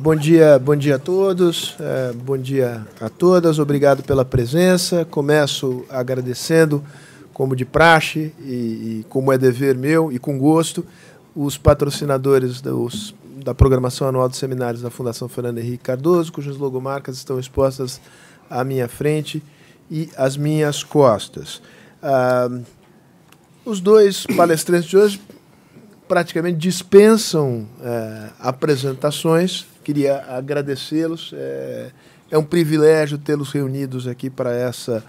bom dia, bom dia a todos, é, bom dia a todas, obrigado pela presença. Começo agradecendo, como de praxe e, e como é dever meu e com gosto, os patrocinadores dos, da programação anual dos seminários da Fundação Fernando Henrique Cardoso, cujas logomarcas estão expostas à minha frente e às minhas costas. Ah, os dois palestrantes de hoje praticamente dispensam é, apresentações. Queria agradecê-los. É, é um privilégio tê-los reunidos aqui para essa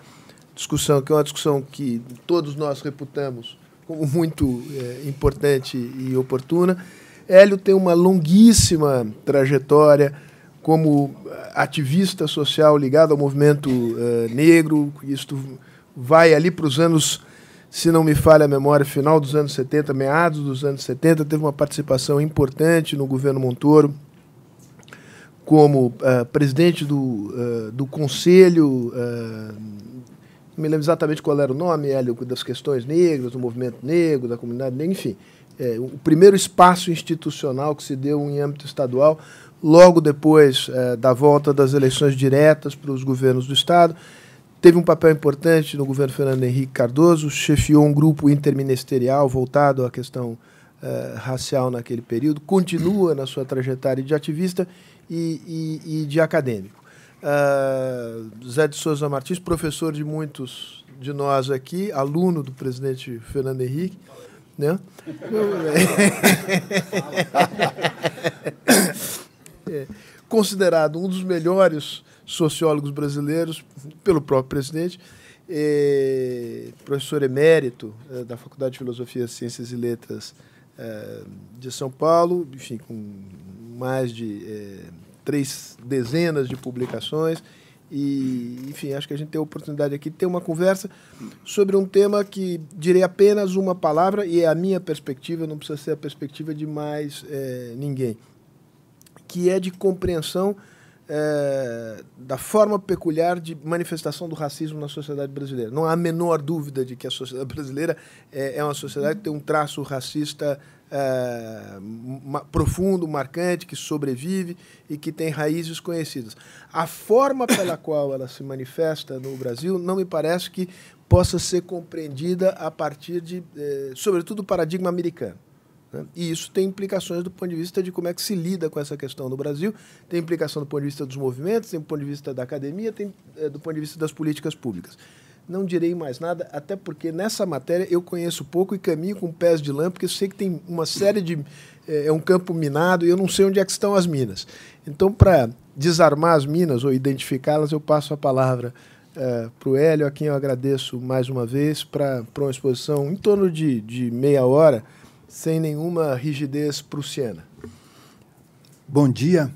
discussão, que é uma discussão que todos nós reputamos como muito é, importante e oportuna. Hélio tem uma longuíssima trajetória como ativista social ligado ao movimento uh, negro. Isto vai ali para os anos se não me falha a memória, final dos anos 70, meados dos anos 70, teve uma participação importante no governo Montoro, como uh, presidente do, uh, do conselho, uh, não me lembro exatamente qual era o nome, Hélio, das questões negras, do movimento negro, da comunidade negra, enfim. É, o primeiro espaço institucional que se deu em âmbito estadual, logo depois da volta das eleições diretas para os governos do Estado Teve um papel importante no governo Fernando Henrique Cardoso, chefiou um grupo interministerial voltado à questão racial naquele período, continua na sua trajetória de ativista e, e, e de acadêmico. Uh, Zé de Souza Martins, professor de muitos de nós aqui, aluno do presidente Fernando Henrique, né? é, considerado um dos melhores sociólogos brasileiros, pelo próprio presidente, é, professor emérito é, da Faculdade de Filosofia, Ciências e Letras é, de São Paulo, enfim, com mais de três dezenas de publicações. E, enfim, acho que a gente tem a oportunidade aqui de ter uma conversa sobre um tema que direi apenas uma palavra, e é a minha perspectiva, não precisa ser a perspectiva de mais é, ninguém, que é de compreensão é, da forma peculiar de manifestação do racismo na sociedade brasileira. Não há a menor dúvida de que a sociedade brasileira é, é uma sociedade que tem um traço racista é, profundo, marcante, que sobrevive e que tem raízes conhecidas. A forma pela qual ela se manifesta no Brasil não me parece que possa ser compreendida a partir de, é, sobretudo, o paradigma americano. Né? E isso tem implicações do ponto de vista de como é que se lida com essa questão no Brasil, tem implicação do ponto de vista dos movimentos, tem do ponto de vista da academia, tem é, do ponto de vista das políticas públicas. Não direi mais nada, até porque nessa matéria eu conheço pouco e caminho com pés de lã, porque eu sei que tem uma série de. É, é um campo minado e eu não sei onde é que estão as minas. Então, para desarmar as minas ou identificá-las, eu passo a palavra é, para o Hélio, a quem eu agradeço mais uma vez, para uma exposição em torno de, de meia hora sem nenhuma rigidez prussiana. Bom dia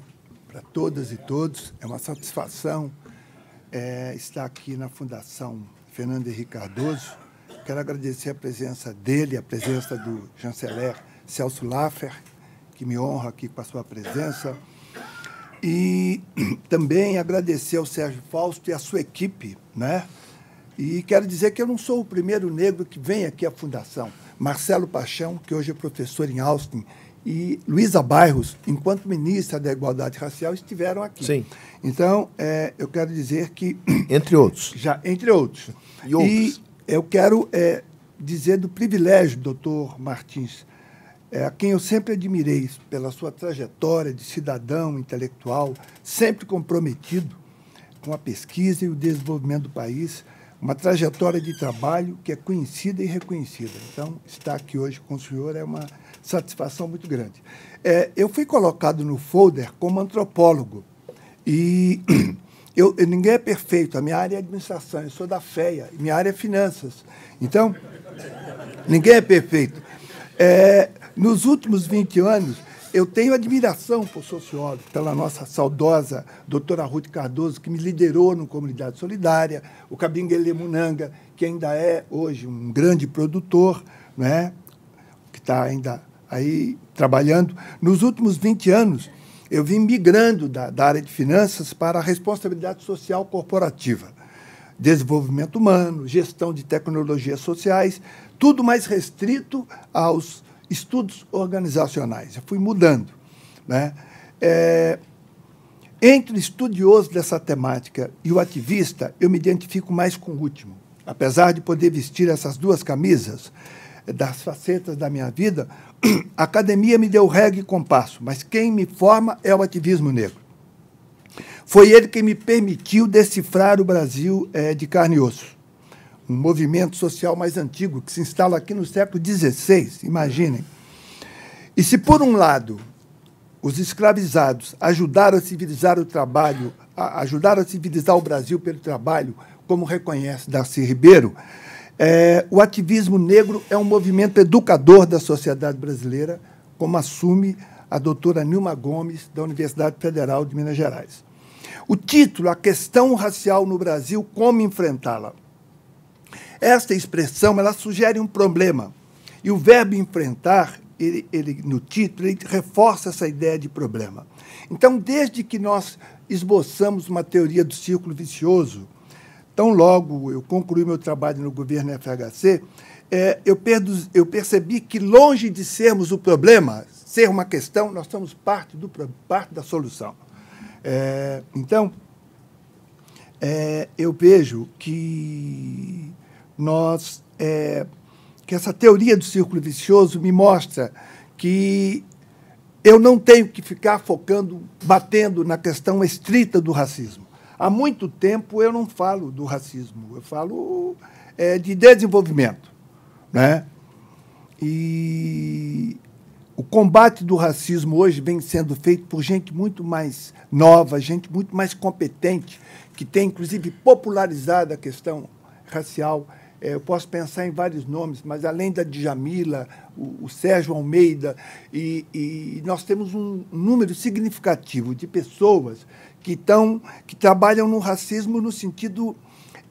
para todas e todos. É uma satisfação é, estar aqui na Fundação Fernando Henrique Cardoso. Quero agradecer a presença dele, a presença do chanceler Celso Laffer, que me honra aqui com a sua presença. E também agradecer ao Sérgio Fausto e a sua equipe, né? E quero dizer que eu não sou o primeiro negro que vem aqui à Fundação. Marcelo Paixão, que hoje é professor em Austin, e Luísa Bairros, enquanto ministra da Igualdade Racial, estiveram aqui. Sim. Então, é, eu quero dizer que. Entre outros. Já, entre outros. E outros. E eu quero é, dizer do privilégio, doutor Martins, é, a quem eu sempre admirei pela sua trajetória de cidadão intelectual, sempre comprometido com a pesquisa e o desenvolvimento do país uma trajetória de trabalho que é conhecida e reconhecida. Então, estar aqui hoje com o senhor é uma satisfação muito grande. É, eu fui colocado no folder como antropólogo e eu, ninguém é perfeito. A minha área é administração, eu sou da FEA, minha área é finanças. Então, ninguém é perfeito. É, nos últimos 20 anos, eu tenho admiração por sociólogos, pela nossa saudosa doutora Ruth Cardoso, que me liderou no Comunidade Solidária, o Cabinguele Munanga, que ainda é hoje um grande produtor, né? que está ainda aí trabalhando. Nos últimos 20 anos, eu vim migrando da, da área de finanças para a responsabilidade social corporativa. Desenvolvimento humano, gestão de tecnologias sociais, tudo mais restrito aos estudos organizacionais. Eu fui mudando. Né? É, Entre o estudioso dessa temática e o ativista, eu me identifico mais com o último. Apesar de poder vestir essas duas camisas eh, das facetas da minha vida, a academia me deu regra e compasso, mas quem me forma é o ativismo negro. Foi ele quem me permitiu decifrar o Brasil é, de carne e osso. Um movimento social mais antigo, que se instala aqui no século XVI, imaginem. E se, por um lado, os escravizados ajudaram a civilizar o trabalho, a, ajudaram a civilizar o Brasil pelo trabalho, como reconhece Darcy Ribeiro, é, o ativismo negro é um movimento educador da sociedade brasileira, como assume a doutora Nilma Gomes, da Universidade Federal de Minas Gerais. O título, A Questão Racial no Brasil, Como Enfrentá-la. Esta expressão ela sugere um problema. E o verbo enfrentar, ele, ele, no título, ele reforça essa ideia de problema. Então, desde que nós esboçamos uma teoria do círculo vicioso, tão logo eu concluí meu trabalho no governo FHC, é, eu, eu percebi que, longe de sermos o problema, ser uma questão, nós somos parte, do, parte da solução. É, então, é, eu vejo que nós é, que essa teoria do círculo vicioso me mostra que eu não tenho que ficar focando, batendo na questão estrita do racismo. Há muito tempo eu não falo do racismo, eu falo é, de desenvolvimento. Né? E o combate do racismo hoje vem sendo feito por gente muito mais nova, gente muito mais competente, que tem, inclusive, popularizado a questão racial. É, eu posso pensar em vários nomes, mas além da Djamila, o, o Sérgio Almeida, e, e, nós temos um número significativo de pessoas que, estão, que trabalham no racismo no sentido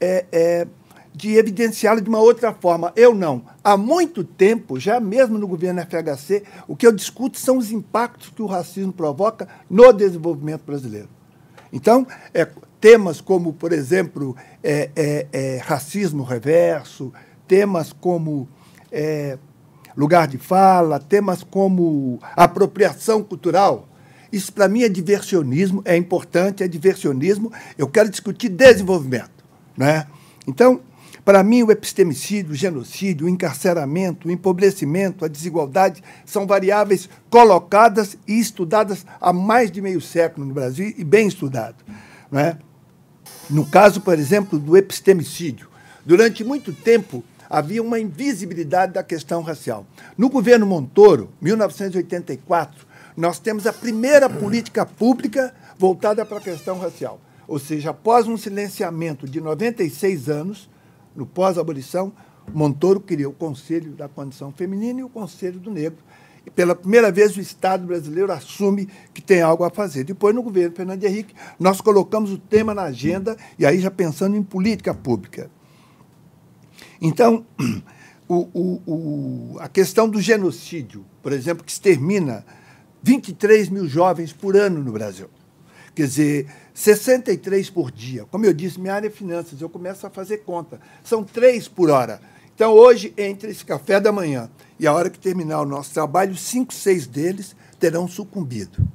é, é, de evidenciá-lo de uma outra forma. Eu não. Há muito tempo, já mesmo no governo FHC, o que eu discuto são os impactos que o racismo provoca no desenvolvimento brasileiro. Então, é, temas como, por exemplo, é, é, é racismo reverso, temas como lugar de fala, temas como apropriação cultural. Isso, para mim, é diversionismo, é importante, é diversionismo. Eu quero discutir desenvolvimento. Né? Então, para mim, o epistemicídio, o genocídio, o encarceramento, o empobrecimento, a desigualdade são variáveis colocadas e estudadas há mais de meio século no Brasil e bem estudado. Não é? No caso, por exemplo, do epistemicídio, durante muito tempo havia uma invisibilidade da questão racial. No governo Montoro, 1984, nós temos a primeira política pública voltada para a questão racial. Ou seja, após um silenciamento de 96 anos, no pós-abolição, Montoro criou o Conselho da Condição Feminina e o Conselho do Negro. E pela primeira vez o Estado brasileiro assume que tem algo a fazer. Depois, no governo Fernando Henrique, nós colocamos o tema na agenda, e aí já pensando em política pública. Então, o, o, o, a questão do genocídio, por exemplo, que extermina 23 mil jovens por ano no Brasil. Quer dizer, 63 por dia. Como eu disse, minha área é finanças, eu começo a fazer conta. São três por hora. Então, hoje, entre esse café da manhã e a hora que terminar o nosso trabalho, cinco, seis deles terão sucumbido.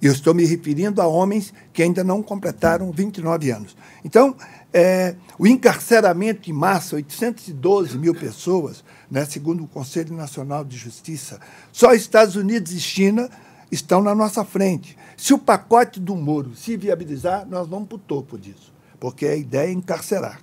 E eu estou me referindo a homens que ainda não completaram 29 anos. Então, é, o encarceramento em massa, 812 mil pessoas, né, segundo o Conselho Nacional de Justiça, só Estados Unidos e China estão na nossa frente. Se o pacote do Moro se viabilizar, nós vamos para o topo disso, porque a ideia é encarcerar.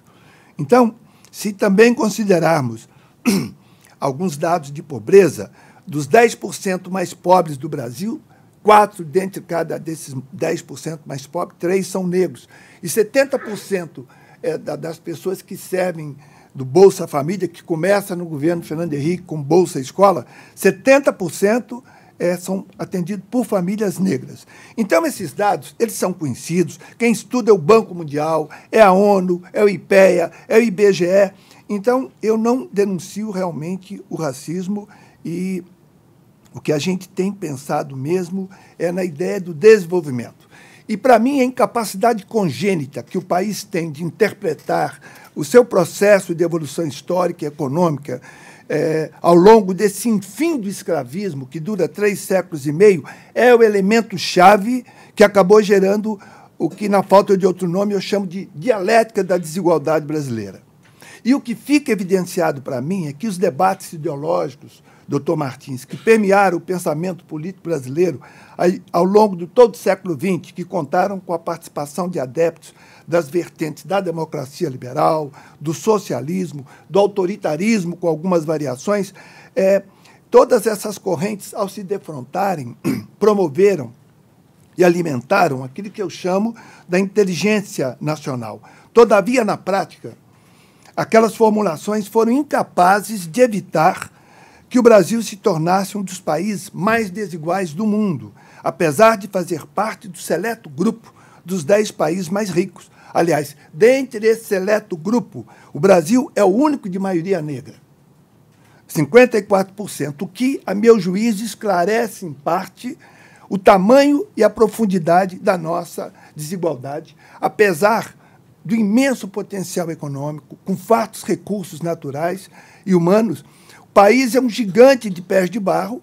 Então, se também considerarmos alguns dados de pobreza, dos 10% mais pobres do Brasil, quatro dentre cada desses 10% mais pobres, três são negros. E 70% é, das pessoas que servem do Bolsa Família, que começa no governo Fernando Henrique com Bolsa Escola, 70% é, são atendidos por famílias negras. Então, esses dados, eles são conhecidos. Quem estuda é o Banco Mundial, é a ONU, é o IPEA, é o IBGE. Então, eu não denuncio realmente o racismo e o que a gente tem pensado mesmo é na ideia do desenvolvimento. E, para mim, a incapacidade congênita que o país tem de interpretar o seu processo de evolução histórica e econômica é, ao longo desse enfim do escravismo, que dura três séculos e meio, é o elemento-chave que acabou gerando o que, na falta de outro nome, eu chamo de dialética da desigualdade brasileira. E o que fica evidenciado para mim é que os debates ideológicos, doutor Martins, que permearam o pensamento político brasileiro ao longo de todo o século XX, que contaram com a participação de adeptos das vertentes da democracia liberal, do socialismo, do autoritarismo, com algumas variações, é, todas essas correntes, ao se defrontarem, promoveram e alimentaram aquilo que eu chamo da inteligência nacional. Todavia, na prática, aquelas formulações foram incapazes de evitar que o Brasil se tornasse um dos países mais desiguais do mundo, apesar de fazer parte do seleto grupo dos dez países mais ricos. Aliás, dentre esse seleto grupo, o Brasil é o único de maioria negra. 54%, o que, a meu juízo, esclarece em parte o tamanho e a profundidade da nossa desigualdade, apesar do imenso potencial econômico, com fartos recursos naturais e humanos. País é um gigante de pés de barro,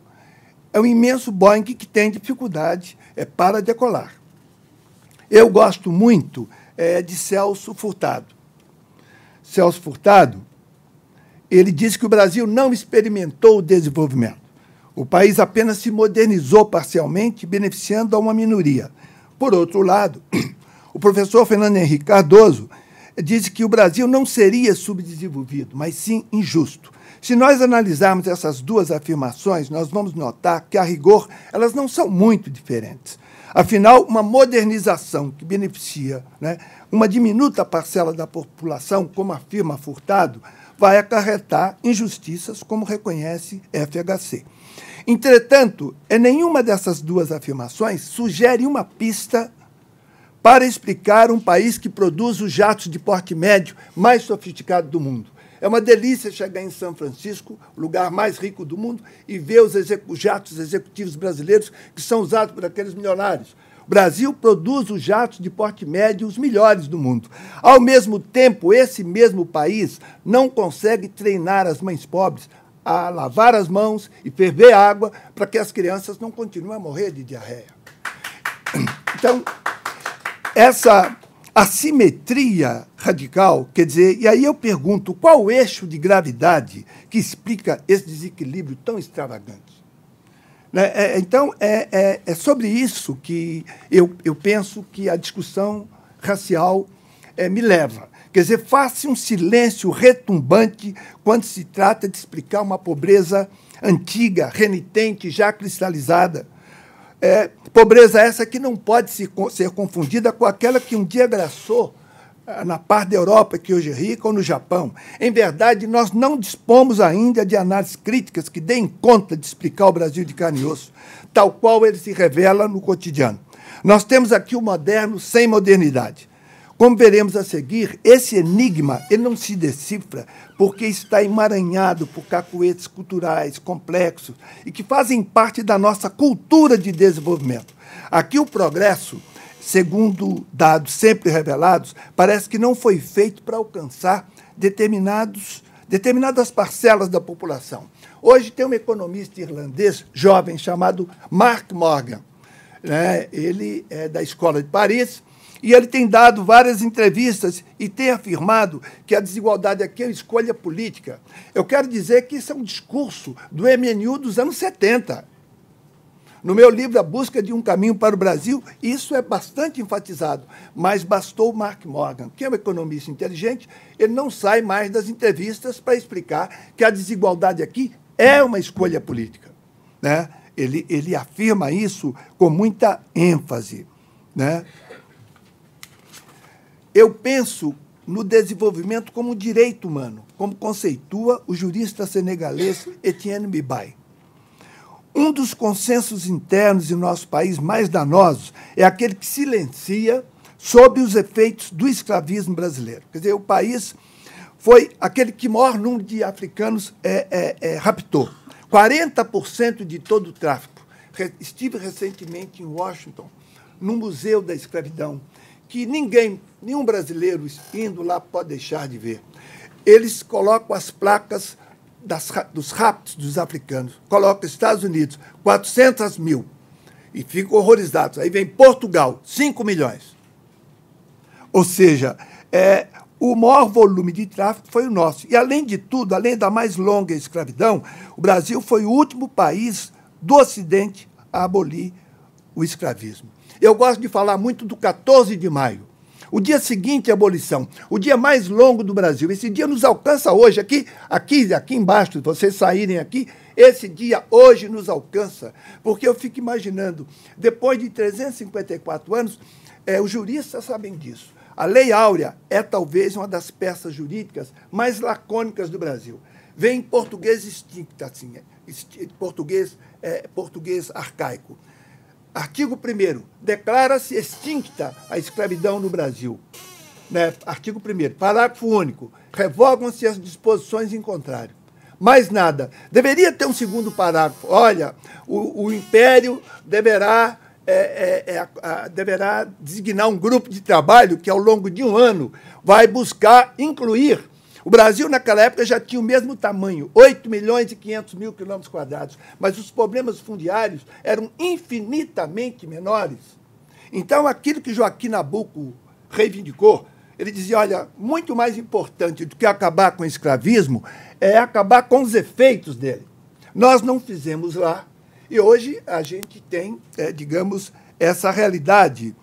é um imenso Boeing que tem dificuldade é, para decolar. Eu gosto muito é, de Celso Furtado. Celso Furtado, ele disse que o Brasil não experimentou o desenvolvimento. O país apenas se modernizou parcialmente, beneficiando a uma minoria. Por outro lado, o professor Fernando Henrique Cardoso disse que o Brasil não seria subdesenvolvido, mas sim injusto. Se nós analisarmos essas duas afirmações, nós vamos notar que, a rigor, elas não são muito diferentes. Afinal, uma modernização que beneficia né, uma diminuta parcela da população, como afirma Furtado, vai acarretar injustiças, como reconhece FHC. Entretanto, é nenhuma dessas duas afirmações sugere uma pista para explicar um país que produz os jatos de porte médio mais sofisticado do mundo. É uma delícia chegar em São Francisco, o lugar mais rico do mundo, e ver os jatos executivos brasileiros que são usados por aqueles milionários. O Brasil produz os jatos de porte médio os melhores do mundo. Ao mesmo tempo, esse mesmo país não consegue treinar as mães pobres a lavar as mãos e ferver água para que as crianças não continuem a morrer de diarreia. Então, essa assimetria radical, quer dizer, e aí eu pergunto, qual o eixo de gravidade que explica esse desequilíbrio tão extravagante? Né? É, então, é, é, é, sobre isso que eu, eu penso que a discussão racial é, me leva. Quer dizer, faça um silêncio retumbante quando se trata de explicar uma pobreza antiga, renitente, já cristalizada, é, pobreza essa que não pode se, ser confundida com aquela que um dia graçou ah, na parte da Europa, que hoje é rica, ou no Japão. Em verdade, nós não dispomos ainda de análises críticas que deem conta de explicar o Brasil de carne e osso, tal qual ele se revela no cotidiano. Nós temos aqui o moderno sem modernidade. Como veremos a seguir, esse enigma ele não se decifra porque está emaranhado por cacuetes culturais complexos e que fazem parte da nossa cultura de desenvolvimento. Aqui o progresso, segundo dados sempre revelados, parece que não foi feito para alcançar determinados, determinadas parcelas da população. Hoje tem um economista irlandês jovem chamado Mark Morgan. Né? Ele é da Escola de Paris e ele tem dado várias entrevistas e tem afirmado que a desigualdade aqui é escolha política. Eu quero dizer que isso é um discurso do MNU dos anos 70. No meu livro A Busca de um Caminho para o Brasil, isso é bastante enfatizado. Mas bastou Mark Morgan, que é um economista inteligente, ele não sai mais das entrevistas para explicar que a desigualdade aqui é uma escolha política. Né? Ele, ele afirma isso com muita ênfase. Né? Eu penso no desenvolvimento como direito humano, como conceitua o jurista senegalês Etienne Bibai. Um dos consensos internos em nosso país mais danosos é aquele que silencia sobre os efeitos do escravismo brasileiro. Quer dizer, o país foi aquele que maior número de africanos é, é, é, raptou. 40% de todo o tráfico. Estive recentemente em Washington, no Museu da Escravidão, que ninguém, nenhum brasileiro indo lá pode deixar de ver. Eles colocam as placas das, dos raptos dos africanos. Coloca Estados Unidos, 400 mil. E ficam horrorizados. Aí vem Portugal, 5 milhões. Ou seja, é, o maior volume de tráfico foi o nosso. E, além de tudo, além da mais longa escravidão, o Brasil foi o último país do Ocidente a abolir o escravismo. Eu gosto de falar muito do 14 de maio. O dia seguinte à abolição, o dia mais longo do Brasil. Esse dia nos alcança hoje, aqui, aqui, aqui embaixo, se vocês saírem aqui, esse dia hoje nos alcança, porque eu fico imaginando, depois de 354 anos, é, os juristas sabem disso. A Lei Áurea é talvez uma das peças jurídicas mais lacônicas do Brasil. Vem em português extinto, assim, é, português, é, português arcaico. Artigo 1 declara-se extinta a escravidão no Brasil. Né? Artigo 1 parágrafo único. Revogam-se as disposições em contrário. Mais nada. Deveria ter um segundo parágrafo. Olha, o, o Império deverá é, é, é, a, deverá designar um grupo de trabalho que, ao longo de um ano, vai buscar incluir. O Brasil, naquela época, já tinha o mesmo tamanho, 8 milhões e 500 mil quilômetros quadrados, mas os problemas fundiários eram infinitamente menores. Então, aquilo que Joaquim Nabuco reivindicou, ele dizia: olha, muito mais importante do que acabar com o escravismo é acabar com os efeitos dele. Nós não fizemos lá e hoje a gente tem, é, digamos, essa realidade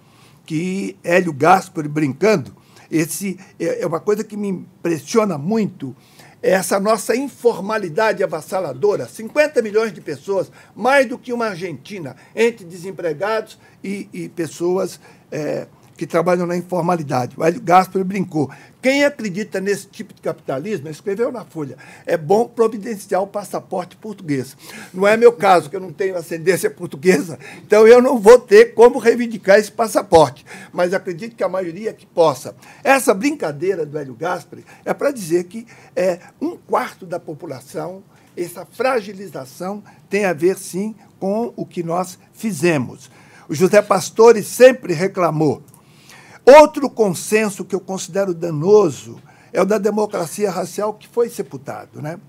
que Hélio Gaspar brincando, esse é, é uma coisa que me impressiona muito, é essa nossa informalidade avassaladora. 50 milhões de pessoas, mais do que uma Argentina, entre desempregados e, e pessoas é, que trabalham na informalidade. O Hélio Gaspar brincou. Quem acredita nesse tipo de capitalismo, escreveu na Folha, é bom providenciar o passaporte português. Não é meu caso, que eu não tenho ascendência portuguesa, então eu não vou ter como reivindicar esse passaporte. Mas acredito que a maioria que possa. Essa brincadeira do Hélio Gaspar é para dizer que é, um quarto da população, essa fragilização tem a ver, sim, com o que nós fizemos. O José Pastore sempre reclamou Outro consenso que eu considero danoso é o da democracia racial que foi sepultado. Né?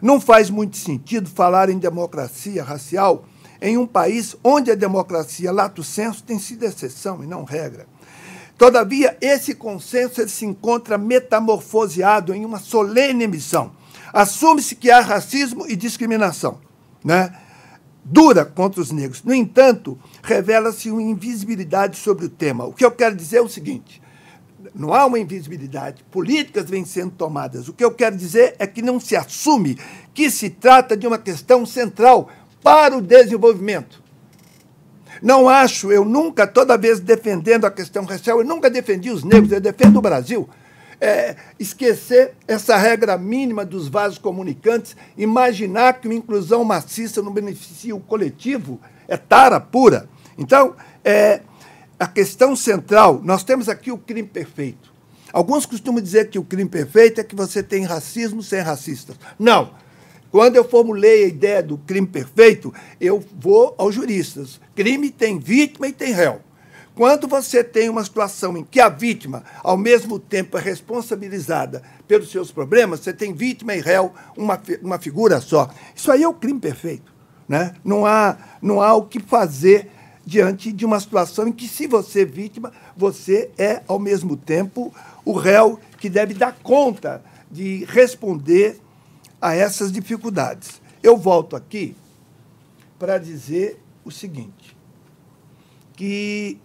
Não faz muito sentido falar em democracia racial em um país onde a democracia lato senso tem sido exceção e não regra. Todavia, esse consenso se encontra metamorfoseado em uma solene emissão. Assume-se que há racismo e discriminação. Né? Dura contra os negros. No entanto, revela-se uma invisibilidade sobre o tema. O que eu quero dizer é o seguinte: não há uma invisibilidade, políticas vêm sendo tomadas. O que eu quero dizer é que não se assume que se trata de uma questão central para o desenvolvimento. Não acho, eu nunca, toda vez defendendo a questão racial, eu nunca defendi os negros, eu defendo o Brasil é, esquecer essa regra mínima dos vasos comunicantes, imaginar que uma inclusão maciça não beneficia o coletivo, é tara pura. Então, é, a questão central, nós temos aqui o crime perfeito. Alguns costumam dizer que o crime perfeito é que você tem racismo sem racistas. Não. Quando eu formulei a ideia do crime perfeito, eu vou aos juristas. Crime tem vítima e tem réu. Quando você tem uma situação em que a vítima, ao mesmo tempo, é responsabilizada pelos seus problemas, você tem vítima e réu, uma, uma figura só. Isso aí é o crime perfeito. Né? Não, há, não há o que fazer diante de uma situação em que, se você é vítima, você é, ao mesmo tempo, o réu que deve dar conta de responder a essas dificuldades. Eu volto aqui para dizer o seguinte, que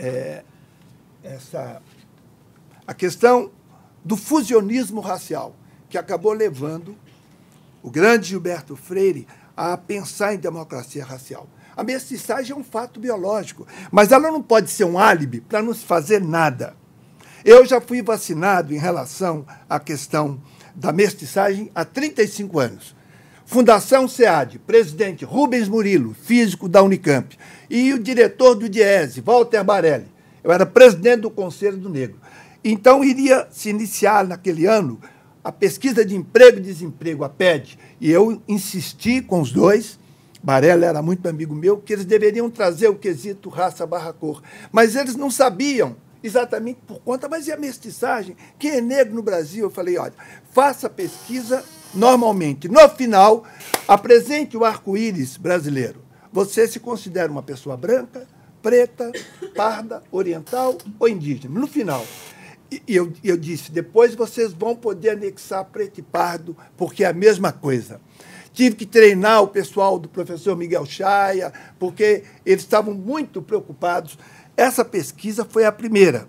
é, essa, a questão do fusionismo racial, que acabou levando o grande Gilberto Freire a pensar em democracia racial. A mestiçagem é um fato biológico, mas ela não pode ser um álibi para não se fazer nada. Eu já fui vacinado em relação à questão da mestiçagem há 35 anos. Fundação SEAD, presidente Rubens Murilo, físico da Unicamp, e o diretor do DIESE, Walter Barelli. Eu era presidente do Conselho do Negro. Então, iria se iniciar naquele ano a pesquisa de emprego e desemprego, a PED, e eu insisti com os dois, Barelli era muito amigo meu, que eles deveriam trazer o quesito raça barra cor. Mas eles não sabiam exatamente por conta, mas e a mestiçagem? Quem é negro no Brasil? Eu falei, olha, faça pesquisa normalmente. No final, apresente o arco-íris brasileiro. Você se considera uma pessoa branca, preta, parda, oriental ou indígena? No final. E eu, eu disse, depois vocês vão poder anexar preto e pardo, porque é a mesma coisa. Tive que treinar o pessoal do professor Miguel Chaia, porque eles estavam muito preocupados. Essa pesquisa foi a primeira.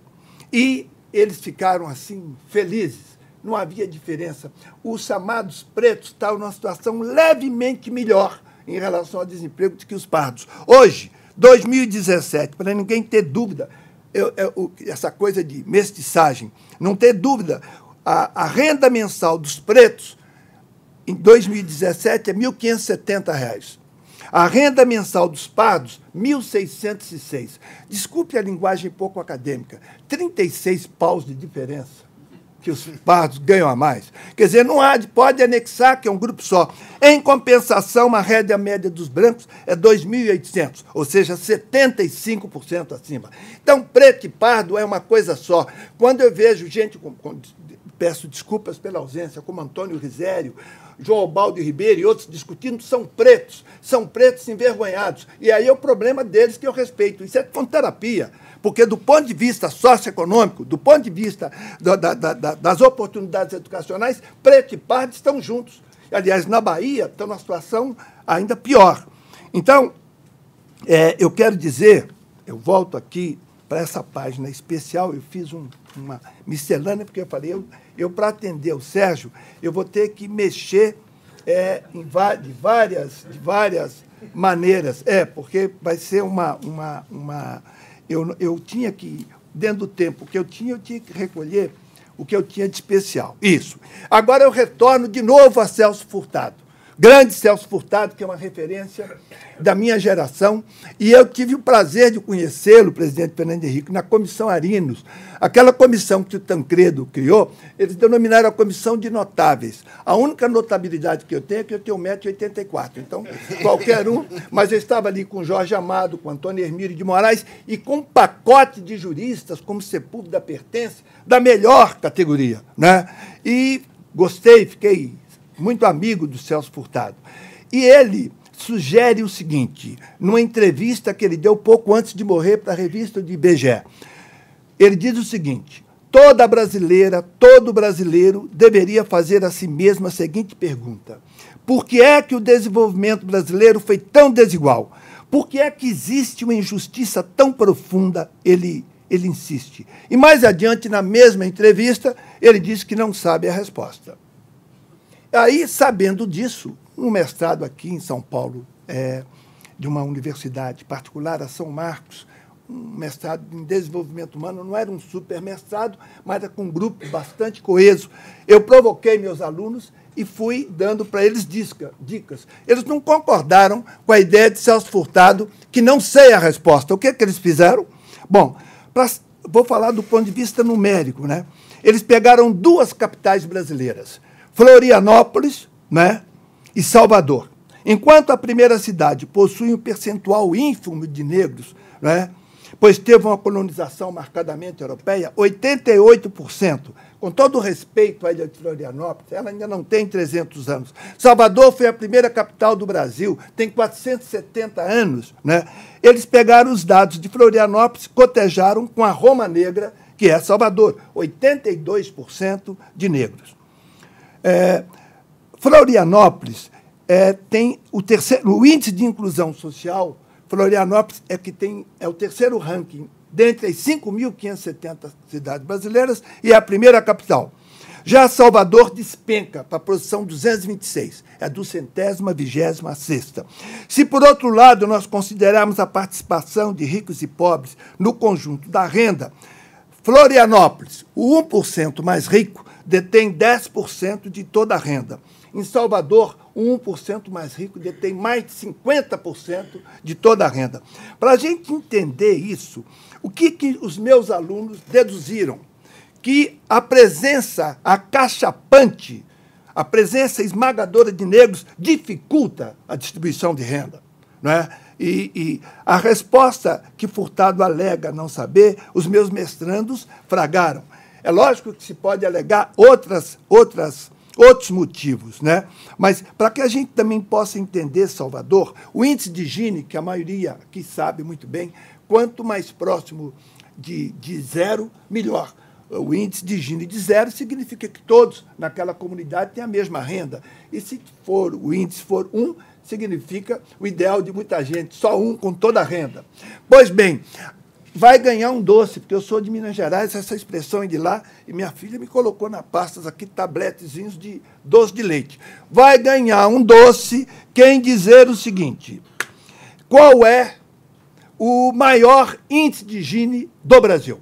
E eles ficaram assim, felizes. Não havia diferença. Os chamados pretos estavam numa situação levemente melhor em relação ao desemprego do que os pardos. Hoje, 2017, para ninguém ter dúvida, eu, eu, essa coisa de mestiçagem, não ter dúvida, a, a renda mensal dos pretos em 2017 é R$ 1.570. A renda mensal dos pardos, 1.606. Desculpe a linguagem pouco acadêmica, 36 paus de diferença que os pardos ganham a mais. Quer dizer, não há, pode anexar que é um grupo só. Em compensação, a renda média dos brancos é 2.800, ou seja, 75% acima. Então, preto e pardo é uma coisa só. Quando eu vejo gente, com, com, peço desculpas pela ausência, como Antônio Risério, João Baldo Ribeiro e outros discutindo, são pretos, são pretos envergonhados. E aí é o problema deles que eu respeito. Isso é com terapia. Porque, do ponto de vista socioeconômico, do ponto de vista da, da, da, das oportunidades educacionais, preto e pardo estão juntos. Aliás, na Bahia estão numa situação ainda pior. Então, é, eu quero dizer, eu volto aqui para essa página especial, eu fiz um, uma miscelânea, porque eu falei, eu, eu para atender o Sérgio, eu vou ter que mexer é, de, várias, de várias maneiras. É, porque vai ser uma, uma, uma eu, eu tinha que, dentro do tempo que eu tinha, eu tinha que recolher o que eu tinha de especial. Isso. Agora eu retorno de novo a Celso Furtado grande Celso Furtado, que é uma referência da minha geração, e eu tive o prazer de conhecê-lo, presidente Fernando Henrique, na Comissão Arinos. Aquela comissão que o Tancredo criou, eles denominaram a Comissão de Notáveis. A única notabilidade que eu tenho é que eu tenho 1,84m. Então, qualquer um, mas eu estava ali com Jorge Amado, com Antônio Hermílio de Moraes e com um pacote de juristas, como Sepúlveda pertence, da melhor categoria. Né? E gostei, fiquei muito amigo do Celso Furtado. E ele sugere o seguinte, numa entrevista que ele deu pouco antes de morrer para a revista de IBGE. Ele diz o seguinte: toda brasileira, todo brasileiro deveria fazer a si mesmo a seguinte pergunta: por que é que o desenvolvimento brasileiro foi tão desigual? Por que é que existe uma injustiça tão profunda? Ele, ele insiste. E mais adiante, na mesma entrevista, ele diz que não sabe a resposta. Aí, sabendo disso, um mestrado aqui em São Paulo, é, de uma universidade particular, a São Marcos, um mestrado em desenvolvimento humano, não era um super mestrado, mas era com um grupo bastante coeso. Eu provoquei meus alunos e fui dando para eles dicas. Eles não concordaram com a ideia de Celso Furtado, que não sei a resposta. O que, é que eles fizeram? Bom, pra, vou falar do ponto de vista numérico. Né? Eles pegaram duas capitais brasileiras, Florianópolis né, e Salvador. Enquanto a primeira cidade possui um percentual ínfimo de negros, né, pois teve uma colonização marcadamente europeia, 88%. Com todo o respeito à ilha de Florianópolis, ela ainda não tem 300 anos. Salvador foi a primeira capital do Brasil, tem 470 anos. Né? Eles pegaram os dados de Florianópolis, cotejaram com a Roma Negra, que é Salvador, 82% de negros. É, Florianópolis é, tem o terceiro, o índice de inclusão social. Florianópolis é que tem é o terceiro ranking dentre as 5.570 cidades brasileiras e é a primeira capital. Já Salvador despenca para a posição 226, é a do centésima vigésima sexta. Se, por outro lado, nós considerarmos a participação de ricos e pobres no conjunto da renda, Florianópolis, o 1% mais rico, detém 10% de toda a renda. Em Salvador, o 1% mais rico detém mais de 50% de toda a renda. Para a gente entender isso, o que, que os meus alunos deduziram? Que a presença acachapante, a presença esmagadora de negros dificulta a distribuição de renda. Não é? E, e, a resposta que Furtado alega não saber, os meus mestrandos fragaram. É lógico que se pode alegar outras, outras, outros motivos, né? Mas para que a gente também possa entender Salvador, o índice de Gini, que a maioria aqui sabe muito bem, quanto mais próximo de, de zero, melhor o índice de Gini de zero significa que todos naquela comunidade têm a mesma renda. E se for o índice for um, significa o ideal de muita gente, só um com toda a renda. Pois bem, vai ganhar um doce, porque eu sou de Minas Gerais, essa expressão é de lá, e minha filha me colocou na pastas aqui tabletezinhos de doce de leite. Vai ganhar um doce quem dizer o seguinte: qual é o maior índice de Gini do Brasil?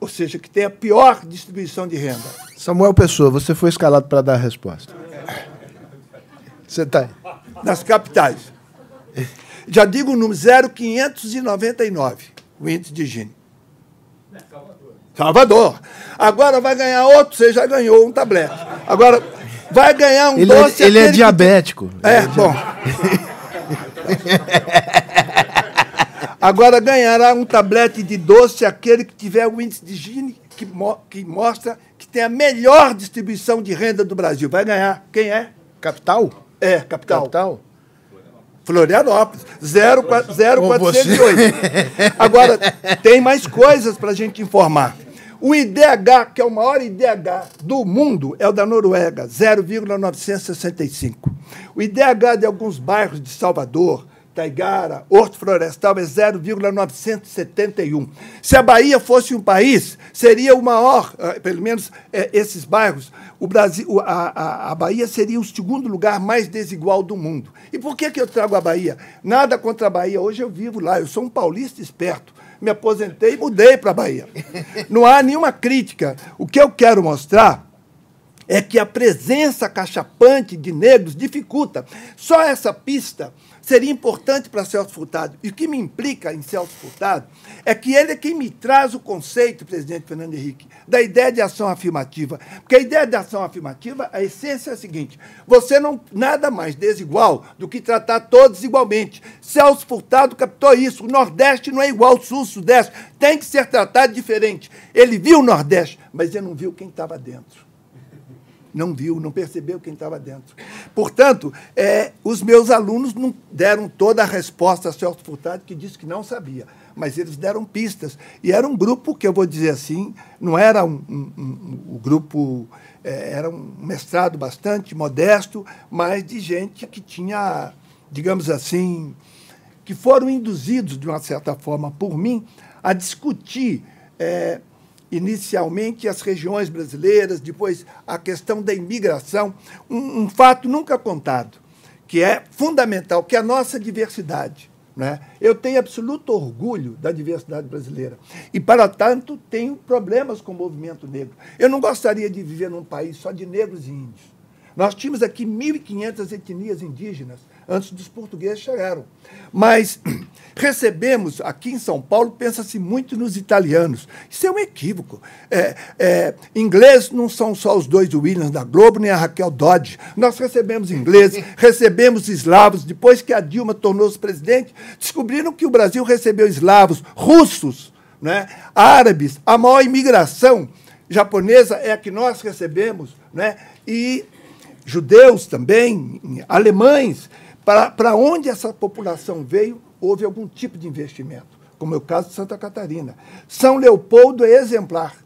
ou seja, que tem a pior distribuição de renda. Samuel Pessoa, você foi escalado para dar a resposta. Você está Nas capitais. Já digo o número 0,599, o índice de Gini. Salvador. Salvador. Agora vai ganhar outro, você já ganhou um tablete. Agora vai ganhar um ele é- doce. É, ele é diabético. É, é bom. Agora ganhará um tablete de doce aquele que tiver o índice de Gini que, mo que mostra que tem a melhor distribuição de renda do Brasil. Vai ganhar. Quem é? Capital? É, capital. Capital? Florianópolis, 0408. Agora, tem mais coisas para a gente informar. O IDH, que é o maior IDH do mundo, é o da Noruega, 0,965. O IDH de alguns bairros de Salvador, Taigara, Horto Florestal é 0,971. Se a Bahia fosse um país, seria o maior, eh, pelo menos é, esses bairros, o Brasil, a, a, a, Bahia seria o segundo lugar mais desigual do mundo. E por que, que eu trago a Bahia? Nada contra a Bahia, hoje eu vivo lá, eu sou um paulista esperto. Me aposentei e mudei para a Bahia. Não há nenhuma crítica. O que eu quero mostrar é que a presença cachapante de negros dificulta. Só essa pista seria importante para Celso Furtado. E o que me implica em Celso Furtado é que ele é quem me traz o conceito, presidente Fernando Henrique, da ideia de ação afirmativa. Porque a ideia de ação afirmativa, a essência é a seguinte: você não nada mais desigual do que tratar todos igualmente. Celso Furtado captou isso. O Nordeste não é igual ao Sul, Sudeste. Tem que ser tratado diferente. Ele viu o Nordeste, mas ele não viu quem estava dentro não viu, não percebeu quem estava dentro. Portanto, é, os meus alunos não deram toda a resposta a Celso Furtado, que disse que não sabia, mas eles deram pistas. E era um grupo que, eu vou dizer assim, não era um, um, um, um grupo, é, era um mestrado bastante modesto, mas de gente que tinha, digamos assim, que foram induzidos, de uma certa forma, por mim, a discutir. É, inicialmente as regiões brasileiras, depois a questão da imigração, um, um, fato nunca contado, que é fundamental, que é a nossa diversidade. Né? Eu tenho absoluto orgulho da diversidade brasileira. E, para tanto, tenho problemas com o movimento negro. Eu não gostaria de viver num país só de negros e índios. Nós tínhamos aqui 1.500 etnias indígenas antes dos portugueses chegaram. Mas recebemos aqui em São Paulo, pensa-se muito nos italianos. Isso é um equívoco. É, é, inglês não são só os dois Williams da Globo, nem a Raquel Dodge. Nós recebemos ingleses, recebemos eslavos. Depois que a Dilma tornou-se presidente, descobriram que o Brasil recebeu eslavos, russos, né, árabes. A maior imigração japonesa é a que nós recebemos, né, e judeus também, alemães. Para onde essa população veio, houve algum tipo de investimento, como é o caso de Santa Catarina. São Leopoldo é exemplar,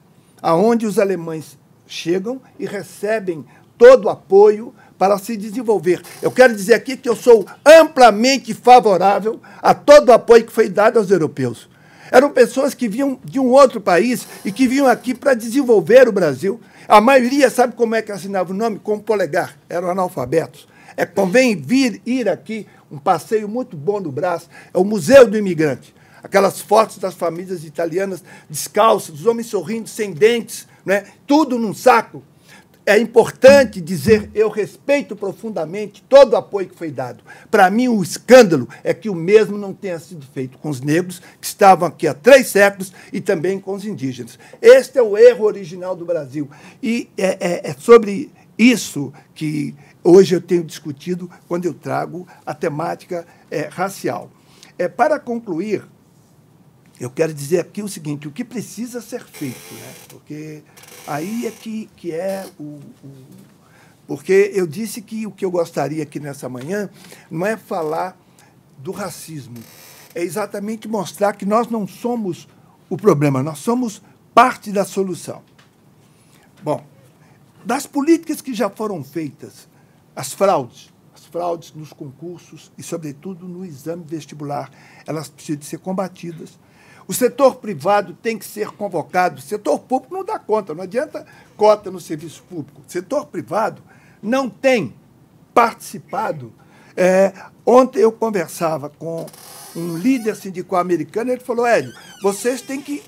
aonde os alemães chegam e recebem todo o apoio para se desenvolver. Eu quero dizer aqui que eu sou amplamente favorável a todo o apoio que foi dado aos europeus. Eram pessoas que vinham de um outro país e que vinham aqui para desenvolver o Brasil. A maioria sabe como é que assinava o nome? Com polegar. Eram analfabetos. É, convém vir, ir aqui, um passeio muito bom no Brás, é o Museu do Imigrante. Aquelas fotos das famílias italianas descalças, os homens sorrindo, sem dentes, né? tudo num saco. É importante dizer, eu respeito profundamente todo o apoio que foi dado. Para mim, o escândalo é que o mesmo não tenha sido feito com os negros, que estavam aqui há três séculos, e também com os indígenas. Este é o erro original do Brasil. E é, é, é sobre isso que hoje eu tenho discutido quando eu trago a temática é, racial. É, para concluir, eu quero dizer aqui o seguinte: o que precisa ser feito, né? porque aí é que, que é o, o. Porque eu disse que o que eu gostaria aqui nessa manhã não é falar do racismo, é exatamente mostrar que nós não somos o problema, nós somos parte da solução. Bom, das políticas que já foram feitas, as fraudes, as fraudes nos concursos e, sobretudo, no exame vestibular, elas precisam ser combatidas. O setor privado tem que ser convocado. O setor público não dá conta, não adianta cota no serviço público. O setor privado não tem participado. É, ontem eu conversava com um líder sindical americano, ele falou: Hélio, vocês têm que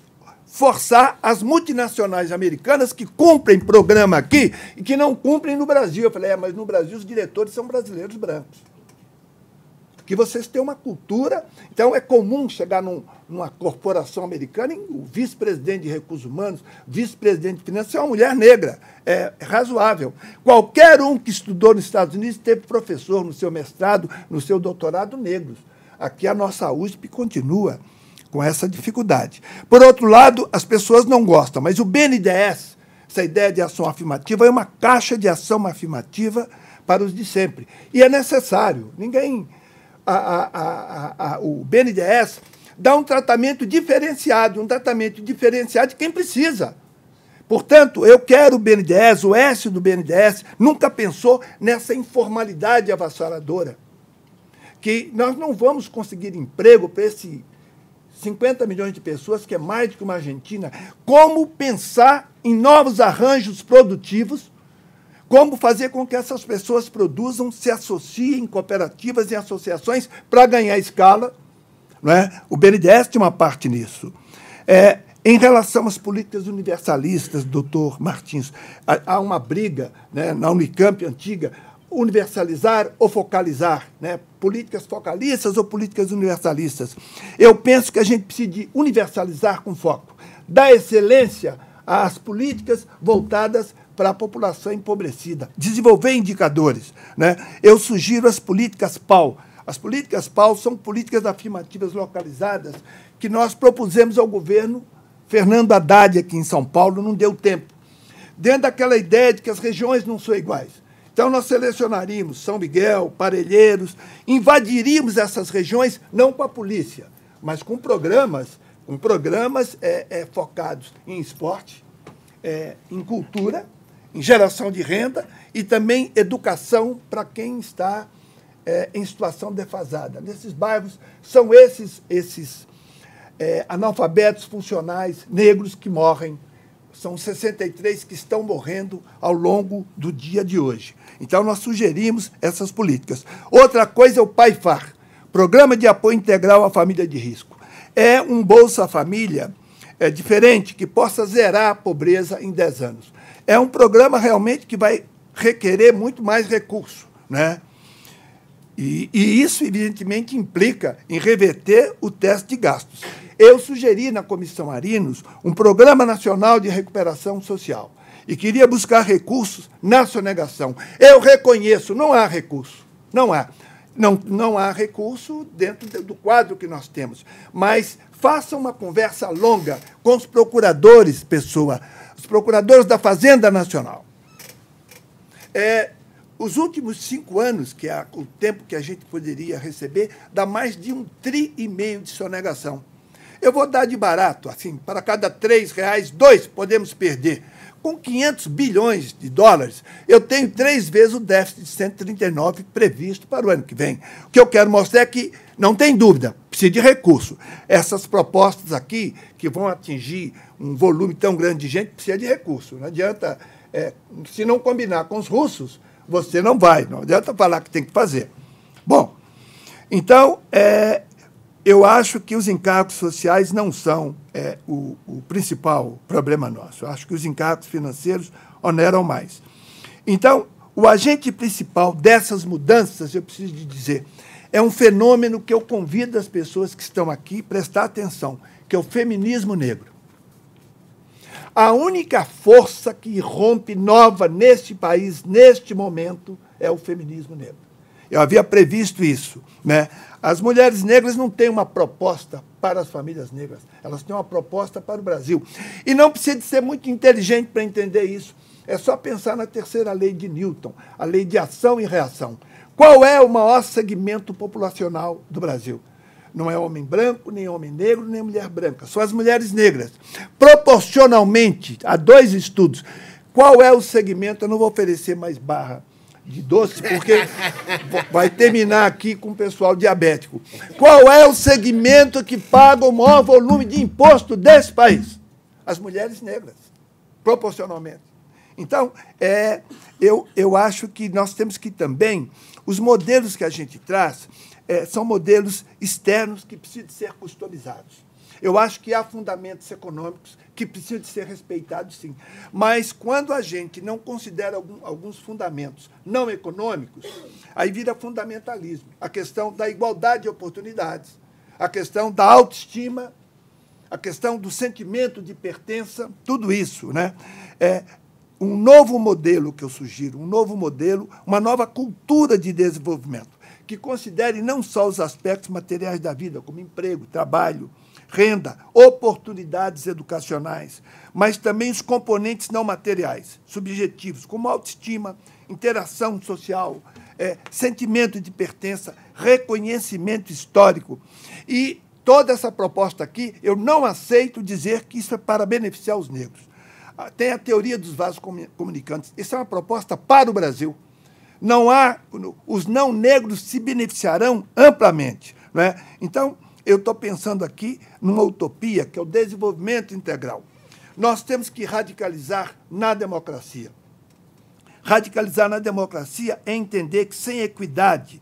forçar as multinacionais americanas que cumprem programa aqui e que não cumprem no Brasil. Eu falei, é, mas no Brasil os diretores são brasileiros brancos. Porque vocês têm uma cultura. Então é comum chegar num, numa corporação americana e o vice-presidente de recursos humanos, vice-presidente de finanças, é uma mulher negra. É razoável. Qualquer um que estudou nos Estados Unidos teve professor no seu mestrado, no seu doutorado, negros. Aqui a nossa USP continua com essa dificuldade. Por outro lado, as pessoas não gostam, mas o BNDES, essa ideia de ação afirmativa, é uma caixa de ação afirmativa para os de sempre. E é necessário. Ninguém. A, a, a, o BNDES dá um tratamento diferenciado, um tratamento diferenciado de quem precisa. Portanto, eu quero o BNDES, o S do BNDES nunca pensou nessa informalidade avassaladora. Que nós não vamos conseguir emprego para esse 50 milhões de pessoas, que é mais do que uma Argentina, como pensar em novos arranjos produtivos, como fazer com que essas pessoas produzam, se associem em cooperativas e associações para ganhar escala. Não é? O BNDES tem uma parte nisso. É, em relação às políticas universalistas, doutor Martins, há uma briga né, na Unicamp antiga universalizar ou focalizar, né? políticas focalistas ou políticas universalistas. Eu penso que a gente precisa de universalizar com foco, dar excelência às políticas voltadas para a população empobrecida, desenvolver indicadores. Né? Eu sugiro as políticas PAU. As políticas PAU são políticas afirmativas localizadas que nós propusemos ao governo Fernando Haddad aqui em São Paulo, não deu tempo. Dentro daquela ideia de que as regiões não são iguais. Então, nós selecionaríamos São Miguel, Parelheiros, invadiríamos essas regiões, não com a polícia, mas com programas, com programas é, é, focados em esporte, é, em cultura, em geração de renda e também educação para quem está é, em situação defasada. Nesses bairros, são esses, esses é, analfabetos funcionais negros que morrem são 63 que estão morrendo ao longo do dia de hoje. Então, nós sugerimos essas políticas. Outra coisa é o PAIFAR Programa de Apoio Integral à Família de Risco. É um Bolsa Família é, diferente que possa zerar a pobreza em 10 anos. É um programa realmente que vai requerer muito mais recurso. Né? E, e isso, evidentemente, implica em reverter o teste de gastos. Eu sugeri na Comissão Arinos um programa nacional de recuperação social e queria buscar recursos na sonegação. Eu reconheço, não há recurso, não há. Não, não há recurso dentro do quadro que nós temos. Mas faça uma conversa longa com os procuradores, pessoa, os procuradores da Fazenda Nacional. É, os últimos cinco anos, que é o tempo que a gente poderia receber, dá mais de um tri e meio de sonegação. Eu vou dar de barato, assim, para cada três reais, dois podemos perder. Com 500 bilhões de dólares, eu tenho três vezes o déficit de 139 previsto para o ano que vem. O que eu quero mostrar é que, não tem dúvida, precisa de recurso. Essas propostas aqui, que vão atingir um volume tão grande de gente, precisa de recurso. Não adianta, é, se não combinar com os russos, você não vai. Não adianta falar que tem que fazer. Bom, então, é, eu acho que os encargos sociais não são é, o, o, principal problema nosso. Eu acho que os encargos financeiros oneram mais. Então, o agente principal dessas mudanças, eu preciso de dizer, é um fenômeno que eu convido as pessoas que estão aqui a prestar atenção, que é o feminismo negro. A única força que rompe nova neste país, neste momento, é o feminismo negro. Eu havia previsto isso. Né? As mulheres negras não têm uma proposta para as famílias negras, elas têm uma proposta para o Brasil. E não precisa de ser muito inteligente para entender isso. É só pensar na terceira lei de Newton, a lei de ação e reação. Qual é o maior segmento populacional do Brasil? Não é homem branco, nem homem negro, nem mulher branca. São as mulheres negras. Proporcionalmente, há dois estudos. Qual é o segmento? Eu não vou oferecer mais barra de doce, porque vai terminar aqui com o pessoal diabético. Qual é o segmento que paga o maior volume de imposto desse país? As mulheres negras, proporcionalmente. Então, é, eu, eu acho que nós temos que também, os modelos que a gente traz, é, são modelos externos que precisam ser customizados. Eu acho que há fundamentos econômicos que precisam de ser respeitados, sim. Mas quando a gente não considera algum, alguns fundamentos não econômicos, aí vira fundamentalismo. A questão da igualdade de oportunidades, a questão da autoestima, a questão do sentimento de pertença, tudo isso. Né? É, um novo modelo que eu sugiro, um novo modelo, uma nova cultura de desenvolvimento, que considere não só os aspectos materiais da vida, como emprego, trabalho, renda, oportunidades educacionais, mas também os componentes não materiais, subjetivos, como autoestima, interação social, é, sentimento de pertença, reconhecimento histórico. E toda essa proposta aqui, eu não aceito dizer que isso é para beneficiar os negros. Ah, tem a teoria dos vasos comunicantes. Isso é uma proposta para o Brasil. Não há, os não negros se beneficiarão amplamente. Não é? Então, eu estou pensando aqui numa utopia que é o desenvolvimento integral. Nós temos que radicalizar na democracia. Radicalizar na democracia é entender que sem equidade,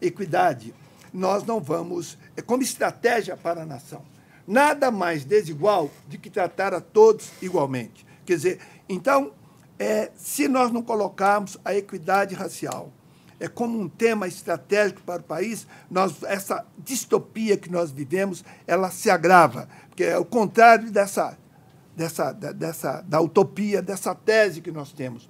equidade, nós não vamos, é como estratégia para a nação. Nada mais desigual do que tratar a todos igualmente. Quer dizer, então, é, se nós não colocarmos a equidade racial é como um tema estratégico para o país, nós, essa distopia que nós vivemos, ela se agrava, porque é o contrário dessa, dessa, dessa da utopia, dessa tese que nós temos.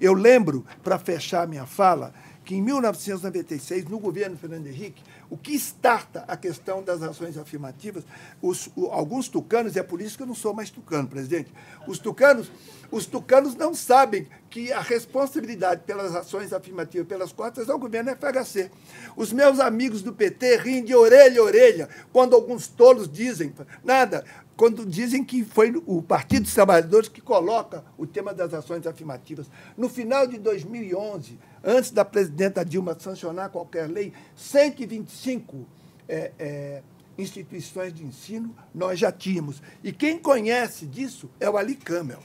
Eu lembro, para fechar minha fala, que em 1996, no governo Fernando Henrique, o que starta a questão das ações afirmativas, os, o, alguns tucanos, e é por isso que eu não sou mais tucano, presidente, os tucanos, os tucanos não sabem que a responsabilidade pelas ações afirmativas, pelas cotas, é o governo FHC. Os meus amigos do PT riem de orelha a orelha quando alguns tolos dizem, nada, quando dizem que foi o Partido dos Trabalhadores que coloca o tema das ações afirmativas. No final de 2011, antes da presidenta Dilma sancionar qualquer lei, 125 é, é, instituições de ensino nós já tínhamos. E quem conhece disso é o Ali Camel.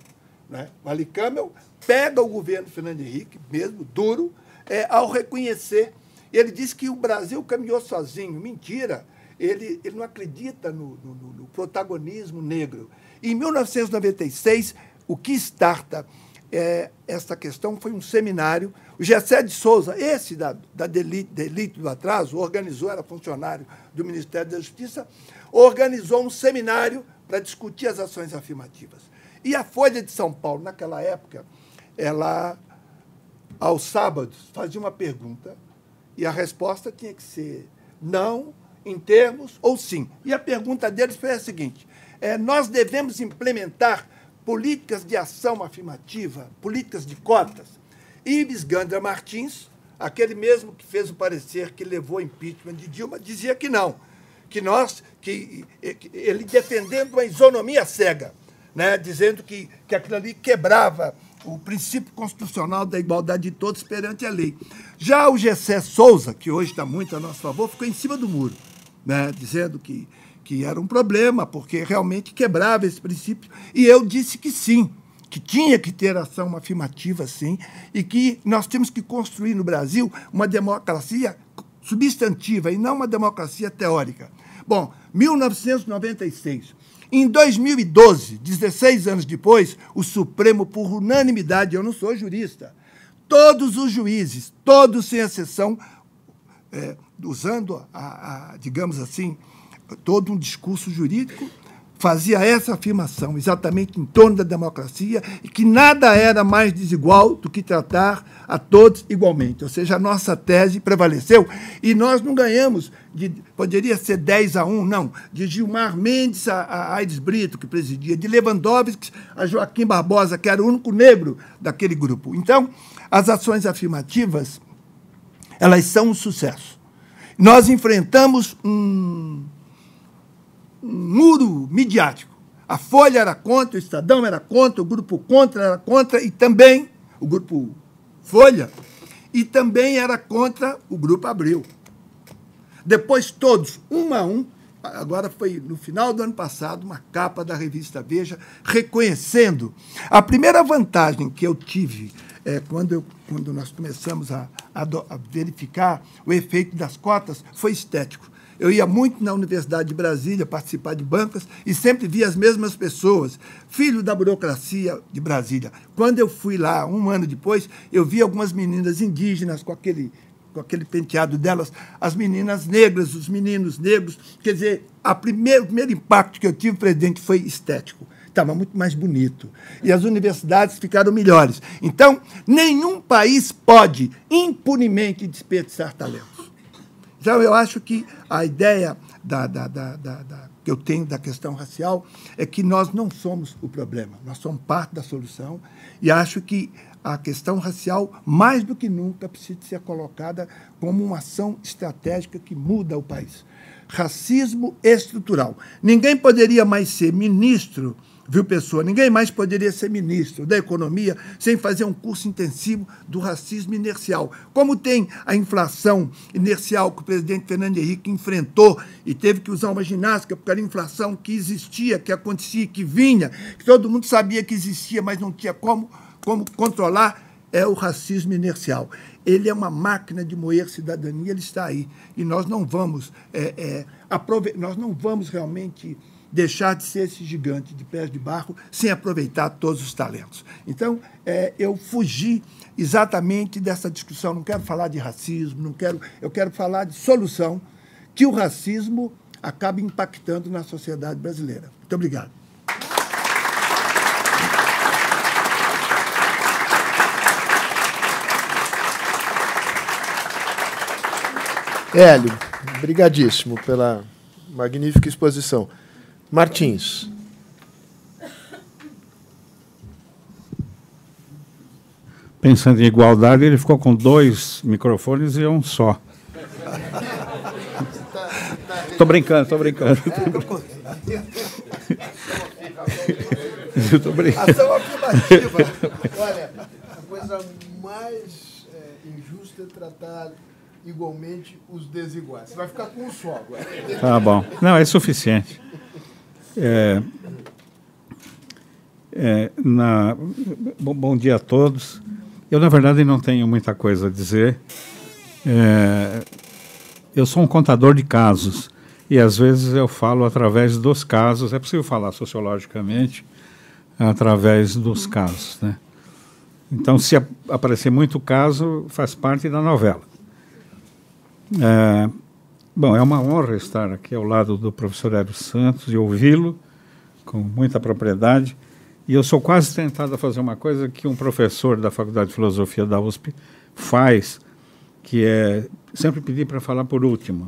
Né? O Ali Camel pega o governo Fernando Henrique, mesmo duro, é, ao reconhecer. Ele disse que o Brasil caminhou sozinho. Mentira ele, ele não acredita no, no, no protagonismo negro. Em 1996, o que starta é, essa questão foi um seminário. O Gessé de Souza, esse da, da delite, delite do atraso, organizou, era funcionário do Ministério da Justiça, organizou um seminário para discutir as ações afirmativas. E a Folha de São Paulo, naquela época, ela, aos sábados, fazia uma pergunta e a resposta tinha que ser não em termos ou sim. E a pergunta deles foi a seguinte: é, nós devemos implementar políticas de ação afirmativa, políticas de cotas. Ives Gandra Martins, aquele mesmo que fez o parecer que levou impeachment de Dilma, dizia que não, que nós, que, que ele defendendo uma isonomia cega, né, dizendo que, que aquilo ali quebrava o princípio constitucional da igualdade de todos perante a lei. Já o Gessé Souza, que hoje está muito a nosso favor, ficou em cima do muro né, dizendo que, que era um problema, porque realmente quebrava esse princípio. E eu disse que sim, que tinha que ter ação afirmativa, sim, e que nós temos que construir no Brasil uma democracia substantiva e não uma democracia teórica. Bom, 1996. Em 2012, 16 anos depois, o Supremo, por unanimidade, eu não sou jurista, todos os juízes, todos sem exceção, é, usando, a, a, digamos assim, todo um discurso jurídico, fazia essa afirmação exatamente em torno da democracia e que nada era mais desigual do que tratar a todos igualmente. Ou seja, a nossa tese prevaleceu e nós não ganhamos, de, poderia ser 10 a 1, não, de Gilmar Mendes a, a Aires Brito, que presidia, de Lewandowski a Joaquim Barbosa, que era o único negro daquele grupo. Então, as ações afirmativas, elas são um sucesso. Nós enfrentamos um muro midiático. A Folha era contra, o Estadão era contra, o Grupo Contra era contra e também o Grupo Folha e também era contra o Grupo Abril. Depois todos, um a um, agora foi no final do ano passado, uma capa da revista Veja reconhecendo. A primeira vantagem que eu tive é, quando, eu, quando nós começamos a, a, a verificar o efeito das cotas foi estético. Eu ia muito na Universidade de Brasília participar de bancas e sempre via as mesmas pessoas, filho da burocracia de Brasília. Quando eu fui lá, um ano depois, eu vi algumas meninas indígenas com aquele, com aquele penteado delas, as meninas negras, os meninos negros. Quer dizer, a primeiro, o primeiro impacto que eu tive, presidente, foi estético estava muito mais bonito. E as universidades ficaram melhores. Então, nenhum país pode impunemente desperdiçar talentos. Então, eu acho que a ideia da, da, da, da, que eu tenho da questão racial é que nós não somos o problema, nós somos parte da solução. E acho que a questão racial, mais do que nunca, precisa ser colocada como uma ação estratégica que muda o país. Racismo estrutural. Ninguém poderia mais ser ministro viu, pessoa? Ninguém mais poderia ser ministro da Economia sem fazer um curso intensivo do racismo inercial. Como tem a inflação inercial que o presidente Fernando Henrique enfrentou e teve que usar uma ginástica porque era inflação que existia, que acontecia, que vinha, que todo mundo sabia que existia, mas não tinha como, como controlar, é o racismo inercial. Ele é uma máquina de moer cidadania, ele está aí. E nós não vamos, é, é, nós não vamos realmente deixar de ser esse gigante de pés de barro sem aproveitar todos os talentos. Então, é, eu fugi exatamente dessa discussão. Não quero falar de racismo, não quero, eu quero falar de solução que o racismo acaba impactando na sociedade brasileira. Muito obrigado. Hélio, brigadíssimo pela magnífica exposição. Martins. Pensando em igualdade, ele ficou com dois microfones e um só. Estou brincando, estou brincando. Estou brincando. Ação afirmativa. Olha, a coisa mais é, injusta é tratar igualmente os desiguais. Você vai ficar com um só agora. Tá bom. Não, é suficiente. É, é, na, bom, bom, dia a todos. Eu, na verdade, não tenho muita coisa a dizer. É, eu sou um contador de casos e, às vezes, eu falo através dos casos. É possível falar sociologicamente através dos casos. Né? Então, se aparecer muito caso, faz parte da novela. É, Bom, é uma honra estar aqui ao lado do professor Hélio Santos e ouvi-lo com muita propriedade. E eu sou quase tentado a fazer uma coisa que um professor da Faculdade de Filosofia da USP faz, que é sempre pedir para falar por último.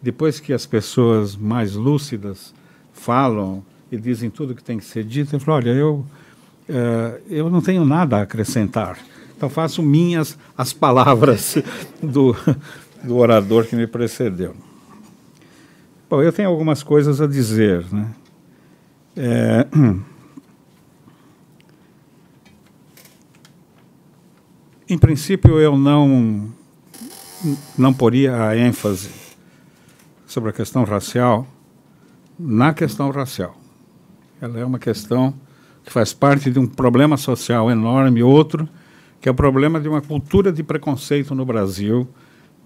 Depois que as pessoas mais lúcidas falam e dizem tudo que tem que ser dito, eu falo, olha, eu, uh, eu não tenho nada a acrescentar. Então faço minhas as palavras do, do orador que me precedeu. Bom, eu tenho algumas coisas a dizer, né? É, em princípio, eu não não poria a ênfase sobre a questão racial na questão racial. Ela é uma questão que faz parte de um problema social enorme, outro que é o problema de uma cultura de preconceito no Brasil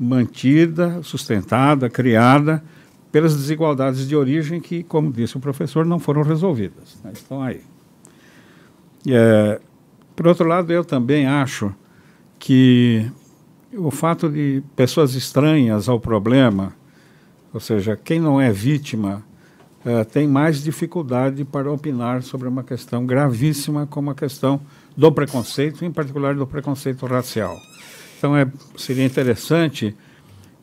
mantida, sustentada, criada pelas desigualdades de origem que, como disse o professor, não foram resolvidas. Né? Estão aí. É, por outro lado, eu também acho que o fato de pessoas estranhas ao problema, ou seja, quem não é vítima uh, têm mais dificuldade para opinar sobre uma questão gravíssima como a questão do preconceito, em particular do preconceito racial. Então, é, seria interessante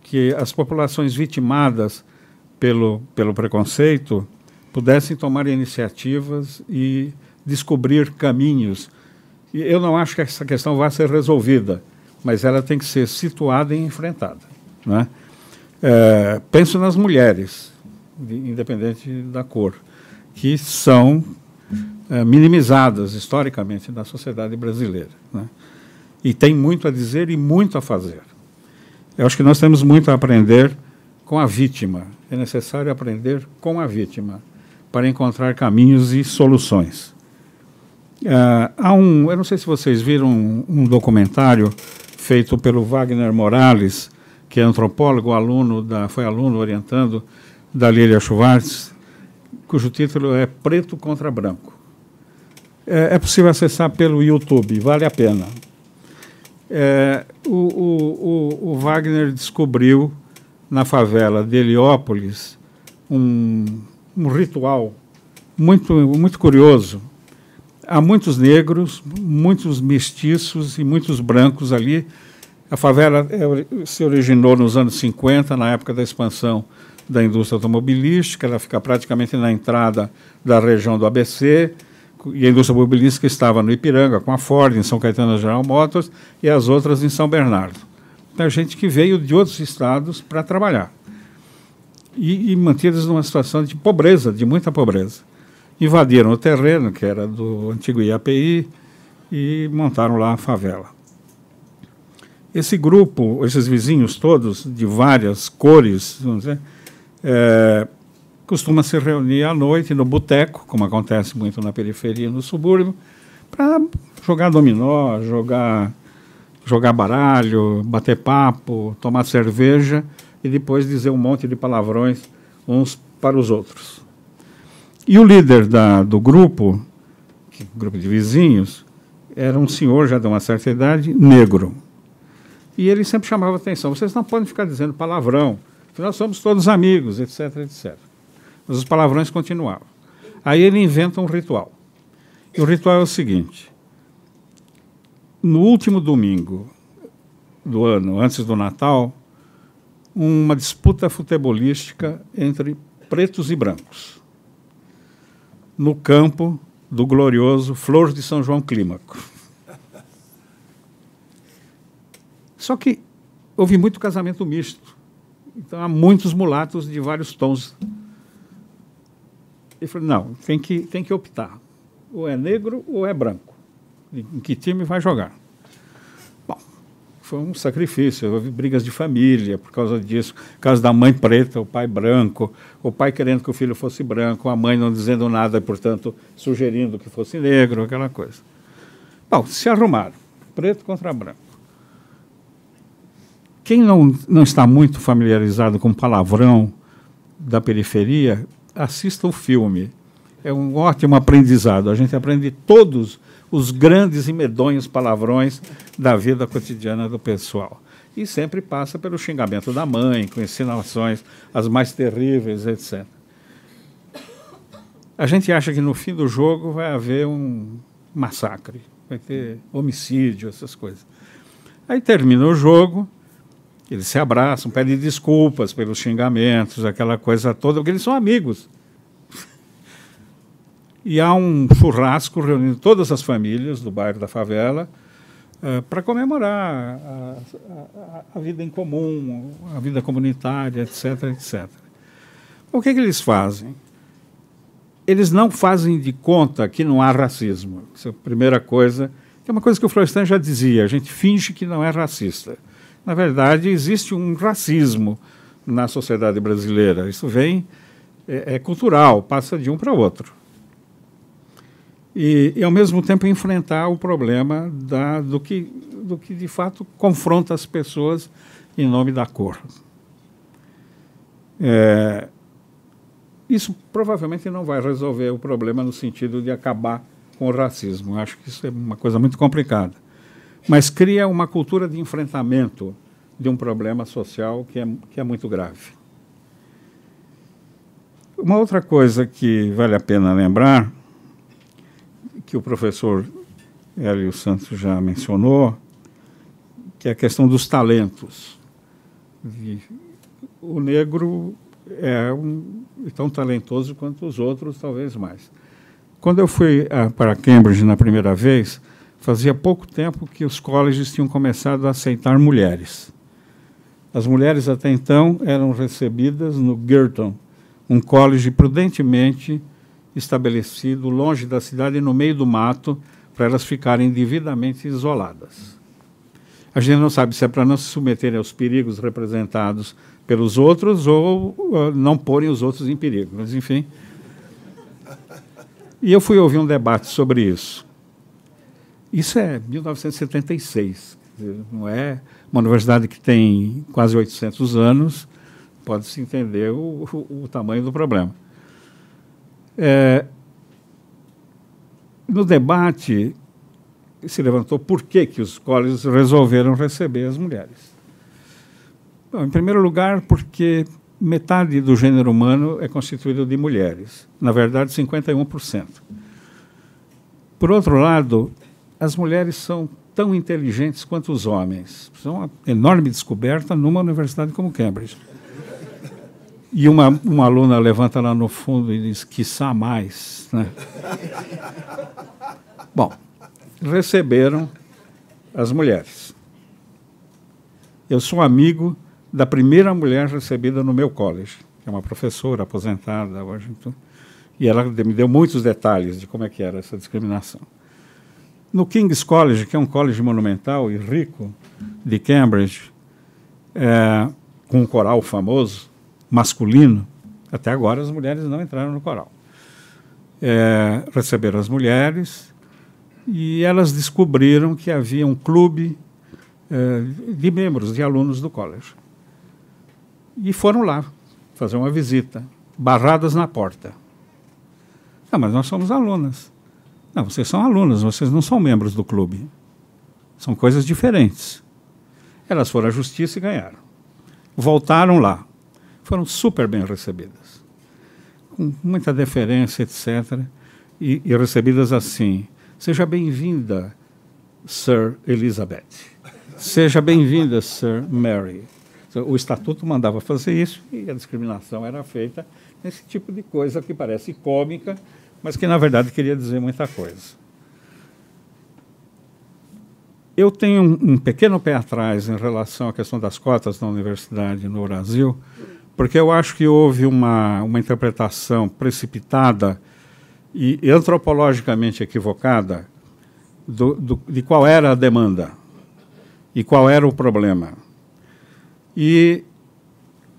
que as populações vitimadas pelo, pelo preconceito pudessem tomar iniciativas e descobrir caminhos. E eu não acho que essa questão vá ser resolvida, mas ela tem que ser situada e enfrentada. Né? É, penso nas mulheres, independente da cor, que são é, minimizadas historicamente na sociedade brasileira. Né? E tem muito a dizer e muito a fazer. Eu acho que nós temos muito a aprender com a vítima. É necessário aprender com a vítima para encontrar caminhos e soluções. Uh, há um, eu não sei se vocês viram um, um, documentário feito pelo Wagner Morales, que é antropólogo, aluno da, foi aluno orientando da Lilia Schwartz, cujo título é Preto contra Branco. É, é possível acessar pelo YouTube, vale a pena. É, o, o, o, o, Wagner descobriu na favela de Heliópolis um, um ritual muito, muito curioso. Há muitos negros, muitos mestiços e muitos brancos ali. A favela é, se originou nos anos 50, na época da expansão da indústria automobilística. Ela fica praticamente na entrada da região do ABC e a indústria automobilística estava no Ipiranga, com a Ford, em São Caetano General Motors, e as outras em São Bernardo. Então, gente que veio de outros estados para trabalhar. E, e mantidas numa situação de pobreza, de muita pobreza. Invadiram o terreno, que era do antigo IAPI, e montaram lá a favela. Esse grupo, esses vizinhos todos, de várias cores, vamos dizer, é, costuma se reunir à noite no boteco, como acontece muito na periferia, no subúrbio, para jogar dominó, jogar, jogar baralho, bater papo, tomar cerveja e depois dizer um monte de palavrões uns para os outros. E o líder da, do grupo, grupo de vizinhos, era um senhor já de uma certa idade, negro. E ele sempre chamava atenção: vocês não podem ficar dizendo palavrão, nós somos todos amigos, etc, etc. Mas os palavrões continuavam. Aí ele inventa um ritual. E o ritual é o seguinte: no último domingo do ano, antes do Natal, uma disputa futebolística entre pretos e brancos, no campo do glorioso Flor de São João Clímaco. Só que houve muito casamento misto. Então há muitos mulatos de vários tons ele falou, não, tem que, tem que optar. Ou é negro ou é branco. Em que time vai jogar? Bom, foi um sacrifício. Houve brigas de família por causa disso. Causa da mãe preta, o pai branco, o pai querendo que o filho fosse branco, a mãe não dizendo nada, portanto, sugerindo que fosse negro, aquela coisa. Bom, se arrumaram. Preto contra branco. Quem não, não está muito familiarizado com palavrão da periferia assista o filme. É um ótimo aprendizado. A gente aprende todos os grandes e medonhos palavrões da vida cotidiana do pessoal. E sempre passa pelo xingamento da mãe, com insinuações as mais terríveis, etc. A gente acha que no fim do jogo vai haver um massacre, vai ter homicídio, essas coisas. Aí termina o jogo, eles se abraçam, pedem desculpas pelos xingamentos, aquela coisa toda, porque eles são amigos. E há um churrasco reunindo todas as famílias do bairro da favela uh, para comemorar a, a, a, vida em comum, a vida comunitária, etc, etc. O que, que eles fazem? Eles não fazem de conta que não há racismo. Essa é a primeira coisa, que é uma coisa que o Florestan já dizia, a gente finge que não é racista na verdade, existe um racismo na sociedade brasileira. Isso vem, é, é cultural, passa de um para outro. E, e, ao mesmo tempo, enfrentar o problema da, do, que, do que, de fato, confronta as pessoas em nome da cor. É, isso provavelmente não vai resolver o problema no sentido de acabar com o racismo. Acho que isso é uma coisa muito complicada mas cria uma cultura de enfrentamento de um problema social que é, que é muito grave. uma outra coisa que vale a pena lembrar, que o professor Hélio Santos já mencionou, que é a questão dos talentos. O negro é um, tão talentoso quanto os outros, talvez mais. Quando eu fui ah, para Cambridge na primeira vez, fazia pouco tempo que os colleges tinham começado a aceitar mulheres. As mulheres até então eram recebidas no Girton, um college prudentemente estabelecido longe da cidade, no meio do mato, para elas ficarem devidamente isoladas. A gente não sabe se é para não se submeterem aos perigos representados pelos outros ou uh, não porem os outros em perigo, mas enfim. E eu fui ouvir um debate sobre isso. Isso é 1976, não é uma universidade que tem quase 800 anos, pode-se entender o, o, o, tamanho do problema. É, no debate, se levantou por que, que os colégios resolveram receber as mulheres. Bom, em primeiro lugar, porque metade do gênero humano é constituído de mulheres, na verdade, 51%. Por outro lado, as mulheres são tão inteligentes quanto os homens. Isso é uma enorme descoberta numa universidade como Cambridge. E uma, uma aluna levanta lá no fundo e diz, quiçá mais. Né? Bom, receberam as mulheres. Eu sou amigo da primeira mulher recebida no meu college, que é uma professora aposentada da Washington, e ela me deu muitos detalhes de como é que era essa discriminação. No King's College, que é um college monumental e rico de Cambridge, é, com um coral famoso, masculino, até agora as mulheres não entraram no coral. É, receberam as mulheres e elas descobriram que havia um clube é, de membros, de alunos do college. E foram lá fazer uma visita, barradas na porta. Ah, mas nós somos alunas. Não, vocês são alunos, vocês não são membros do clube. São coisas diferentes. Elas foram à justiça e ganharam. Voltaram lá. Foram super bem recebidas. Com muita deferência, etc. E, e recebidas assim. Seja bem-vinda, Sir Elizabeth. Seja bem-vinda, Sir Mary. O estatuto mandava fazer isso e a discriminação era feita nesse tipo de coisa que parece cômica, mas que na verdade queria dizer muita coisa. Eu tenho um, um pequeno pé atrás em relação à questão das cotas na universidade no Brasil, porque eu acho que houve uma, uma interpretação precipitada e antropologicamente equivocada do, do, de qual era a demanda e qual era o problema. E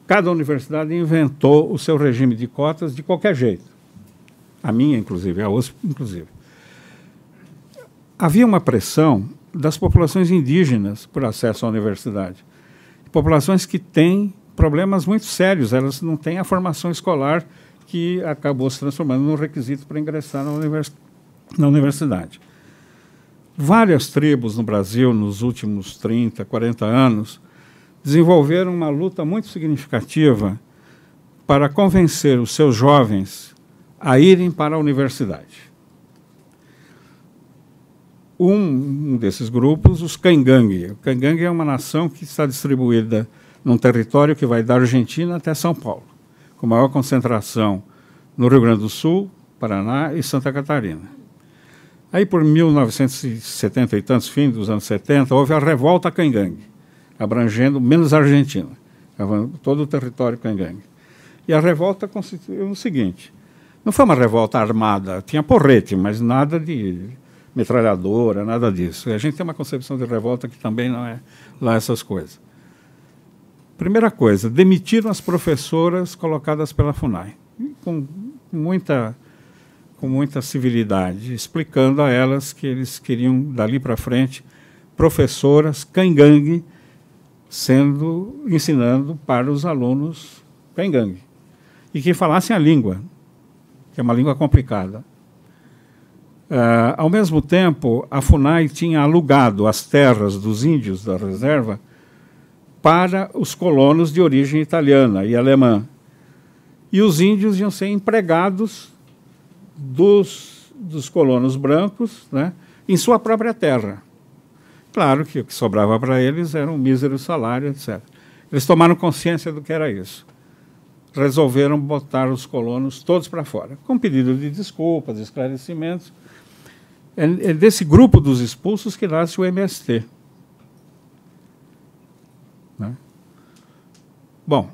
cada universidade inventou o seu regime de cotas de qualquer jeito a minha, inclusive, a USP, inclusive. Havia uma pressão das populações indígenas por acesso à universidade. Populações que têm problemas muito sérios, elas não têm a formação escolar que acabou se transformando num requisito para ingressar na, univers na universidade. Várias tribos no Brasil, nos últimos 30, 40 anos, desenvolveram uma luta muito significativa para convencer os seus jovens a irem para a universidade. Um, desses grupos, os Cangangue. O Cangangue é uma nação que está distribuída num território que vai da Argentina até São Paulo, com maior concentração no Rio Grande do Sul, Paraná e Santa Catarina. Aí, por 1970 e tantos, fim dos anos 70, houve a revolta Cangangue, abrangendo menos a Argentina, todo o território Cangangue. E a revolta constituiu o seguinte: não foi uma revolta armada, tinha porrete, mas nada de metralhadora, nada disso. A gente tem uma concepção de revolta que também não é lá essas coisas. Primeira coisa, demitiram as professoras colocadas pela FUNAI, com muita, com muita civilidade, explicando a elas que eles queriam, dali para frente, professoras cangangue sendo ensinando para os alunos cangangue e que falassem a língua, que é uma língua complicada. Uh, ao mesmo tempo, a FUNAI tinha alugado as terras dos índios da reserva para os colonos de origem italiana e alemã. e os índios iam ser empregados dos, dos colonos brancos né, em sua própria terra. Claro que o que sobrava para eles era um mísero salário, etc. Eles tomaram consciência do que era isso. Resolveram botar os colonos todos para fora, com pedido de desculpas, esclarecimentos. É, é desse grupo dos expulsos que nasce o MST. Né? Bom,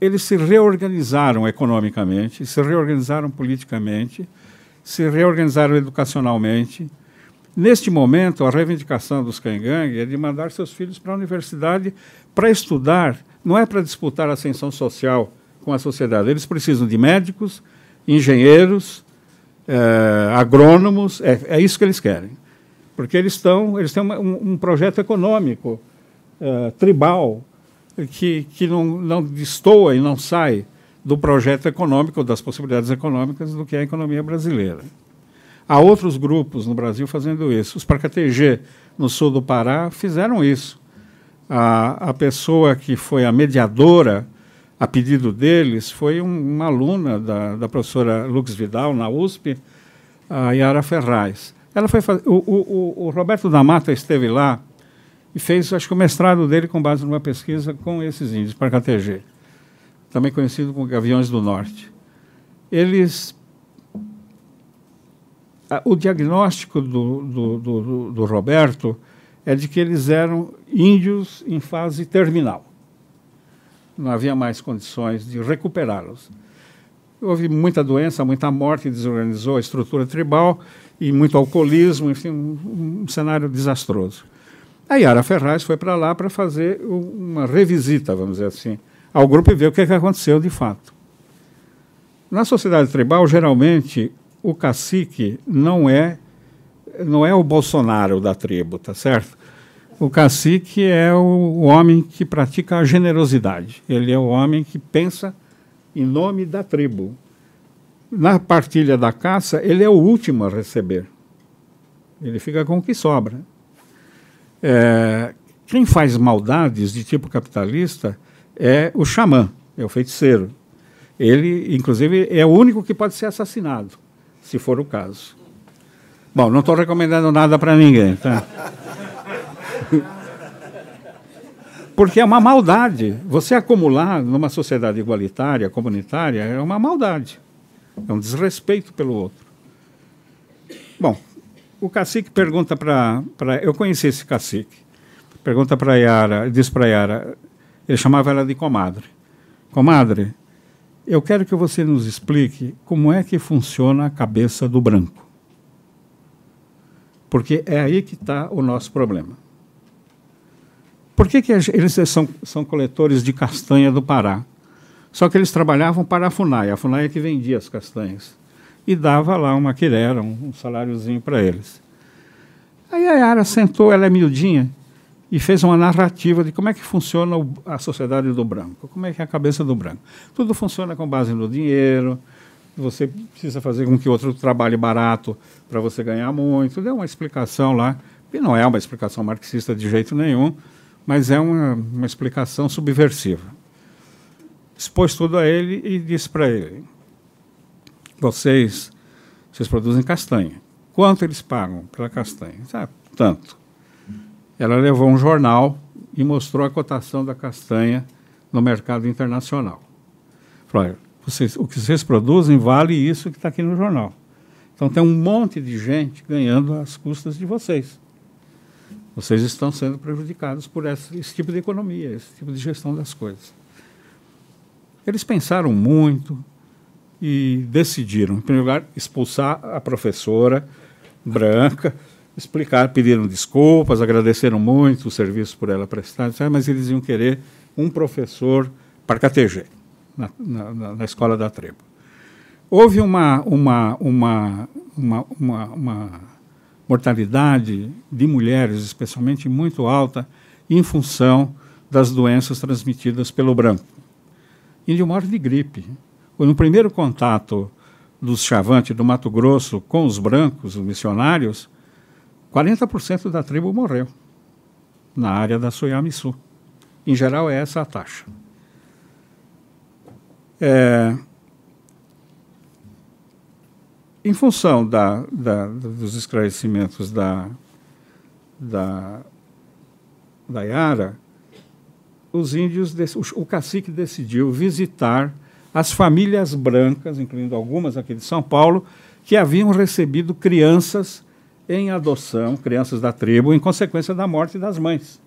eles se reorganizaram economicamente, se reorganizaram politicamente, se reorganizaram educacionalmente. Neste momento, a reivindicação dos Cangangue é de mandar seus filhos para a universidade para estudar, não é para disputar a ascensão social com a sociedade. Eles precisam de médicos, engenheiros, é, agrônomos, é, é, isso que eles querem. Porque eles, estão, eles têm uma, um, um, projeto econômico, é, tribal, que, que não, não destoa e não sai do projeto econômico, das possibilidades econômicas do que é a economia brasileira. Há outros grupos no Brasil fazendo isso. Os Parcategê, no sul do Pará, fizeram isso. A, a pessoa que foi a mediadora, a pedido deles, foi um, uma aluna da, da professora Lux Vidal, na USP, a Yara Ferraz. Ela foi o, o, o Roberto da Mata esteve lá e fez, acho que, o mestrado dele com base numa pesquisa com esses índios, Paracatg, também conhecido como Gaviões do Norte. Eles. o diagnóstico do, do, do, do Roberto é de que eles eram índios em fase terminal. Não havia mais condições de recuperá-los. Houve muita doença, muita morte, desorganizou a estrutura tribal e muito alcoolismo, enfim, um, um cenário desastroso. A Yara Ferraz foi para lá para fazer uma revisita, vamos dizer assim, ao grupo e ver o que, é que aconteceu de fato. Na sociedade tribal, geralmente, o cacique não é não é o Bolsonaro da tribo, tá certo? O cacique é o, homem que pratica a generosidade. Ele é o homem que pensa em nome da tribo. Na partilha da caça, ele é o último a receber. Ele fica com o que sobra. É, quem faz maldades de tipo capitalista é o xamã, é o feiticeiro. Ele, inclusive, é o único que pode ser assassinado, se for o caso. Bom, não estou recomendando nada para ninguém, tá? Porque é uma maldade. Você acumular numa sociedade igualitária, comunitária, é uma maldade. É um desrespeito pelo outro. Bom, o cacique pergunta para. Eu conheci esse cacique. Pergunta para Yara, diz para Yara, ele chamava ela de comadre. Comadre, eu quero que você nos explique como é que funciona a cabeça do branco. Porque é aí que está o nosso problema. Por que, que eles são, são coletores de castanha do Pará? Só que eles trabalhavam para a FUNAI, a FUNAI é que vendia as castanhas e dava lá uma quirera, um, um saláriozinho para eles. Aí a Yara sentou, ela é miudinha, e fez uma narrativa de como é que funciona a sociedade do branco, como é que é a cabeça do branco. Tudo funciona com base no dinheiro, você precisa fazer com que outro trabalhe barato para você ganhar muito. Deu uma explicação lá, e não é uma explicação marxista de jeito nenhum, mas é uma, uma explicação subversiva. Expôs tudo a ele e disse para ele: vocês, vocês produzem castanha. Quanto eles pagam pela castanha? Ah, tanto. Ela levou um jornal e mostrou a cotação da castanha no mercado internacional. Falou, vocês, o que vocês produzem vale isso que está aqui no jornal. Então tem um monte de gente ganhando às custas de vocês. Vocês estão sendo prejudicados por esse, esse tipo de economia, esse tipo de gestão das coisas. Eles pensaram muito, e decidiram, em primeiro lugar, expulsar a professora branca, explicar, pediram desculpas, agradeceram muito o serviço por ela prestar, mas eles iam querer um professor para KTG, na, na, na escola da tribo. Houve uma, uma, uma, uma, uma, uma mortalidade de mulheres, especialmente muito alta, em função das doenças transmitidas pelo branco. Índio morre de gripe, no primeiro contato dos Chavantes do Mato Grosso com os brancos, os missionários, 40% da tribo morreu na área da Suyamisu. Em geral, é essa a taxa. É, em função da, da, dos esclarecimentos da, da, da Yara, os índios, o, cacique decidiu visitar as famílias brancas, incluindo algumas aqui de São Paulo, que haviam recebido crianças em adoção, crianças da tribo, em consequência da morte das mães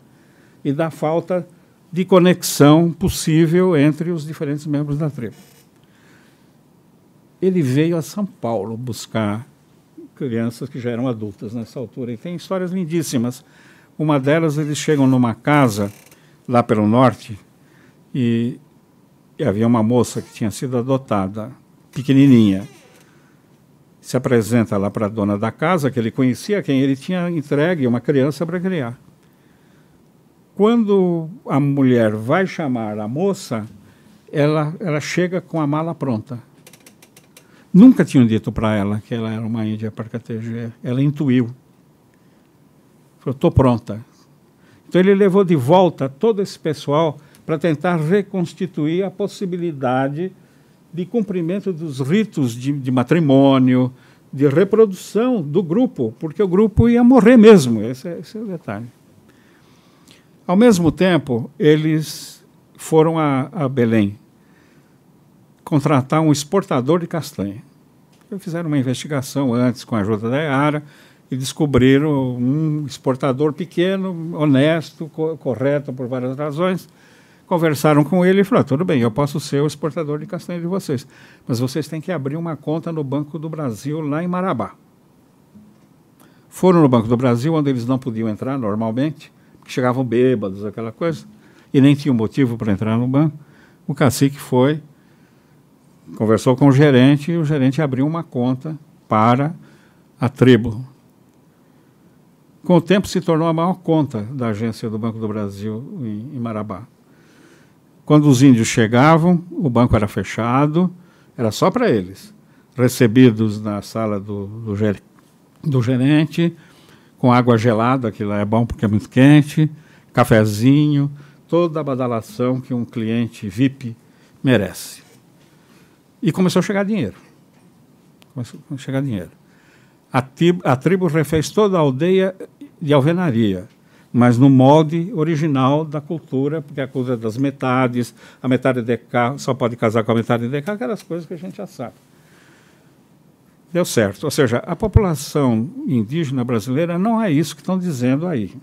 e da falta de conexão possível entre os diferentes membros da tribo. Ele veio a São Paulo buscar crianças que já eram adultas nessa altura. E tem histórias lindíssimas. Uma delas, eles chegam numa casa lá pelo norte e, e havia uma moça que tinha sido adotada, pequenininha. Se apresenta lá para a dona da casa, que ele conhecia, quem ele tinha entregue uma criança para criar. Quando a mulher vai chamar a moça, ela, ela chega com a mala pronta. Nunca tinham dito para ela que ela era uma índia parcateja. Ela intuiu. Falou, estou pronta. Então ele levou de volta todo esse pessoal para tentar reconstituir a possibilidade de cumprimento dos ritos de, de, matrimônio, de reprodução do grupo, porque o grupo ia morrer mesmo. Esse é, esse é o detalhe. Ao mesmo tempo, eles foram a, a Belém contratar um exportador de castanha. Fizeram uma investigação antes com a ajuda da EARA e descobriram um exportador pequeno, honesto, co correto por várias razões. Conversaram com ele e falaram: tudo bem, eu posso ser o exportador de castanha de vocês, mas vocês têm que abrir uma conta no Banco do Brasil lá em Marabá. Foram no Banco do Brasil, onde eles não podiam entrar normalmente, porque chegavam bêbados, aquela coisa, e nem tinham motivo para entrar no banco. O cacique foi, conversou com o gerente e o gerente abriu uma conta para a tribo com o tempo se tornou a maior conta da agência do Banco do Brasil em, em Marabá. Quando os índios chegavam, o banco era fechado, era só para eles. Recebidos na sala do, do, ger, do gerente, com água gelada, que lá é bom porque é muito quente, cafezinho, toda a badalação que um cliente VIP merece. E começou a chegar dinheiro. Começou a chegar dinheiro. A, tribo, a tribo refez toda a aldeia de alvenaria, mas no molde original da cultura, porque é a cultura das metades, a metade de cá só pode casar com a metade de cá, aquelas coisas que a gente já sabe. Deu certo. Ou seja, a população indígena brasileira não é isso que estão dizendo aí.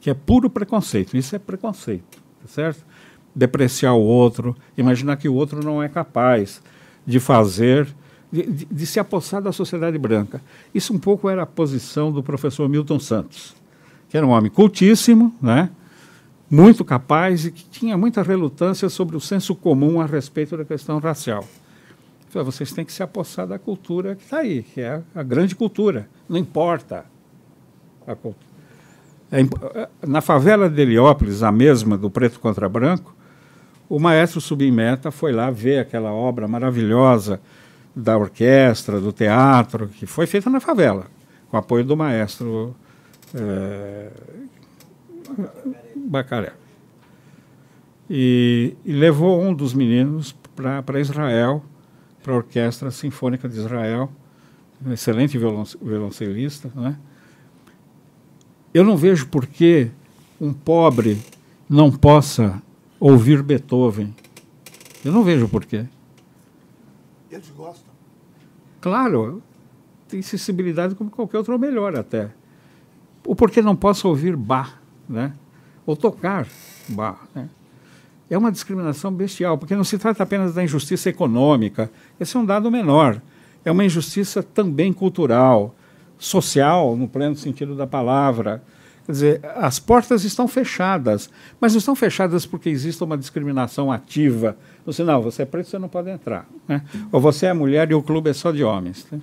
Que é puro preconceito. Isso é preconceito, tá certo? Depreciar o outro, imaginar que o outro não é capaz de fazer de, de, de, se apossar da sociedade branca. Isso um pouco era a posição do professor Milton Santos, que era um homem cultíssimo, né? muito capaz e que tinha muita relutância sobre o senso comum a respeito da questão racial. Vocês têm que se apossar da cultura que está aí, que é a grande cultura. Não importa a cultura. É, na favela de Heliópolis, a mesma do preto contra branco, o maestro Subimeta foi lá ver aquela obra maravilhosa da orquestra, do teatro, que foi feita na favela, com apoio do maestro é, Bacaré. E, e, levou um dos meninos para Israel, para a Orquestra Sinfônica de Israel, um excelente violoncelista. Né? Eu não vejo por que um pobre não possa ouvir Beethoven. Eu não vejo por quê. Eles gostam. Claro, tem sensibilidade como qualquer outro, ou melhor até. O porquê não posso ouvir Bach, né? ou tocar Bach. Né? É uma discriminação bestial, porque não se trata apenas da injustiça econômica, esse é um dado menor. É uma injustiça também cultural, social, no pleno sentido da palavra. Quer dizer, as portas estão fechadas, mas não estão fechadas porque existe uma discriminação ativa. Você, não, você é preto, você não pode entrar. Né? Ou você é mulher e o clube é só de homens. Né?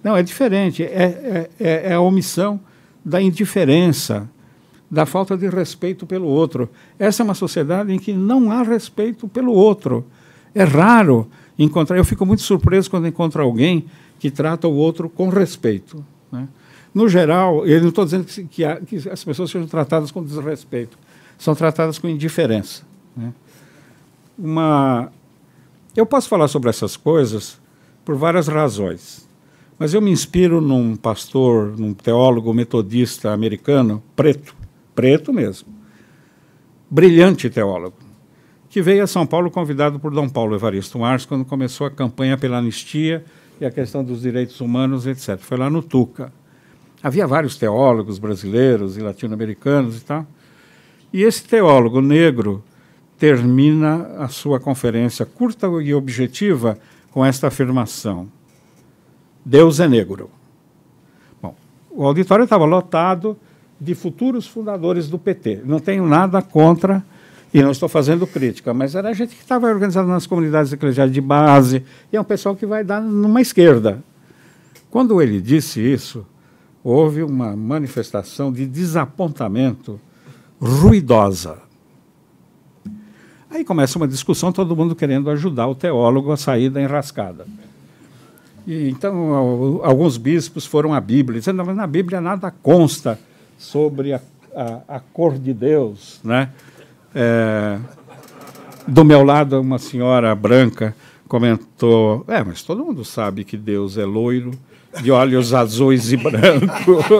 Não, é diferente. É, é, é, é a omissão da indiferença, da falta de respeito pelo outro. Essa é uma sociedade em que não há respeito pelo outro. É raro encontrar. Eu fico muito surpreso quando encontro alguém que trata o outro com respeito. Né? No geral, eu não estou dizendo que, que, que, as pessoas sejam tratadas com desrespeito, são tratadas com indiferença. Né? Uma, Eu posso falar sobre essas coisas por várias razões, mas eu me inspiro num pastor, num teólogo metodista americano, preto, preto mesmo, brilhante teólogo, que veio a São Paulo convidado por Dom Paulo Evaristo Mars quando começou a campanha pela anistia e a questão dos direitos humanos, etc. Foi lá no Tuca. Havia vários teólogos brasileiros e latino-americanos e tal. E esse teólogo negro termina a sua conferência curta e objetiva com esta afirmação: Deus é negro. Bom, o auditório estava lotado de futuros fundadores do PT. Não tenho nada contra e não estou fazendo crítica, mas era gente que estava organizada nas comunidades eclesiais de base, e é um pessoal que vai dar numa esquerda. Quando ele disse isso, houve uma manifestação de desapontamento ruidosa. Aí começa uma discussão, todo mundo querendo ajudar o teólogo a sair da enrascada. E, então, alguns bispos foram à Bíblia, dizendo na Bíblia nada consta sobre a, a, a cor de Deus, né? É, do meu lado, uma senhora branca comentou: É, mas todo mundo sabe que Deus é loiro, de olhos azuis e branco.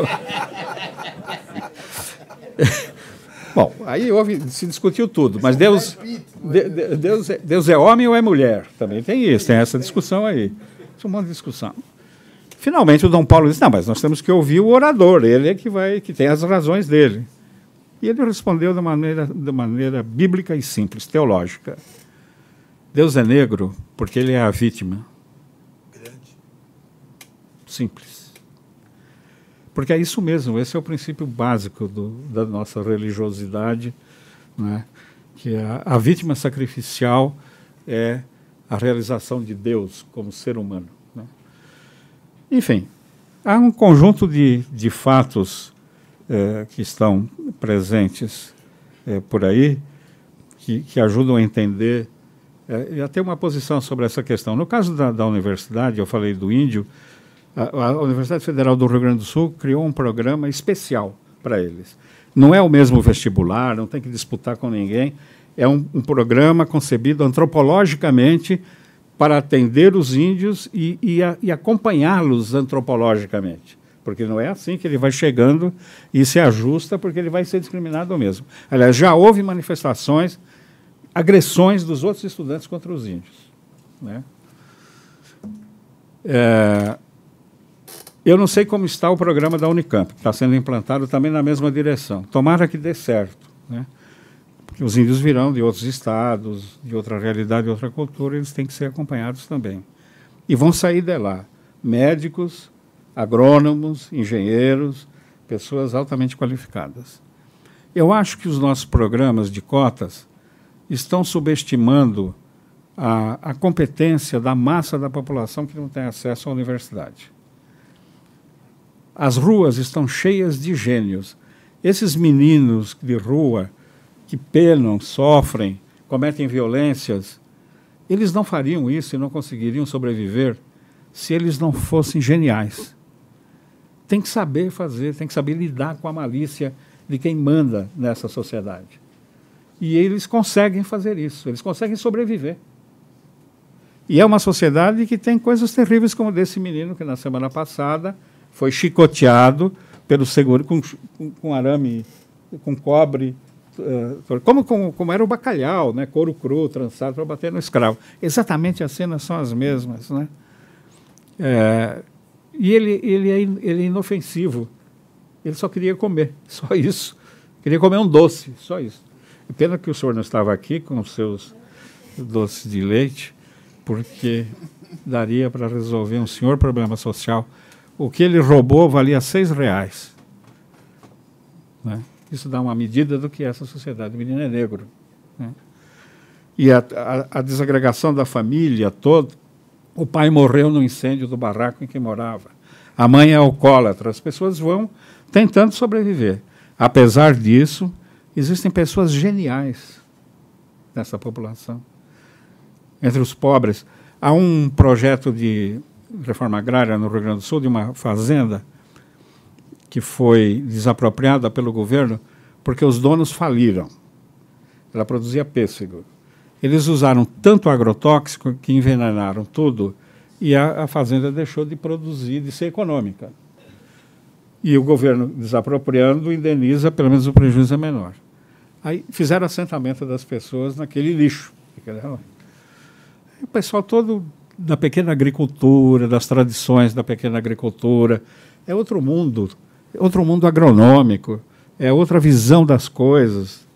Bom, aí houve, se discutiu tudo, mas Deus, de, de, Deus, é, Deus é homem ou é mulher? Também tem isso, tem essa discussão aí. Isso é um de discussão. Finalmente o Dom Paulo disse: Não, mas nós temos que ouvir o orador, ele é que vai, que tem as razões dele. E ele respondeu de maneira, de maneira bíblica e simples, teológica. Deus é negro porque ele é a vítima. Grande. Simples. Porque é isso mesmo, esse é o princípio básico do, da nossa religiosidade, né? que a, a vítima sacrificial é a realização de Deus como ser humano. Enfim, há um conjunto de, de fatos é, que estão presentes é, por aí, que, que, ajudam a entender é, e a ter uma posição sobre essa questão. No caso da, da universidade, eu falei do índio, a, a, Universidade Federal do Rio Grande do Sul criou um programa especial para eles. Não é o mesmo vestibular, não tem que disputar com ninguém. É um, um programa concebido antropologicamente para atender os índios e, e, e acompanhá-los antropologicamente porque não é assim que ele vai chegando e se ajusta, porque ele vai ser discriminado mesmo. Aliás, já houve manifestações, agressões dos outros estudantes contra os índios. Né? É, eu não sei como está o programa da Unicamp, que está sendo implantado também na mesma direção. Tomara que dê certo. Né? Porque os índios virão de outros estados, de outra realidade, de outra cultura, eles têm que ser acompanhados também. E vão sair de lá médicos, agrônomos, engenheiros, pessoas altamente qualificadas. Eu acho que os nossos programas de cotas estão subestimando a, a competência da massa da população que não tem acesso à universidade. As ruas estão cheias de gênios. Esses meninos de rua que penam, sofrem, cometem violências, eles não fariam isso e não conseguiriam sobreviver se eles não fossem geniais tem que saber fazer, tem que saber lidar com a malícia de quem manda nessa sociedade. E eles conseguem fazer isso, eles conseguem sobreviver. E é uma sociedade que tem coisas terríveis, como desse menino que na semana passada foi chicoteado pelo seguro com, com, com arame, com cobre, como, como, como, era o bacalhau, né? couro cru, trançado para bater no escravo. Exatamente as cenas são as mesmas. Né? É, e ele, ele, é, ele é inofensivo. Ele só queria comer, só isso. Queria comer um doce, só isso. Pena que o senhor não estava aqui com os seus doces de leite, porque daria para resolver um senhor problema social. O que ele roubou valia seis reais. Né? Isso dá uma medida do que é essa sociedade. O menino é negro. Né? E a, a, a desagregação da família toda, o pai morreu no incêndio do barraco em que morava. A mãe é alcoólatra. As pessoas vão tentando sobreviver. Apesar disso, existem pessoas geniais nessa população. Entre os pobres, há um projeto de reforma agrária no Rio Grande do Sul, de uma fazenda, que foi desapropriada pelo governo porque os donos faliram. Ela produzia pêssego. Eles usaram tanto agrotóxico que envenenaram tudo e a, a fazenda deixou de produzir, de ser econômica. E o governo, desapropriando, indeniza, pelo menos o prejuízo é menor. Aí fizeram assentamento das pessoas naquele lixo. O pessoal todo da pequena agricultura, das tradições da pequena agricultura, é outro mundo, outro mundo agronômico, é outra visão das coisas.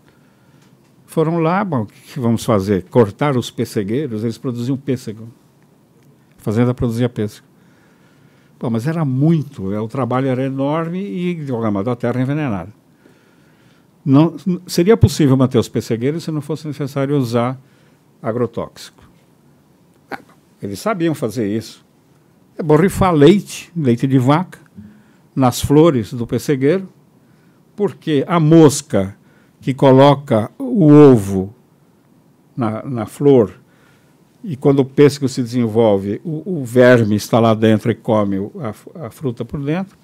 Foram lá, bom, o que vamos fazer? Cortar os pessegueiros, eles produziam pêssego. A fazenda produzia pêssego. Bom, mas era muito, é, o trabalho era enorme e, modo, a terra envenenada. Não, seria possível manter os pessegueiros se não fosse necessário usar agrotóxico. Ah, eles sabiam fazer isso. É borrifar leite, leite de vaca, nas flores do pessegueiro, porque a mosca que coloca o ovo na, na flor e quando o pêssego se desenvolve, o, o verme está lá dentro e come a, a, fruta por dentro,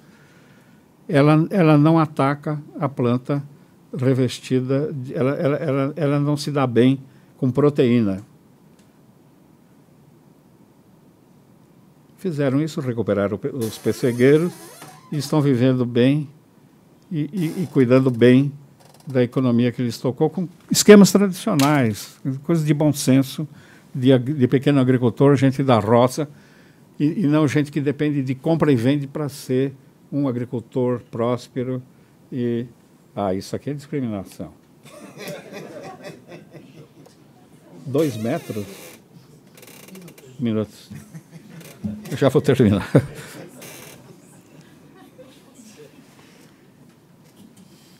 ela, ela não ataca a planta revestida, ela, ela, ela, ela não se dá bem com proteína. Fizeram isso, recuperaram os pessegueiros estão vivendo bem e, e, e cuidando bem da economia que lhes tocou com esquemas tradicionais, coisas de bom senso, de, de pequeno agricultor, gente da roça, e, e, não gente que depende de compra e vende para ser um agricultor próspero e ah, isso aqui é discriminação. Dois metros? Minutos. Eu já vou terminar.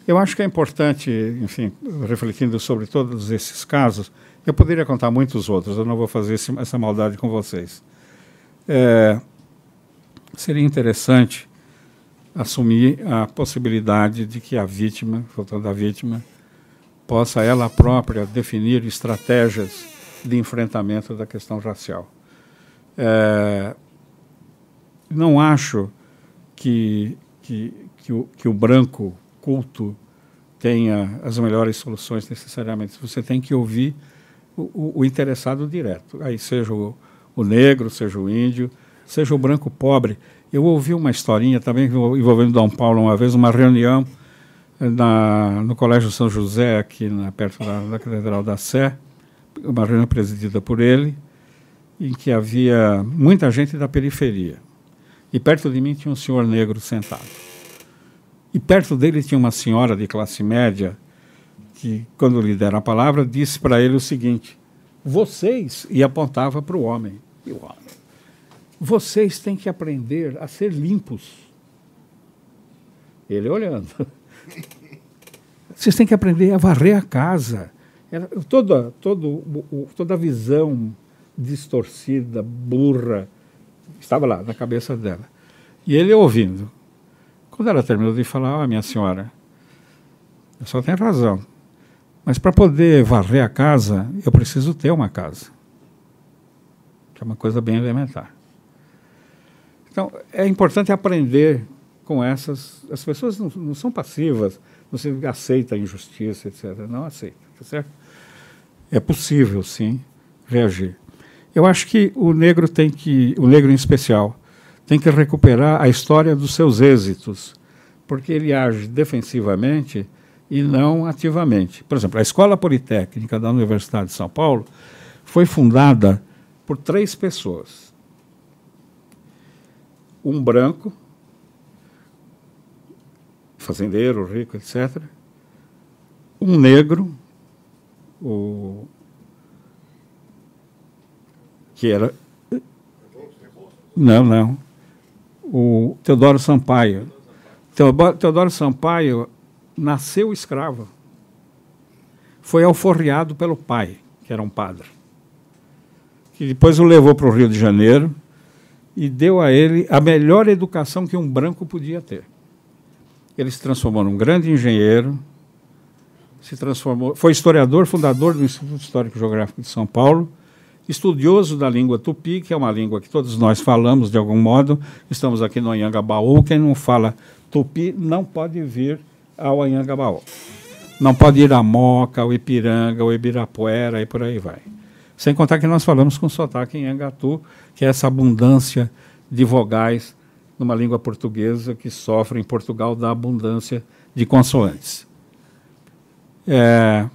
Eu acho que é importante, enfim, refletindo sobre todos esses casos, eu poderia contar muitos outros, eu não vou fazer esse, essa maldade com vocês. É, seria interessante assumir a possibilidade de que a vítima, voltando à vítima, possa ela própria definir estratégias de enfrentamento da questão racial. É, não acho que, que, que, o, que o branco culto tenha as melhores soluções necessariamente. Você tem que ouvir o, o, interessado direto. Aí seja o, o, negro, seja o índio, seja o branco pobre. Eu ouvi uma historinha também envolvendo Dom Paulo uma vez, uma reunião eh, na, no Colégio São José, aqui na, perto da, da Catedral da Sé, uma reunião presidida por ele, em que havia muita gente da periferia. E perto de mim tinha um senhor negro sentado. E perto dele tinha uma senhora de classe média que, quando lhe deram a palavra, disse para ele o seguinte: Vocês, e apontava para o homem, e o homem, vocês têm que aprender a ser limpos. Ele olhando. Vocês têm que aprender a varrer a casa. Era toda, toda a visão distorcida, burra, estava lá na cabeça dela. E ele ouvindo. Quando ela terminou de falar, ah, minha senhora, a senhora tem razão. Mas para poder varrer a casa, eu preciso ter uma casa. Que é uma coisa bem elementar. Então, é importante aprender com essas. As pessoas não, não são passivas, não se aceita a injustiça, etc. Não aceita, tá certo? É possível, sim, reagir. Eu acho que o negro tem que, o negro em especial, tem que recuperar a história dos seus êxitos, porque ele age defensivamente e não ativamente. Por exemplo, a Escola Politécnica da Universidade de São Paulo foi fundada por três pessoas. Um branco, fazendeiro, rico, etc. Um negro, o, que era. Não, não o Teodoro Sampaio. Teodoro Sampaio nasceu escravo. Foi alforriado pelo pai, que era um padre. Que depois o levou para o Rio de Janeiro e deu a ele a melhor educação que um branco podia ter. Ele se transformou num grande engenheiro, se transformou, foi historiador, fundador do Instituto Histórico Geográfico de São Paulo estudioso da língua tupi, que é uma língua que todos nós falamos de algum modo. Estamos aqui no Anhangabaú. Quem não fala tupi não pode vir ao Anhangabaú. Não pode ir a Moca, o Ipiranga, o Ibirapuera e por aí vai. Sem contar que nós falamos com sotaque em Angatu, que é essa abundância de vogais numa língua portuguesa que sofre em Portugal da abundância de consoantes. É,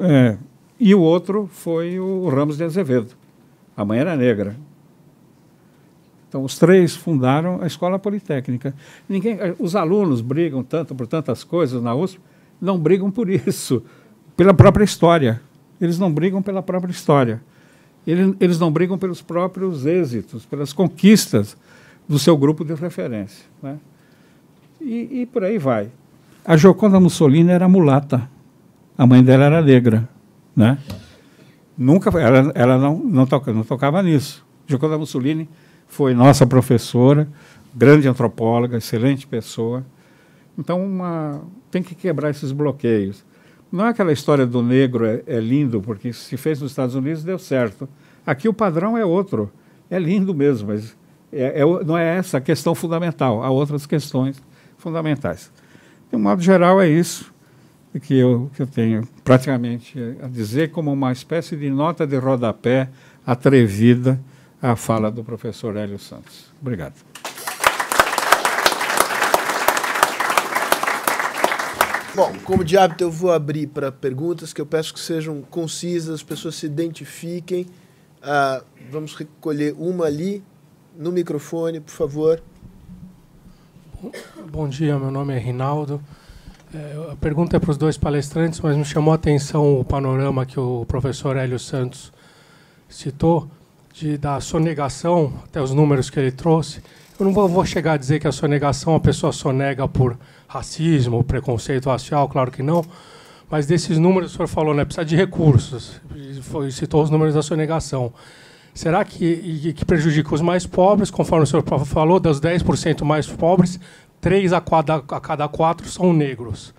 é, e o outro foi o Ramos de Azevedo. A mãe era negra. Então, os três fundaram a Escola Politécnica. Ninguém, os alunos brigam tanto por tantas coisas na USP, não brigam por isso, pela própria história. Eles não brigam pela própria história. Eles, eles não brigam pelos próprios êxitos, pelas conquistas do seu grupo de referência. Né? E, e por aí vai. A Joconda Mussolini era mulata. A mãe dela era negra. Né? Nunca, ela, ela não, não, não tocava nisso. Joconda Mussolini foi nossa professora, grande antropóloga, excelente pessoa. Então, uma, tem que quebrar esses bloqueios. Não é aquela história do negro é, é, lindo, porque se fez nos Estados Unidos deu certo. Aqui o padrão é outro. É lindo mesmo, mas é, é, não é essa a questão fundamental. Há outras questões fundamentais. De um modo geral, é isso que eu, que eu tenho praticamente a dizer como uma espécie de nota de rodapé atrevida à fala do professor Hélio Santos. Obrigado. Bom, como de hábito, eu vou abrir para perguntas que eu peço que sejam concisas, as pessoas se identifiquem. Ah, vamos recolher uma ali no microfone, por favor. Bom dia, meu nome é Rinaldo. É, a pergunta é para os dois palestrantes, mas me chamou a atenção o panorama que o professor Hélio Santos citou, de, da sonegação, até os números que ele trouxe. Eu não vou, vou chegar a dizer que a sonegação a pessoa sonega por racismo, preconceito racial, claro que não, mas desses números o senhor falou, né, precisa de recursos, foi, citou os números da sonegação. Será que, que prejudica os mais pobres, conforme o senhor falou, dos 10% mais pobres, 3 a cada, a cada 4 são negros.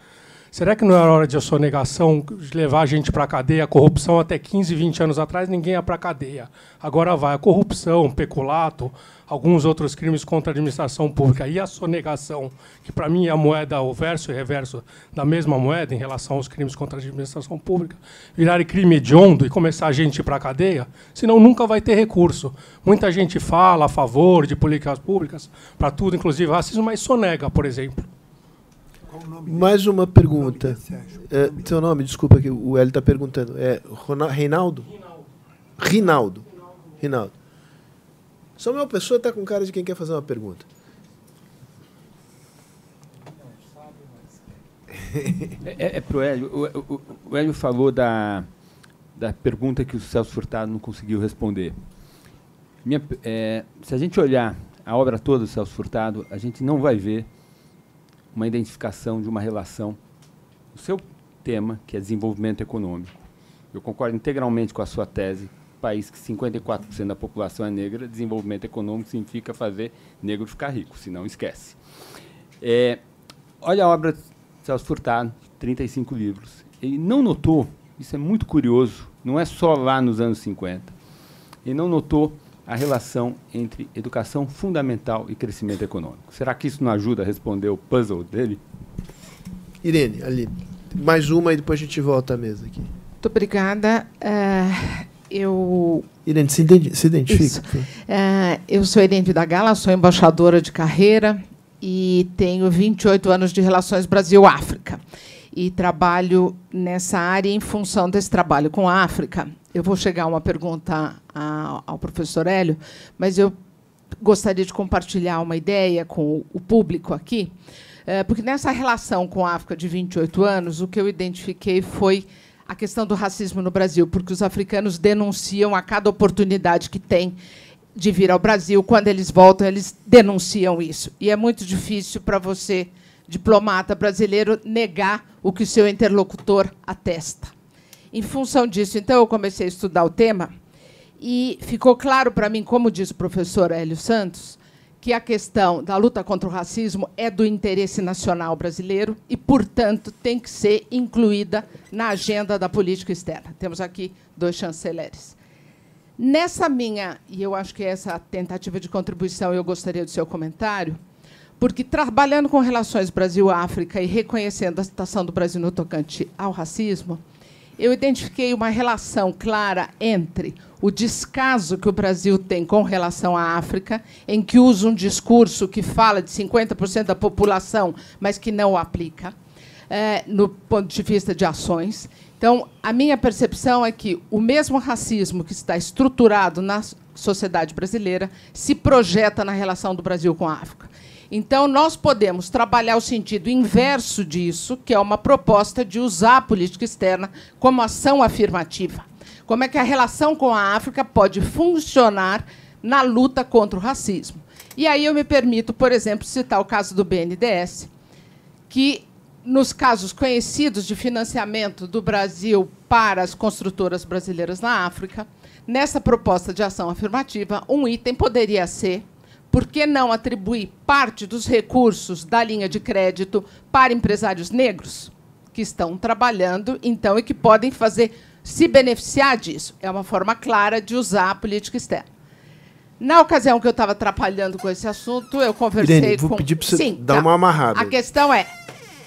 Será que não era hora de a sonegação de levar a gente para a cadeia? A corrupção até 15, 20 anos atrás ninguém ia para a cadeia. Agora vai. A corrupção, peculato, alguns outros crimes contra a administração pública e a sonegação, que para mim é a moeda, o verso e reverso da mesma moeda em relação aos crimes contra a administração pública, virarem crime hediondo e começar a gente ir para a cadeia, senão nunca vai ter recurso. Muita gente fala a favor de políticas públicas para tudo, inclusive racismo, mas sonega, por exemplo. Mais uma pergunta. É, seu nome, desculpa que o Hélio está perguntando. É Reinaldo? Rinaldo. Rinaldo. Samuel Pessoa está com cara de quem quer fazer uma pergunta. É, é, é para o Hélio. O, o Hélio falou da, da pergunta que o Celso Furtado não conseguiu responder. Minha, é, se a gente olhar a obra toda do Celso Furtado, a gente não vai ver uma identificação de uma relação. O seu tema, que é desenvolvimento econômico. Eu concordo integralmente com a sua tese país que 54% da população é negra, desenvolvimento econômico significa fazer negro ficar rico, senão esquece. É, olha a obra de Celso Furtado, 35 livros. Ele não notou, isso é muito curioso, não é só lá nos anos 50, ele não notou a relação entre educação fundamental e crescimento econômico. Será que isso não ajuda a responder o puzzle dele? Irene, ali. Mais uma e depois a gente volta à mesa aqui. Muito obrigada. Uh, eu. Irene, se, identi se identifica. Uh, eu sou Irene da Gala, sou embaixadora de carreira e tenho 28 anos de relações Brasil-África. E trabalho nessa área em função desse trabalho com a África. Eu vou chegar a uma pergunta ao professor Hélio, mas eu gostaria de compartilhar uma ideia com o público aqui, eh, porque nessa relação com a África de 28 anos, o que eu identifiquei foi a questão do racismo no Brasil, porque os africanos denunciam a cada oportunidade que têm de vir ao Brasil. Quando eles voltam, eles denunciam isso. E é muito difícil para você, diplomata brasileiro, negar o que o seu interlocutor atesta. Em função disso, então, eu comecei a estudar o tema e ficou claro para mim, como diz o professor Hélio Santos, que a questão da luta contra o racismo é do interesse nacional brasileiro e, portanto, tem que ser incluída na agenda da política externa. Temos aqui dois chanceleres. Nessa minha, e eu acho que essa tentativa de contribuição eu gostaria do seu comentário, porque trabalhando com relações Brasil-África e reconhecendo a situação do Brasil no tocante ao racismo, eu identifiquei uma relação clara entre o descaso que o Brasil tem com relação à África, em que usa um discurso que fala de 50% da população, mas que não o aplica, é, no ponto de vista de ações. Então, a minha percepção é que o mesmo racismo que está estruturado na sociedade brasileira se projeta na relação do Brasil com a África. Então, nós podemos trabalhar o sentido inverso disso, que é uma proposta de usar a política externa como ação afirmativa. Como é que a relação com a África pode funcionar na luta contra o racismo? E aí eu me permito, por exemplo, citar o caso do BNDES, que nos casos conhecidos de financiamento do Brasil para as construtoras brasileiras na África, nessa proposta de ação afirmativa, um item poderia ser por que não atribuir parte dos recursos da linha de crédito para empresários negros que estão trabalhando, então, e que podem fazer se beneficiar disso? É uma forma clara de usar a política externa. Na ocasião que eu estava atrapalhando com esse assunto, eu conversei Irene, com. vou pedir para você Sim, dar tá. uma amarrada. A questão é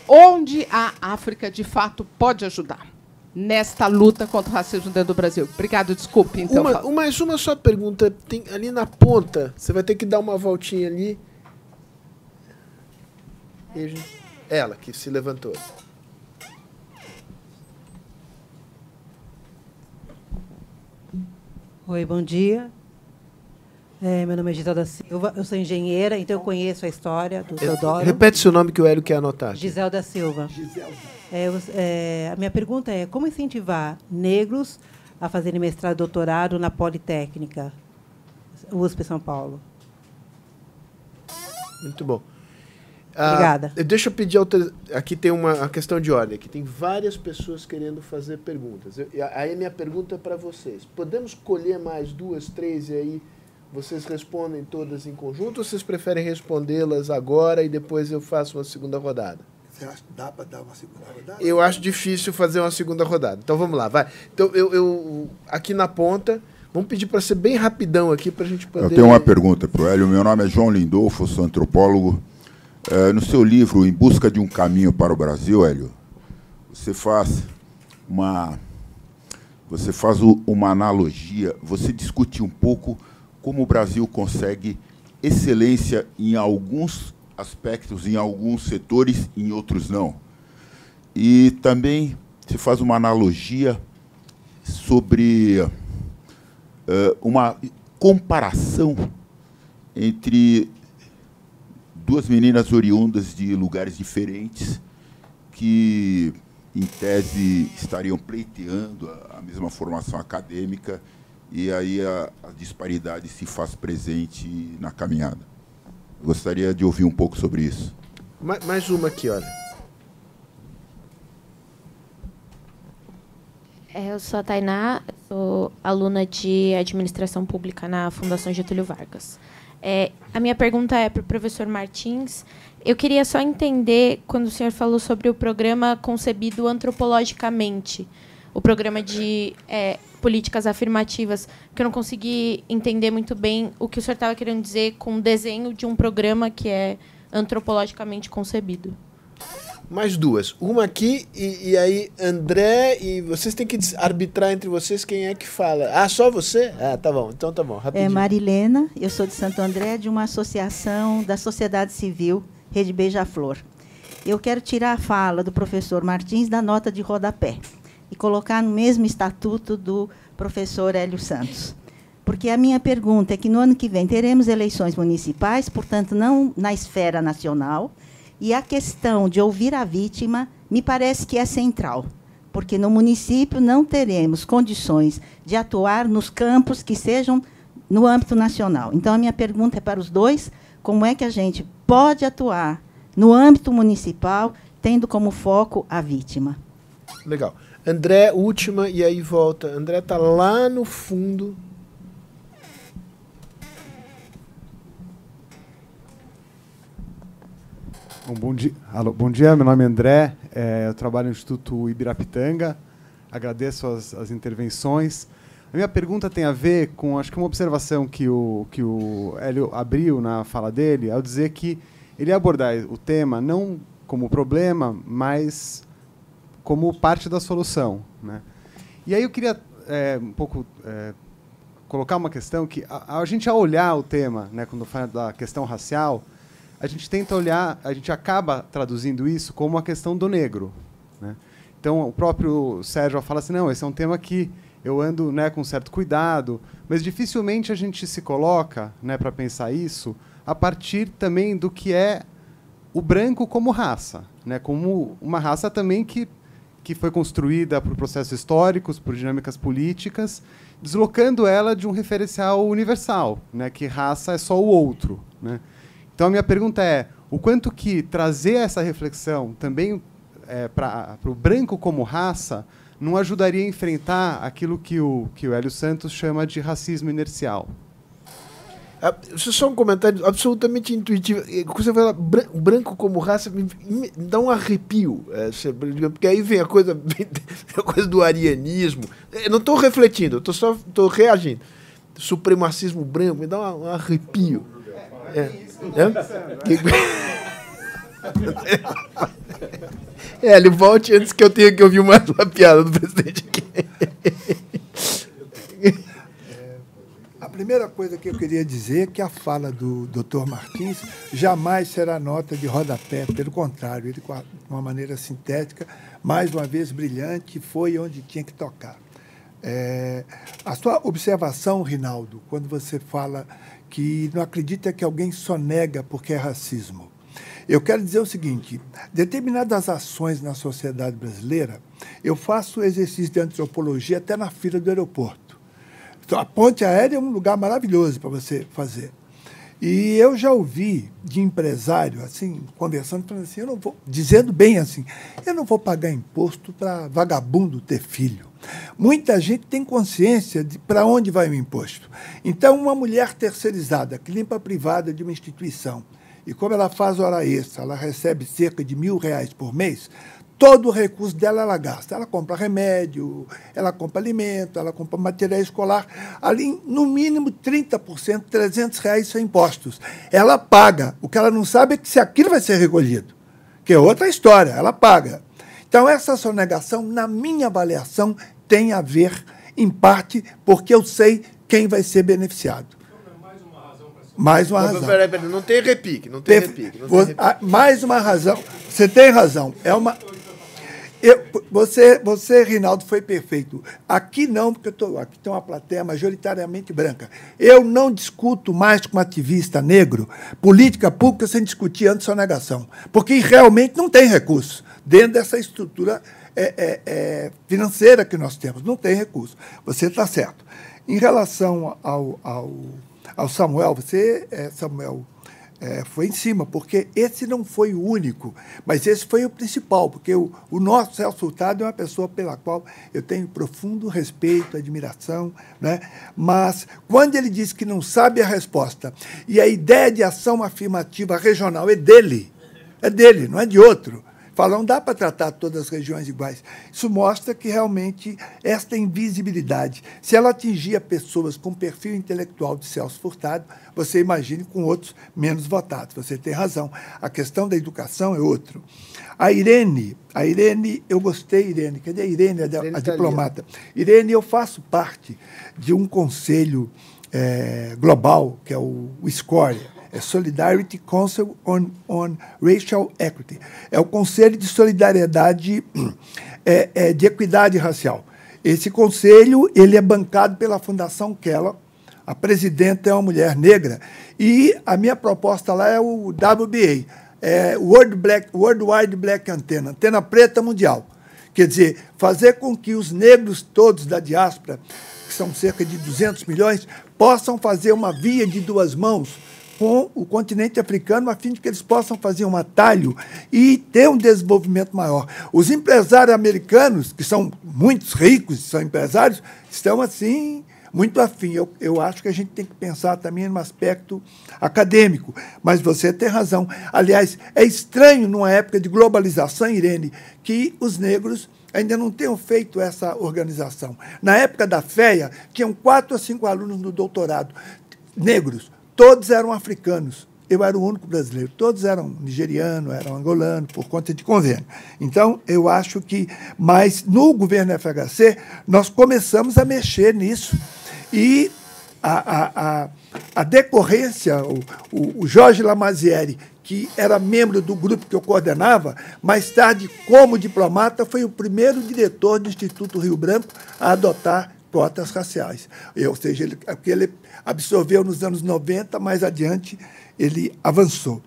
onde a África de fato pode ajudar nesta luta contra o racismo dentro do Brasil. Obrigado, desculpe. Então, Uma, Paulo. mais uma só pergunta. Tem ali na ponta, você vai ter que dar uma voltinha ali. Ela que se levantou. Oi, bom dia. É, meu nome é Gisela da Silva, eu sou engenheira, então eu conheço a história do Teodoro. Repete seu nome que o Hélio quer anotar. Gisela da Silva. É, eu- é, a minha pergunta é como incentivar negros a fazerem mestrado e doutorado na Politécnica, USP São Paulo? Muito bom. Obrigada. Ah, deixa eu pedir. Aqui tem uma, uma questão de ordem. Aqui tem várias pessoas querendo fazer perguntas. Eu- aí a minha pergunta é para vocês. Podemos colher mais duas, três e aí vocês respondem todas em conjunto ou vocês preferem respondê-las agora e depois eu faço uma segunda rodada? Você acha que dá para dar uma segunda rodada? Eu acho difícil fazer uma segunda rodada. Então vamos lá, vai. Então eu, eu aqui na ponta, vamos pedir para ser bem rapidão aqui para a gente poder. Eu tenho uma pergunta para o Hélio. Meu nome é João Lindolfo, sou antropólogo. Eh, no seu livro Em Busca de um Caminho para o Brasil, Hélio, você faz uma, você faz uma analogia, você discute um pouco como o Brasil consegue excelência em alguns aspectos, em alguns setores, em outros não. E também se faz uma analogia sobre eh, uma comparação entre duas meninas oriundas de lugares diferentes que, em tese, estariam pleiteando a, a mesma formação acadêmica e aí a, a disparidade se faz presente na caminhada. Gostaria de ouvir um pouco sobre isso. Ma- mais uma aqui, olha. É, Eu sou a Tainá, sou aluna de administração pública na Fundação Getúlio Vargas. É, a minha pergunta é para o professor Martins. Eu queria só entender, quando o senhor falou sobre o programa concebido antropologicamente, o programa de é, políticas afirmativas, que eu não consegui entender muito bem o que o senhor estava querendo dizer com o desenho de um programa que é antropologicamente concebido. Mais duas. Uma aqui e, e aí André e vocês têm que arbitrar entre vocês quem é que fala. Ah, só você? Ah, tá bom. Então tá bom. É Rapidinho. Marilena, eu sou de Santo André, de uma associação da sociedade civil, Rede Beija-Flor. Eu quero tirar a fala do professor Martins da nota de rodapé e colocar no mesmo estatuto do professor Hélio Santos. Porque a minha pergunta é que no ano que vem teremos eleições municipais, portanto, não na esfera nacional, e a questão de ouvir a vítima me parece que é central, porque no município não teremos condições de atuar nos campos que sejam no âmbito nacional. Então, a minha pergunta é para os dois: como é que a gente pode atuar no âmbito municipal, tendo como foco a vítima? Legal. André, última e aí volta. André tá lá no fundo. Bom, bom, dia. Alô, bom dia, meu nome é André, é, eu trabalho no Instituto Ibirapitanga, agradeço as, as intervenções. A minha pergunta tem a ver com, acho que uma observação que o, que o Hélio abriu na fala dele, ao dizer que ele ia abordar o tema não como problema, mas como parte da solução. Né? E aí eu queria é, um pouco é, colocar uma questão que a, a, gente ao olhar o tema, né, quando fala da questão racial, a gente tenta olhar, a gente acaba traduzindo isso como a questão do negro. Né? Então o próprio Sérgio fala assim, não, esse é um tema que eu ando né, com certo cuidado, mas dificilmente a gente se coloca né, para pensar isso a partir também do que é o branco como raça, né, como uma raça também que, que foi construída por processos históricos, por dinâmicas políticas, deslocando ela de um referencial universal, né, que raça é só o outro. Né. Então a minha pergunta é, o quanto que trazer essa reflexão também é, para o branco como raça não ajudaria a enfrentar aquilo que o, que o Hélio Santos chama de racismo inercial? Ah, isso é só um comentário absolutamente intuitivo. Você fala branco como raça, me, me dá um arrepio. É, porque aí vem a coisa, a coisa do arianismo. Eu não estou refletindo, estou só tô reagindo. Supremacismo branco me dá um, um arrepio. É. É? É, ele volte antes que eu tenha que ouvir mais uma piada do presidente aqui. Primeira coisa que eu queria dizer é que a fala do Dr. Martins jamais será nota de rodapé, pelo contrário, ele, de uma maneira sintética, mais uma vez brilhante, foi onde tinha que tocar. É, a sua observação, Rinaldo, quando você fala que não acredita que alguém só nega porque é racismo. Eu quero dizer o seguinte: determinadas ações na sociedade brasileira, eu faço exercício de antropologia até na fila do aeroporto. Então, a ponte aérea é um lugar maravilhoso para você fazer. E eu já ouvi de empresário, assim, conversando, falando assim, eu não vou, dizendo bem assim, eu não vou pagar imposto para vagabundo ter filho. Muita gente tem consciência de para onde vai o imposto. Então, uma mulher terceirizada, que limpa privada de uma instituição, e como ela faz hora extra, ela recebe cerca de mil reais por mês, todo o recurso dela ela gasta. Ela compra remédio, ela compra alimento, ela compra material escolar. Ali, no mínimo 30%, 300 reais são impostos. Ela paga. O que ela não sabe é que se aquilo vai ser recolhido, que é outra história, ela paga. Então, essa sonegação, na minha avaliação, tem a ver, em parte, porque eu sei quem vai ser beneficiado. Mais uma razão. Peraí, peraí, não tem repique, não tem repique. Não tem repique. Ah, mais uma razão. Você tem razão. É uma. Eu, você, você, Rinaldo, foi perfeito. Aqui não, porque eu tô, aqui tem uma plateia majoritariamente branca. Eu não discuto mais com ativista negro política pública sem discutir antissonegação, porque realmente não tem recurso dentro dessa estrutura é, é, é, financeira que nós temos. Não tem recurso. Você está certo. Em relação ao, ao ao Samuel, você, é, Samuel, é, foi em cima, porque esse não foi o único, mas esse foi o principal, porque o, o nosso Celso Furtado é uma pessoa pela qual eu tenho profundo respeito, admiração, né? mas quando ele diz que não sabe a resposta e a ideia de ação afirmativa regional é dele, é dele, não é de outro, fala, não dá para tratar todas as regiões iguais. Isso mostra que realmente esta invisibilidade, se ela atingia pessoas com perfil intelectual de Celso Furtado, você imagine com outros menos votados. Você tem razão. A questão da educação é outro. A Irene, a Irene, eu gostei, Irene. Cadê a Irene, a, Irene a tá diplomata? Irene, eu faço parte de um conselho é, global, que é o, o SCORE é Solidarity Council on, on Racial Equity. É o Conselho de Solidariedade é, é, de Equidade Racial. Esse conselho ele é bancado pela Fundação Keller. A presidenta é uma mulher negra. E a minha proposta lá é o WBA, é World Black, Worldwide Black Antenna, Antena Preta Mundial. Quer dizer, fazer com que os negros todos da diáspora, que são cerca de 200 milhões, possam fazer uma via de duas mãos com o continente africano, a fim de que eles possam fazer um atalho e ter um desenvolvimento maior. Os empresários americanos, que são muitos ricos, são empresários, estão assim muito afim. Eu, eu acho que a gente tem que pensar também no aspecto acadêmico, mas você tem razão. Aliás, é estranho, numa época de globalização, Irene, que os negros ainda não tenham feito essa organização. Na época da FEA, tinham quatro ou cinco alunos no doutorado, negros todos eram africanos. eu era o único brasileiro. Todos eram nigerianos, eram angolanos, por conta de convênio. Então, eu acho que. Mas no governo FHC, nós começamos a mexer nisso. E a, a, a, a decorrência, o, o, o Jorge Lamazieri, que era membro do grupo que eu coordenava, mais tarde, como diplomata, foi o primeiro diretor do Instituto Rio Branco a adotar cotas raciais. Ou seja, ele, porque ele absorveu nos anos 90, mais adiante ele avançou.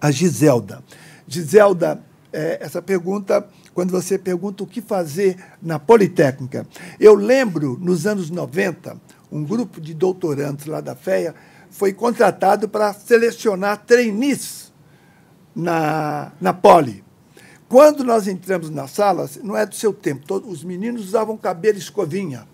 A Giselda. Giselda, é, essa pergunta, quando você pergunta o que fazer na Politécnica, eu lembro, nos anos 90, um grupo de doutorandos lá da FEA foi contratado para selecionar trainees na, na Poli. Quando nós entramos nas salas, não é do seu tempo, todos, os meninos usavam cabelo escovinha.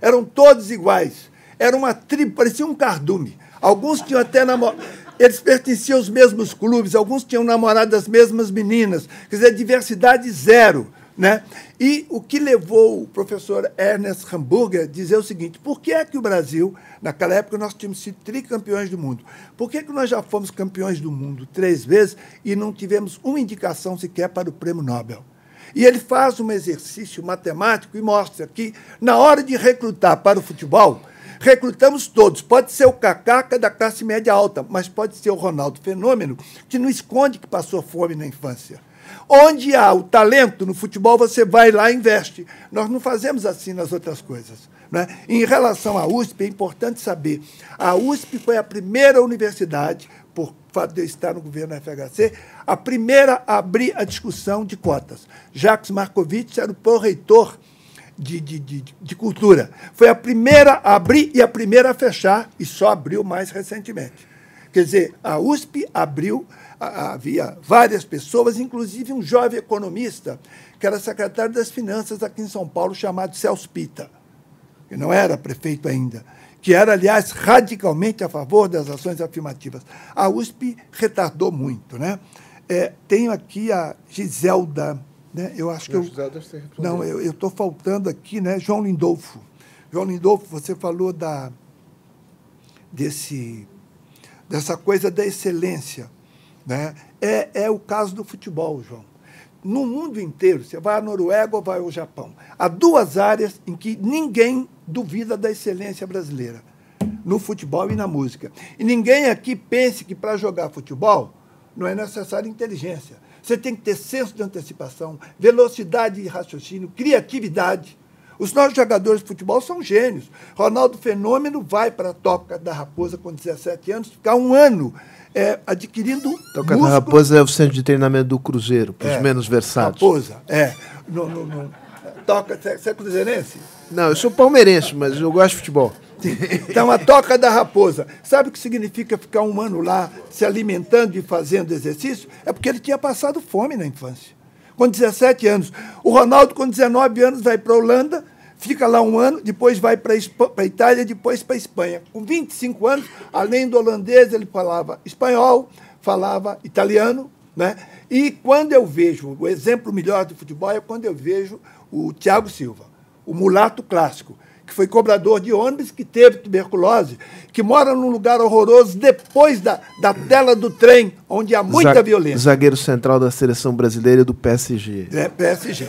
Eram todos iguais. Era uma tribo, parecia um cardume. Alguns tinham até namorado. Eles pertenciam aos mesmos clubes, alguns tinham namorado das mesmas meninas. Quer dizer, diversidade zero. Né? E o que levou o professor Ernest Hamburger a dizer o seguinte: por que é que o Brasil, naquela época nós tínhamos sido tricampeões do mundo, por que, é que nós já fomos campeões do mundo três vezes e não tivemos uma indicação sequer para o prêmio Nobel? E ele faz um exercício matemático e mostra que, na hora de recrutar para o futebol, recrutamos todos. Pode ser o Cacaca da classe média alta, mas pode ser o Ronaldo Fenômeno, que não esconde que passou fome na infância. Onde há o talento no futebol, você vai lá e investe. Nós não fazemos assim nas outras coisas. Né? Em relação à USP, é importante saber: a USP foi a primeira universidade, por fato de eu estar no governo da FHC, a primeira a abrir a discussão de cotas. Jacques Markovitch era o pró-reitor de, de, de, de, cultura. Foi a primeira a abrir e a primeira a fechar, e só abriu mais recentemente. Quer dizer, a USP abriu havia várias pessoas, inclusive um jovem economista, que era secretário das Finanças aqui em São Paulo, chamado Celso Pita, que não era prefeito ainda, que era, aliás, radicalmente a favor das ações afirmativas. A USP retardou muito. Né? É, tenho aqui a Giselda, né? eu acho que eu. Não, eu estou faltando aqui, né? João Lindolfo. João Lindolfo, você falou da, desse, dessa coisa da excelência. Né? É, é o caso do futebol, João. No mundo inteiro, você vai à Noruega ou vai ao Japão, há duas áreas em que ninguém duvida da excelência brasileira: no futebol e na música. E ninguém aqui pense que para jogar futebol não é necessária inteligência. Você tem que ter senso de antecipação, velocidade de raciocínio, criatividade. Os nossos jogadores de futebol são gênios. Ronaldo Fenômeno vai para a Toca da Raposa com 17 anos, ficar um ano é, adquirindo. Toca músculo. Raposa é o centro de treinamento do Cruzeiro, para os é, menos versados. Raposa, é. No, no, no, toca, você é cruzeirense? Não, eu sou palmeirense, mas eu gosto de futebol. Então, a Toca da Raposa. Sabe o que significa ficar um ano lá se alimentando e fazendo exercício? É porque ele tinha passado fome na infância. Com 17 anos. O Ronaldo, com 19 anos, vai para a Holanda fica lá um ano, depois vai para a Itália, depois para a Espanha. Com 25 anos, além do holandês, ele falava espanhol, falava italiano, né? E quando eu vejo, o exemplo melhor do futebol é quando eu vejo o Thiago Silva, o mulato clássico, que foi cobrador de ônibus, que teve tuberculose, que mora num lugar horroroso depois da, da tela do trem, onde há muita violência. Zagueiro central da seleção brasileira do PSG. É, PSG.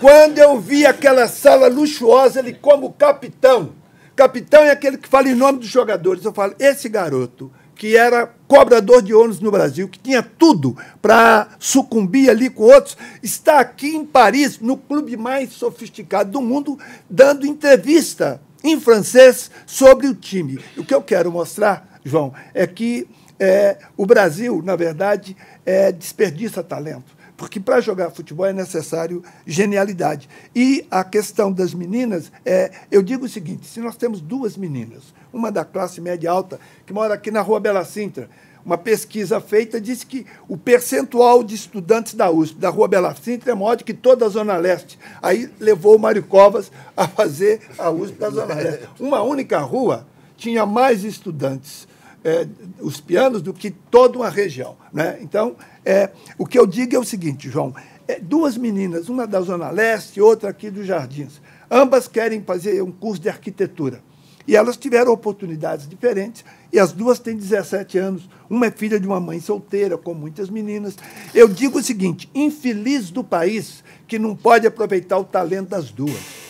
Quando eu vi aquela sala luxuosa, ele como capitão. Capitão é aquele que fala em nome dos jogadores. Eu falo, esse garoto, que era cobrador de ônibus no Brasil, que tinha tudo para sucumbir ali com outros, está aqui em Paris, no clube mais sofisticado do mundo, dando entrevista em francês sobre o time. O que eu quero mostrar, João, é que é, o Brasil, na verdade, é, desperdiça talento porque para jogar futebol é necessário genialidade. E a questão das meninas, é, eu digo o seguinte: se nós temos duas meninas, uma da classe média alta, que mora aqui na rua Bela Sintra, uma pesquisa feita disse que o percentual de estudantes da USP, da Rua Bela Sintra, é maior do que toda a Zona Leste. Aí levou o Mário Covas a fazer a USP da Zona Leste. Uma única rua tinha mais estudantes, é, os pianos, do que toda uma região. Né? Então, é, o que eu digo é o seguinte, João: é, duas meninas, uma da Zona Leste e outra aqui dos Jardins, ambas querem fazer um curso de arquitetura. E elas tiveram oportunidades diferentes e as duas têm 17 anos. Uma é filha de uma mãe solteira, com muitas meninas. Eu digo o seguinte: infeliz do país que não pode aproveitar o talento das duas.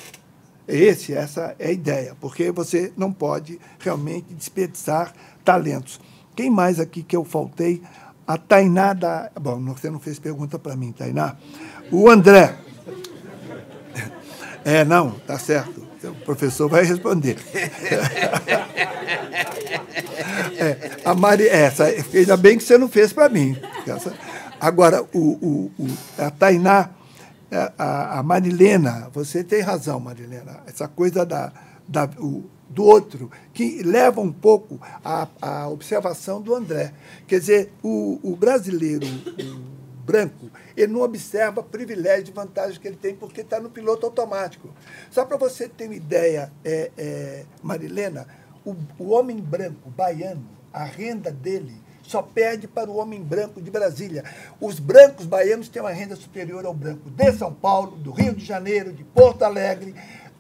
Esse, essa é a ideia, porque você não pode realmente desperdiçar talentos. Quem mais aqui que eu faltei? A Tainá da. Bom, você não fez pergunta para mim, Tainá. O André. É, não, tá certo. O professor vai responder. É, a Mari, essa, ainda bem que você não fez para mim. Essa, agora, o, o, o, a Tainá, a, a Marilena, você tem razão, Marilena. Essa coisa da, da, o, do outro, que leva um pouco à, observação do André. Quer dizer, o, o brasileiro o branco, ele não observa privilégio e vantagem que ele tem porque está no piloto automático. Só para você ter uma ideia, é, é, Marilena, o, o homem branco baiano, a renda dele só perde para o homem branco de Brasília. Os brancos baianos têm uma renda superior ao branco de São Paulo, do Rio de Janeiro, de Porto Alegre,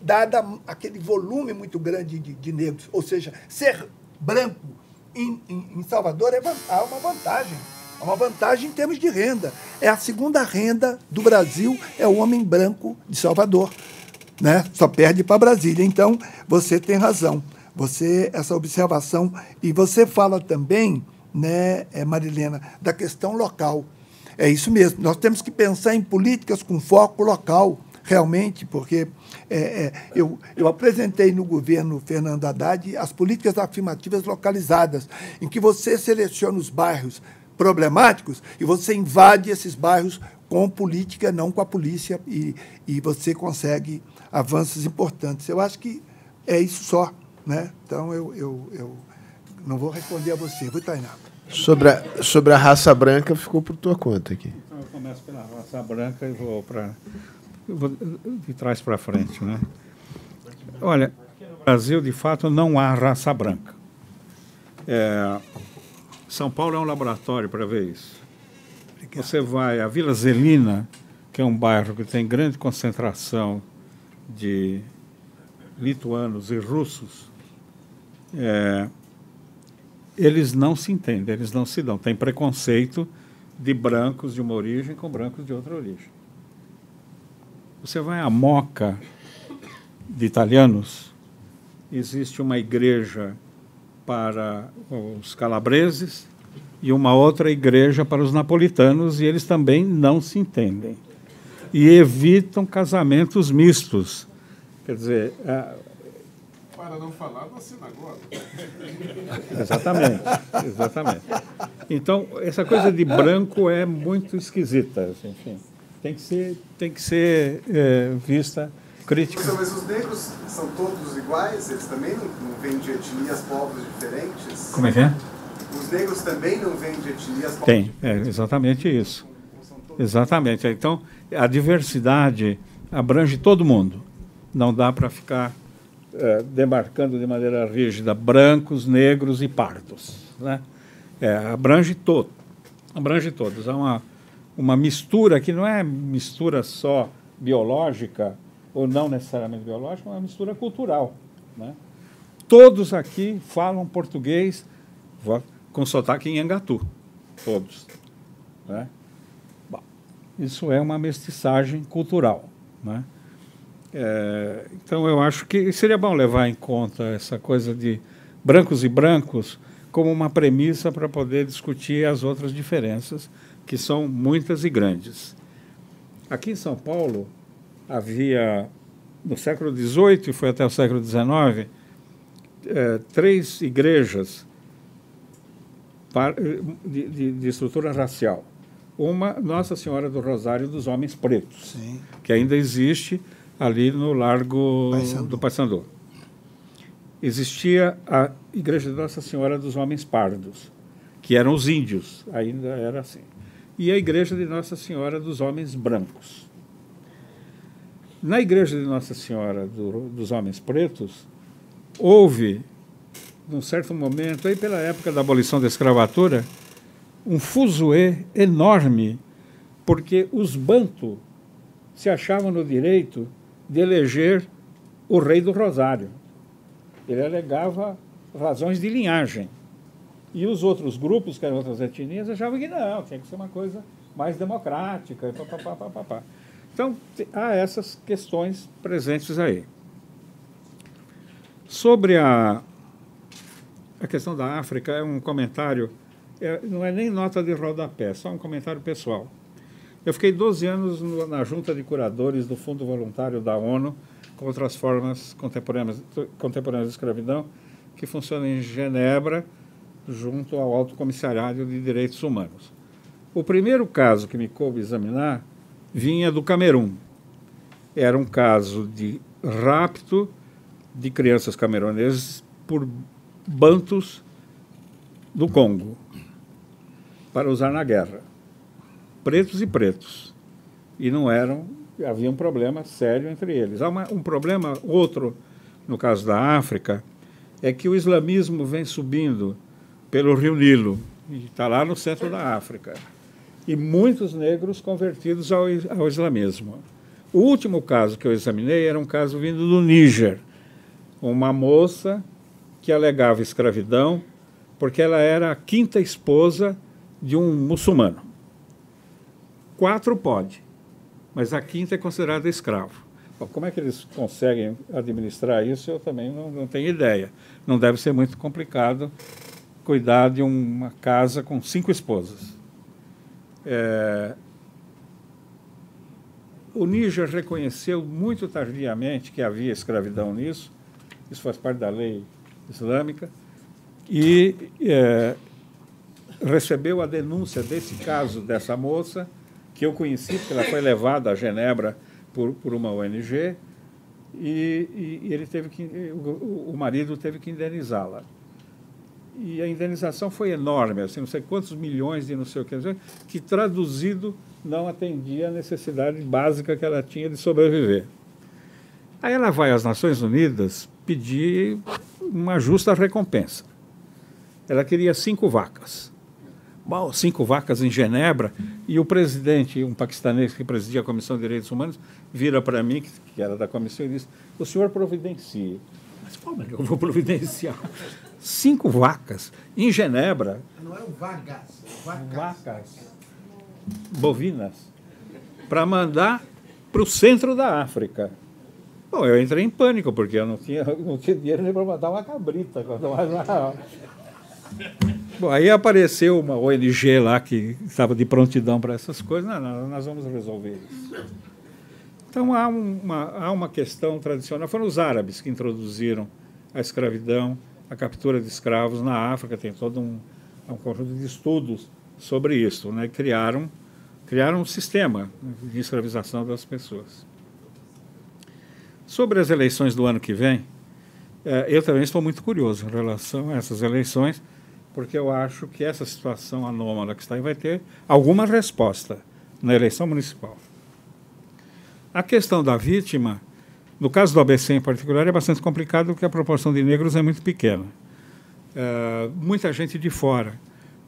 dada aquele volume muito grande de, de negros. Ou seja, ser branco em, em, em Salvador é, é uma vantagem. É uma vantagem em termos de renda. É a segunda renda do Brasil, é o homem branco de Salvador. Né? Só perde para Brasília. Então, você tem razão. Você, essa observação. E você fala também, né, é, Marilena, da questão local. É isso mesmo. Nós temos que pensar em políticas com foco local realmente, porque é, é, eu, eu apresentei no governo Fernando Haddad as políticas afirmativas localizadas, em que você seleciona os bairros problemáticos e você invade esses bairros com política, não com a polícia, e, e você consegue avanços importantes. Eu acho que é isso só. Né? Então, eu, eu, eu não vou responder a você. Vou, Tainá. Sobre a, sobre a raça branca, ficou por tua conta aqui. Então, eu começo pela raça branca e vou para de trás para frente, né? Olha, no Brasil, de fato, não há raça branca. É, São Paulo é um laboratório para ver isso. Você vai à Vila Zelina, que é um bairro que tem grande concentração de lituanos e russos, é, eles não se entendem, eles não se dão. Tem preconceito de brancos de uma origem com brancos de outra origem. Você vai à Moca de italianos, existe uma igreja para os calabreses e uma outra igreja para os napolitanos, e eles também não se entendem. E evitam casamentos mistos. Quer dizer. Para não falar da sinagoga. Exatamente, exatamente. Então, essa coisa de branco é muito esquisita, enfim tem que ser, tem que ser é, vista crítica. Mas os negros são todos iguais? Eles também não, não vêm de etnias, povos diferentes? Como é que é? Os negros também não vêm de etnias, povos Tem, é exatamente isso. Exatamente. Então, a diversidade abrange todo mundo. Não dá para ficar é, demarcando de maneira rígida brancos, negros e pardos. Né? É, abrange todo. Abrange todos. Há uma uma mistura que não é mistura só biológica, ou não necessariamente biológica, é uma mistura cultural. Né? Todos aqui falam português com sotaque em Angatu. Todos. Né? Bom, isso é uma mestiçagem cultural. Né? É, então, eu acho que seria bom levar em conta essa coisa de brancos e brancos como uma premissa para poder discutir as outras diferenças que são muitas e grandes. Aqui em São Paulo, havia, no século XVIII e foi até o século XIX, é, três igrejas de, de, de, estrutura racial. Uma, Nossa Senhora do Rosário dos Homens Pretos, Sim. que ainda existe ali no Largo Paysandu. do Paissandu. Existia a Igreja de Nossa Senhora dos Homens Pardos, que eram os índios, ainda era assim e a Igreja de Nossa Senhora dos Homens Brancos. Na Igreja de Nossa Senhora do, dos Homens Pretos, houve, num certo momento, aí pela época da abolição da escravatura, um fuzuê enorme, porque os banto se achavam no direito de eleger o rei do Rosário. Ele alegava razões de linhagem. E os outros grupos, que eram outras etnias, achavam que não, tinha que ser uma coisa mais democrática. Pá, pá, pá, pá, pá. Então, há essas questões presentes aí. Sobre a, a questão da África, é um comentário, é, não é nem nota de rodapé, só um comentário pessoal. Eu fiquei 12 anos no, na junta de curadores do Fundo Voluntário da ONU contra as formas contemporâneas, contemporâneas de escravidão, que funciona em Genebra, junto ao Alto Comissariado de Direitos Humanos. O primeiro caso que me coube examinar vinha do Camerun. Era um caso de rapto de crianças camerunesas por bantos do Congo para usar na guerra. Pretos e pretos. E não eram, havia um problema sério entre eles. Há uma, um problema outro, no caso da África, é que o islamismo vem subindo pelo rio Nilo, e está lá no centro da África, e muitos negros convertidos ao, ao islamismo. O último caso que eu examinei era um caso vindo do Níger, uma moça que alegava escravidão porque ela era a quinta esposa de um muçulmano. Quatro pode, mas a quinta é considerada escravo. Bom, como é que eles conseguem administrar isso, eu também não, não tenho ideia. Não deve ser muito complicado cuidar de uma casa com cinco esposas. É, o Níger reconheceu muito tardiamente que havia escravidão nisso, isso faz parte da lei islâmica, e é, recebeu a denúncia desse caso dessa moça, que eu conheci, porque ela foi levada a Genebra por, por uma ONG, e, e, ele teve que, o, o marido teve que indenizá-la. E a indenização foi enorme, assim, não sei quantos milhões de não sei o que, que traduzido não atendia a necessidade básica que ela tinha de sobreviver. Aí ela vai às Nações Unidas pedir uma justa recompensa. Ela queria cinco vacas. Bom, cinco vacas em Genebra, e o presidente, um paquistanês que presidia a Comissão de Direitos Humanos, vira para mim, que era da comissão, e diz: O senhor providencie. Mas como eu vou providenciar? Cinco vacas em Genebra. Não eram vagas, vacas. Vacas. Bovinas. Para mandar para o centro da África. Bom, eu entrei em pânico, porque eu não tinha, não tinha dinheiro nem para mandar uma cabrita. Bom, aí apareceu uma ONG lá que estava de prontidão para essas coisas. Não, não, nós vamos resolver isso. Então há uma, há uma questão tradicional. Foram os árabes que introduziram a escravidão, a captura de escravos na África. Tem todo um, um conjunto de estudos sobre isso. Né? Criaram, criaram um sistema de escravização das pessoas. Sobre as eleições do ano que vem, eh, eu também estou muito curioso em relação a essas eleições, porque eu acho que essa situação anômala que está aí vai ter alguma resposta na eleição municipal. A questão da vítima, no caso do ABC em particular, é bastante complicado porque a proporção de negros é muito pequena. Uh, muita gente de fora.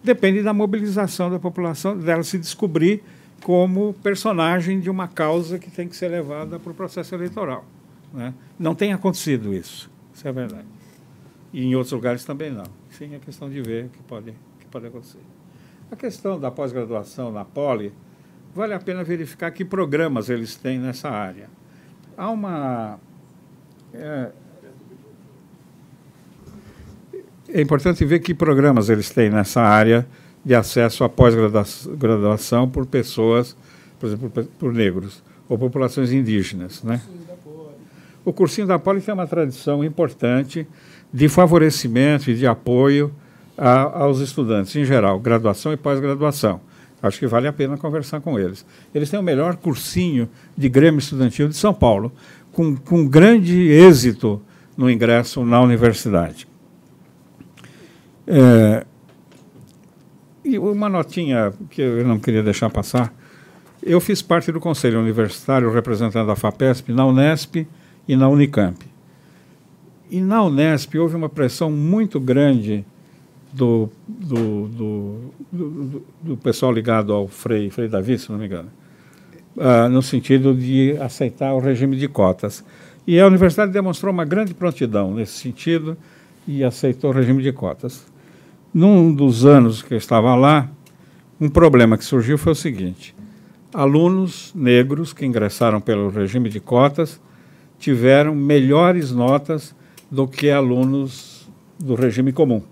Depende da mobilização da população, dela se descobrir como personagem de uma causa que tem que ser levada para o processo eleitoral. Né? Não tem acontecido isso, isso é verdade. E em outros lugares também não. Sim, é questão de ver o que pode, que pode acontecer. A questão da pós-graduação na Poli, vale a pena verificar que programas eles têm nessa área. Há uma. É, é importante ver que programas eles têm nessa área de acesso à pós-graduação por pessoas, por exemplo, por, negros ou populações indígenas, né? O cursinho da Poli tem uma tradição importante de favorecimento e de apoio a, aos estudantes em geral, graduação e pós-graduação. Acho que vale a pena conversar com eles. Eles têm o melhor cursinho de Grêmio Estudantil de São Paulo, com, com grande êxito no ingresso na universidade. É, e uma notinha que eu não queria deixar passar. Eu fiz parte do Conselho Universitário representando a FAPESP na Unesp e na Unicamp. E na Unesp houve uma pressão muito grande do, do, do, do, do pessoal ligado ao Frei, Frei Davi, se não me engano, uh, no sentido de aceitar o regime de cotas. E a universidade demonstrou uma grande prontidão nesse sentido e aceitou o regime de cotas. num dos anos que eu estava lá, um problema que surgiu foi o seguinte: alunos negros que ingressaram pelo regime de cotas tiveram melhores notas do que alunos do regime comum.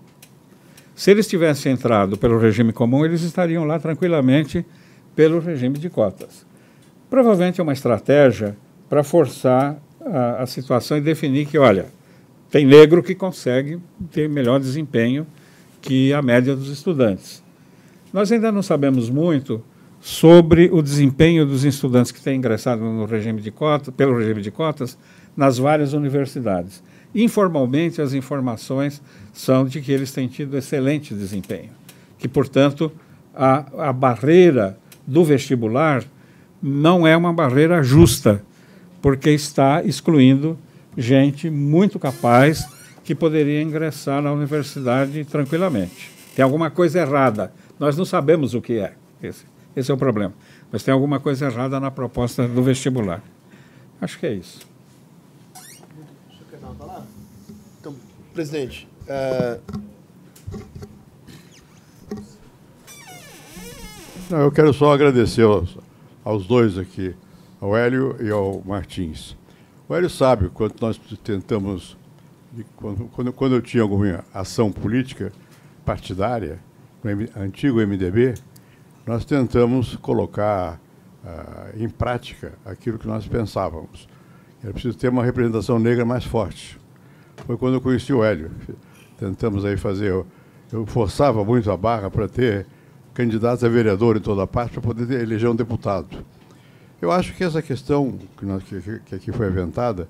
Se eles tivessem entrado pelo regime comum, eles estariam lá tranquilamente pelo regime de cotas. Provavelmente é uma estratégia para forçar a, a, situação e definir que, olha, tem negro que consegue ter melhor desempenho que a média dos estudantes. Nós ainda não sabemos muito sobre o desempenho dos estudantes que têm ingressado no regime de cotas, pelo regime de cotas nas várias universidades. Informalmente, as informações são de que eles têm tido excelente desempenho, que, portanto, a, a barreira do vestibular não é uma barreira justa, porque está excluindo gente muito capaz que poderia ingressar na universidade tranquilamente. Tem alguma coisa errada. Nós não sabemos o que é. Esse, esse é o problema. Mas tem alguma coisa errada na proposta do vestibular. Acho que é isso. Então, presidente, uh... Não, eu quero só agradecer aos, aos dois aqui, ao Hélio e ao Martins. O Hélio sabe quanto nós tentamos, quando, quando eu tinha alguma ação política partidária, no antigo MDB, nós tentamos colocar uh, em prática aquilo que nós pensávamos. Era preciso ter uma representação negra mais forte. Foi quando eu conheci o Hélio. Tentamos aí fazer. Eu forçava muito a barra para ter candidatos a vereador em toda parte para poder eleger um deputado. Eu acho que essa questão que, nós, que, que aqui foi aventada,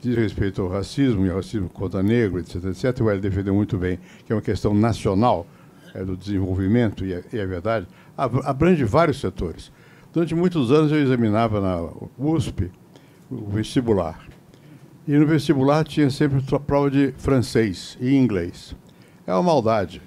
diz respeito ao racismo e ao racismo contra negro, etc., etc., o Hélio defendeu muito bem, que é uma questão nacional é, do desenvolvimento, e é, e é verdade, abrange vários setores. Durante muitos anos eu examinava na USP o vestibular. E no vestibular tinha sempre prova de francês e inglês. É uma maldade,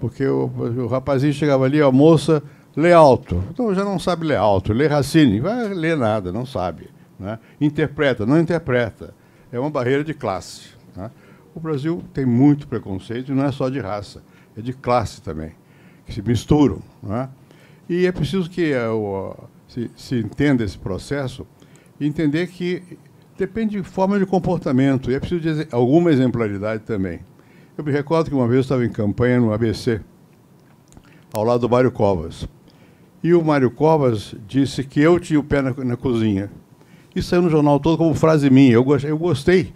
porque o, o rapazinho chegava ali, a moça lê alto. Então já não sabe ler alto, lê Racine, vai ler nada, não sabe. Né? Interpreta, não interpreta. É uma barreira de classe. Né? O Brasil tem muito preconceito, e não é só de raça, é de classe também, que se misturam. Né? E é preciso que uh, se, se entenda esse processo e entender que depende de forma de comportamento, e é preciso dizer alguma exemplaridade também. Eu me recordo que uma vez eu estava em campanha no ABC, ao lado do Mário Covas. E o Mário Covas disse que eu tinha o pé na, na cozinha. Isso saiu no jornal todo como frase minha. Eu, eu gostei,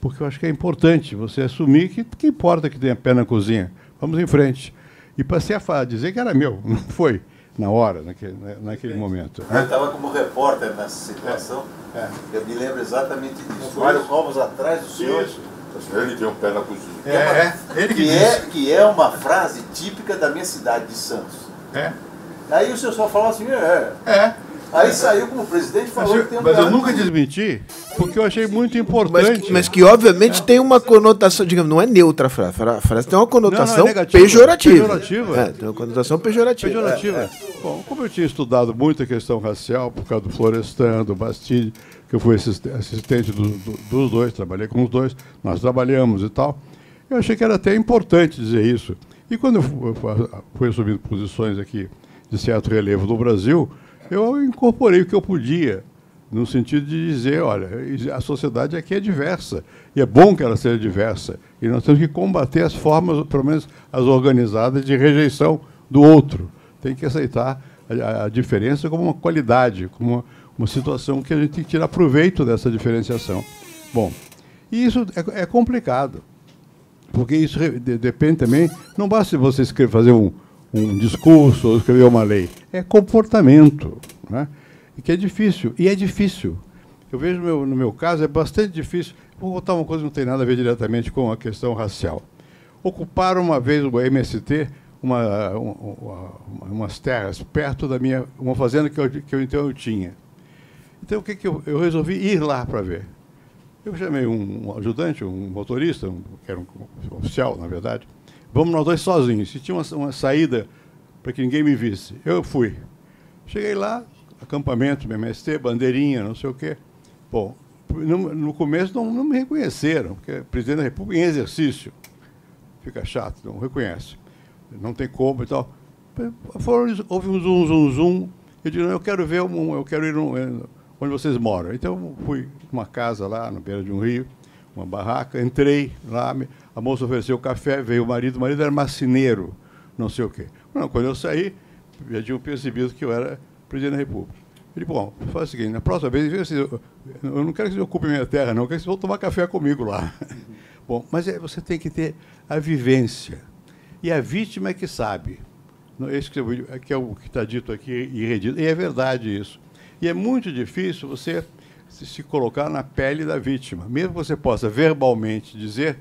porque eu acho que é importante você assumir que, que importa que tenha pé na cozinha. Vamos em frente. E passei a dizer que era meu, não foi na hora, naquele, naquele momento. Eu estava como repórter nessa situação. É, é. Eu me lembro exatamente disso. Mário Covas atrás do senhor. Isso. Ele tem um pé na cozinha. É, é, ele que, que é, que é uma frase típica da minha cidade de Santos. É. Aí o senhor só falou assim, é. É. Aí saiu como presidente e falou mas, que tem um Mas eu nunca desmenti, porque eu achei muito importante. Mas, mas que, obviamente, é. tem uma conotação, digamos, não é neutra a frase. A frase tem uma conotação não, não é negativa, pejorativa. Pejorativa. É, tem uma conotação pejorativa. Pejorativa. É, é. Bom, como eu tinha estudado muito a questão racial, por causa do Florestan, do Bastille, que eu fui assistente do, do, dos dois, trabalhei com os dois, nós trabalhamos e tal, eu achei que era até importante dizer isso. E quando eu fui assumindo posições aqui de certo relevo no Brasil, eu incorporei o que eu podia, no sentido de dizer, olha, a sociedade aqui é diversa, e é bom que ela seja diversa, e nós temos que combater as formas, pelo menos as organizadas, de rejeição do outro. Tem que aceitar a, a diferença como uma qualidade, como uma, uma, situação que a gente tem que tirar proveito dessa diferenciação. Bom, e isso é, é complicado, porque isso de, depende também, não basta você escrever, fazer um, um discurso ou escrever uma lei. É comportamento, né? E que é difícil. E é difícil. Eu vejo no meu, no meu caso, é bastante difícil. Vou contar uma coisa que não tem nada a ver diretamente com a questão racial. Ocuparam uma vez o MST uma, uma, umas terras perto da minha, uma fazenda que eu, que eu então eu tinha. Então o que, que eu, eu resolvi ir lá para ver. Eu chamei um, ajudante, um motorista, um, que era um oficial, na verdade, Vamos nós dois sozinhos. Se tinha uma, uma saída para que ninguém me visse, eu fui. Cheguei lá, acampamento, MST, bandeirinha, não sei o quê. Bom, no, no começo não, não, me reconheceram, porque presidente da República em exercício. fica chato, não reconhece. Não tem como e tal. Foram, houve um zoom, zoom, zoom. Eu disse, eu quero ver, um, eu quero ir um, onde vocês moram. Então, fui numa casa lá, na beira de um rio, uma barraca, entrei lá, a moça ofereceu café, veio o marido, o marido era marceneiro, não sei o quê. Não, quando eu saí, já tinham percebido que eu era presidente da República. Ele, bom, faz o seguinte, na próxima vez, eu não quero que você ocupe minha terra, não, eu quero que vocês vão tomar café comigo lá. bom, mas é, você tem que ter a vivência. E a vítima é que sabe. Esse que é o que está dito aqui e redito. E é verdade isso. E é muito difícil você se colocar na pele da vítima. Mesmo que você possa verbalmente dizer,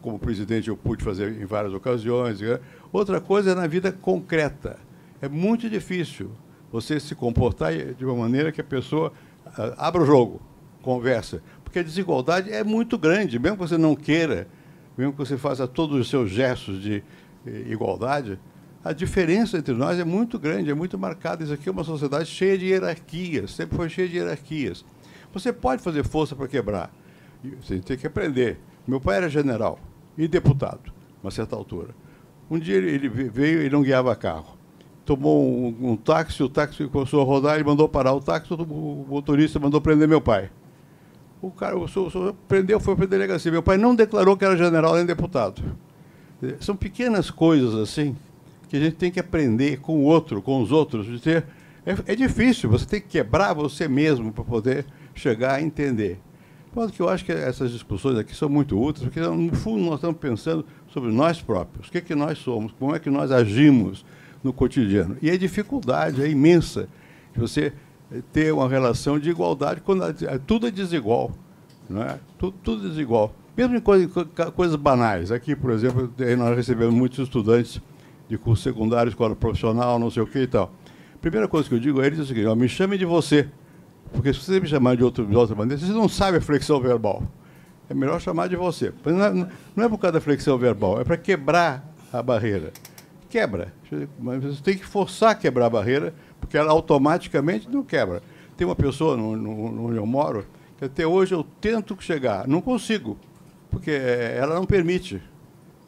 como presidente eu pude fazer em várias ocasiões, né? outra coisa é na vida concreta. É muito difícil você se comportar de uma maneira que a pessoa uh, abra o jogo, conversa. Porque a desigualdade é muito grande, mesmo que você não queira, mesmo que você faça todos os seus gestos de eh, igualdade, a diferença entre nós é muito grande, é muito marcada. Isso aqui é uma sociedade cheia de hierarquias, sempre foi cheia de hierarquias. Você pode fazer força para quebrar, você tem que aprender. Meu pai era general e deputado, uma certa altura. Um dia ele veio e não guiava carro. Tomou um, um táxi, o táxi começou a rodar, ele mandou parar o táxi, o motorista mandou prender meu pai. O cara o senhor, o senhor prendeu, foi para a delegacia. Meu pai não declarou que era general nem deputado. São pequenas coisas assim que a gente tem que aprender com o outro, com os outros. De ter, é, é difícil, você tem que quebrar você mesmo para poder chegar a entender. Modo que eu acho que essas discussões aqui são muito úteis, porque no fundo nós estamos pensando sobre nós próprios, o que, é que nós somos, como é que nós agimos no cotidiano. E a dificuldade é imensa de você ter uma relação de igualdade quando tudo é desigual. Não é? tudo, tudo é desigual. Mesmo em coisas, coisas banais. Aqui, por exemplo, nós recebemos muitos estudantes de curso secundário, escola profissional, não sei o que e tal. Primeira coisa que eu digo a eles é o seguinte: ó, me chame de você. Porque se você me chamar de, outro, de outra maneira, você não sabe a flexão verbal. É melhor chamar de você. Não é, não é por causa da flexão verbal, é para quebrar a barreira. Quebra. Mas você tem que forçar a quebrar a barreira, porque ela automaticamente não quebra. Tem uma pessoa no, no, onde eu moro, que até hoje eu tento chegar, não consigo, porque ela não permite.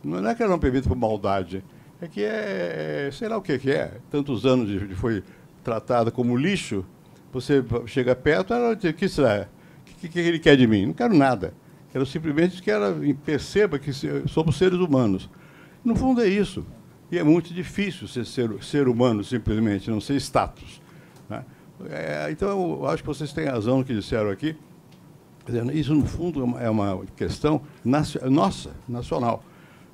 Não é que ela não permite por maldade, é que é, sei lá o que, que é. Tantos anos de, de foi tratada como lixo, você chega perto, ela diz, que será? O que, que, ele quer de mim? Não quero nada. Quero simplesmente que ela perceba que somos seres humanos. No fundo é isso. E é muito difícil ser ser, ser humano, simplesmente, não ser status. Né? É, então, eu acho que vocês têm razão no que disseram aqui. Isso, no fundo, é uma é questão nossa, nacional.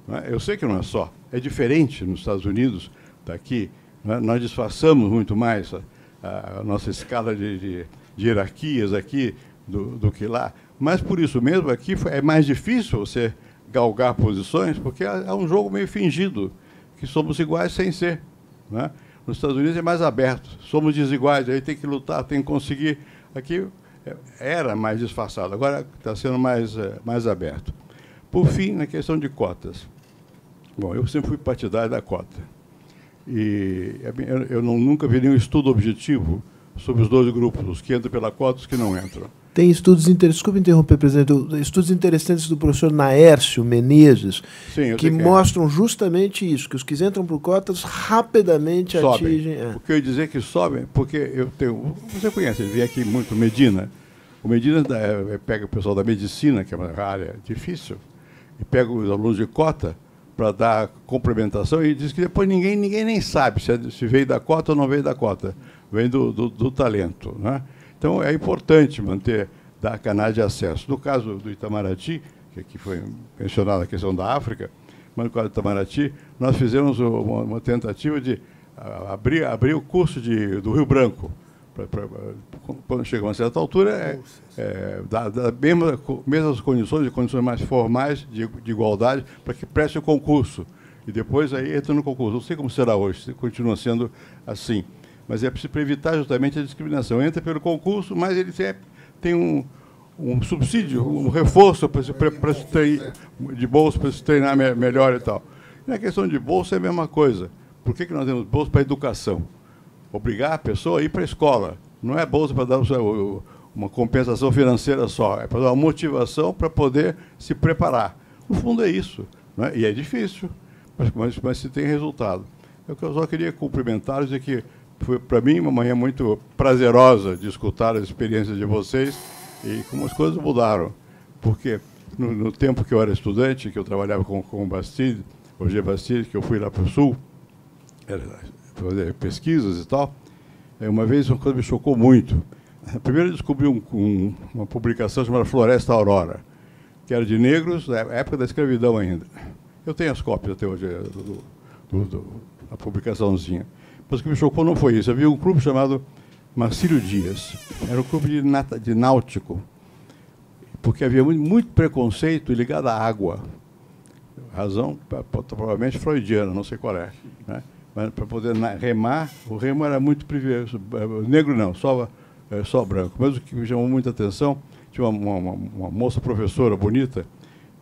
Né? Eu sei que não é só. É diferente nos Estados Unidos daqui. Né? Nós disfarçamos muito mais a, nossa escala de, de, de, hierarquias aqui do, do que lá. Mas, por isso mesmo, aqui é mais difícil você galgar posições, porque é um jogo meio fingido, que somos iguais sem ser. Né? Nos Estados Unidos é mais aberto, somos desiguais, aí tem que lutar, tem que conseguir. Aqui é, era mais disfarçado, agora está sendo mais, é, mais aberto. Por fim, na questão de cotas. Bom, eu sempre fui partidário da cota. E eu não, nunca vi nenhum estudo objetivo sobre os dois grupos, os que entram pela cota e os que não entram. Tem estudos interessantes, desculpe interromper, presidente, estudos interessantes do professor Naércio Menezes, Sim, que mostram é. justamente isso, que os que entram por cotas rapidamente sobem. atingem. É. O que eu ia dizer que sobem, porque eu tenho. Você conhece, ele vem aqui muito, Medina. O Medina é, pega o pessoal da medicina, que é uma área difícil, e pega os alunos de cota para dar complementação e diz que depois ninguém, ninguém nem sabe se, é, se veio da cota ou não veio da cota. Vem do, do, do talento. Né? Então é importante manter dar canais de acesso. No caso do Itamaraty, que aqui foi mencionada a questão da África, mas no caso do Itamaraty, nós fizemos uma, uma tentativa de abrir, abrir o curso de, do Rio Branco. Pra, pra, quando chega a uma certa altura, é, é, dá, dá mesma, mesmas condições, condições mais formais de, de igualdade, para que preste o concurso. E depois aí entra no concurso. Não sei como será hoje, continua sendo assim. Mas é preciso evitar justamente a discriminação. Entra pelo concurso, mas ele tem, tem um, um subsídio, um reforço para se, para se treinar, de bolsa para se treinar me, melhor e tal. E a questão de bolsa é a mesma coisa. Por que, que nós temos bolsa para educação? Obrigar a pessoa a ir para a escola. Não é bolsa para dar uma compensação financeira só, é para dar uma motivação para poder se preparar. No fundo é isso. Né? E é difícil, mas, mas, mas se tem resultado. Eu só queria cumprimentá-los e que foi para mim uma manhã muito prazerosa de escutar as experiências de vocês e como as coisas mudaram. Porque no, no tempo que eu era estudante, que eu trabalhava com, com o Bastide, Roger Bastide, que eu fui lá para o Sul, era, fazer pesquisas e tal, é, uma vez uma coisa me chocou muito. Primeiro eu descobri um, um, uma publicação chamada Floresta Aurora, que era de negros, da época da escravidão ainda. Eu tenho as cópias até hoje é, do, do, do, publicaçãozinha. Mas o que me chocou não foi isso. Havia um clube chamado Marcílio Dias. Era um clube de, nata, de náutico, porque havia muito, muito preconceito ligado à água. Razão provavelmente freudiana, não sei qual é. Né? Para poder remar, o remo era muito privilégio. Negro não, só, é, só branco. Mas o que me chamou muita atenção, tinha uma, uma, uma moça professora bonita,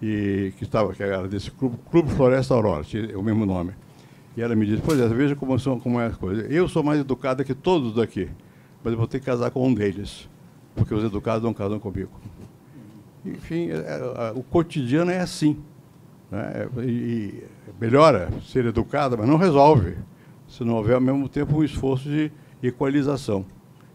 e que estava que era desse clube, Clube Floresta Aurora, tinha o mesmo nome. E ela me disse, pois é, veja como, são, como é as coisas. Eu sou mais educada que todos daqui, mas eu vou ter que casar com um deles, porque os educados não casam comigo. Enfim, é, é, o cotidiano é assim. Né? E, melhora ser educada, mas não resolve, se não houver ao mesmo tempo um esforço de equalização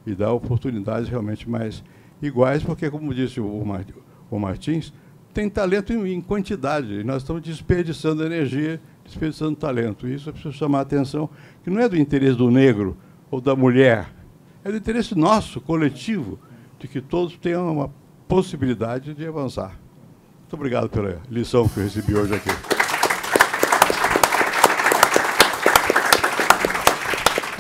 e dar oportunidades realmente mais iguais, porque, como disse o, Martins, tem talento em, quantidade, e nós estamos desperdiçando energia desperdiçando talento. Isso é preciso chamar a atenção, que não é do interesse do negro ou da mulher, é do interesse nosso, coletivo, de que todos tenham uma possibilidade de avançar. Muito obrigado pela lição que eu recebi hoje aqui.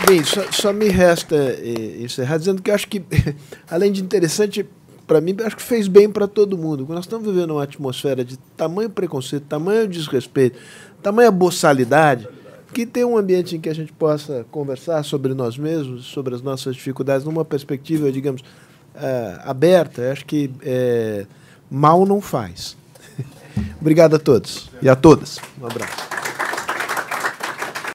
Bem, só, só me resta eh, encerrar dizendo que acho que, além de interessante, para mim, acho que fez bem para todo mundo. Nós estamos vivendo uma atmosfera de tamanho preconceito, tamanho desrespeito, tamanha boçalidade, que tem um ambiente em que a gente possa conversar sobre nós mesmos, sobre as nossas dificuldades, numa perspectiva, digamos, uh, aberta. Acho que é, mal não faz. Obrigado a todos e a todas. Um abraço.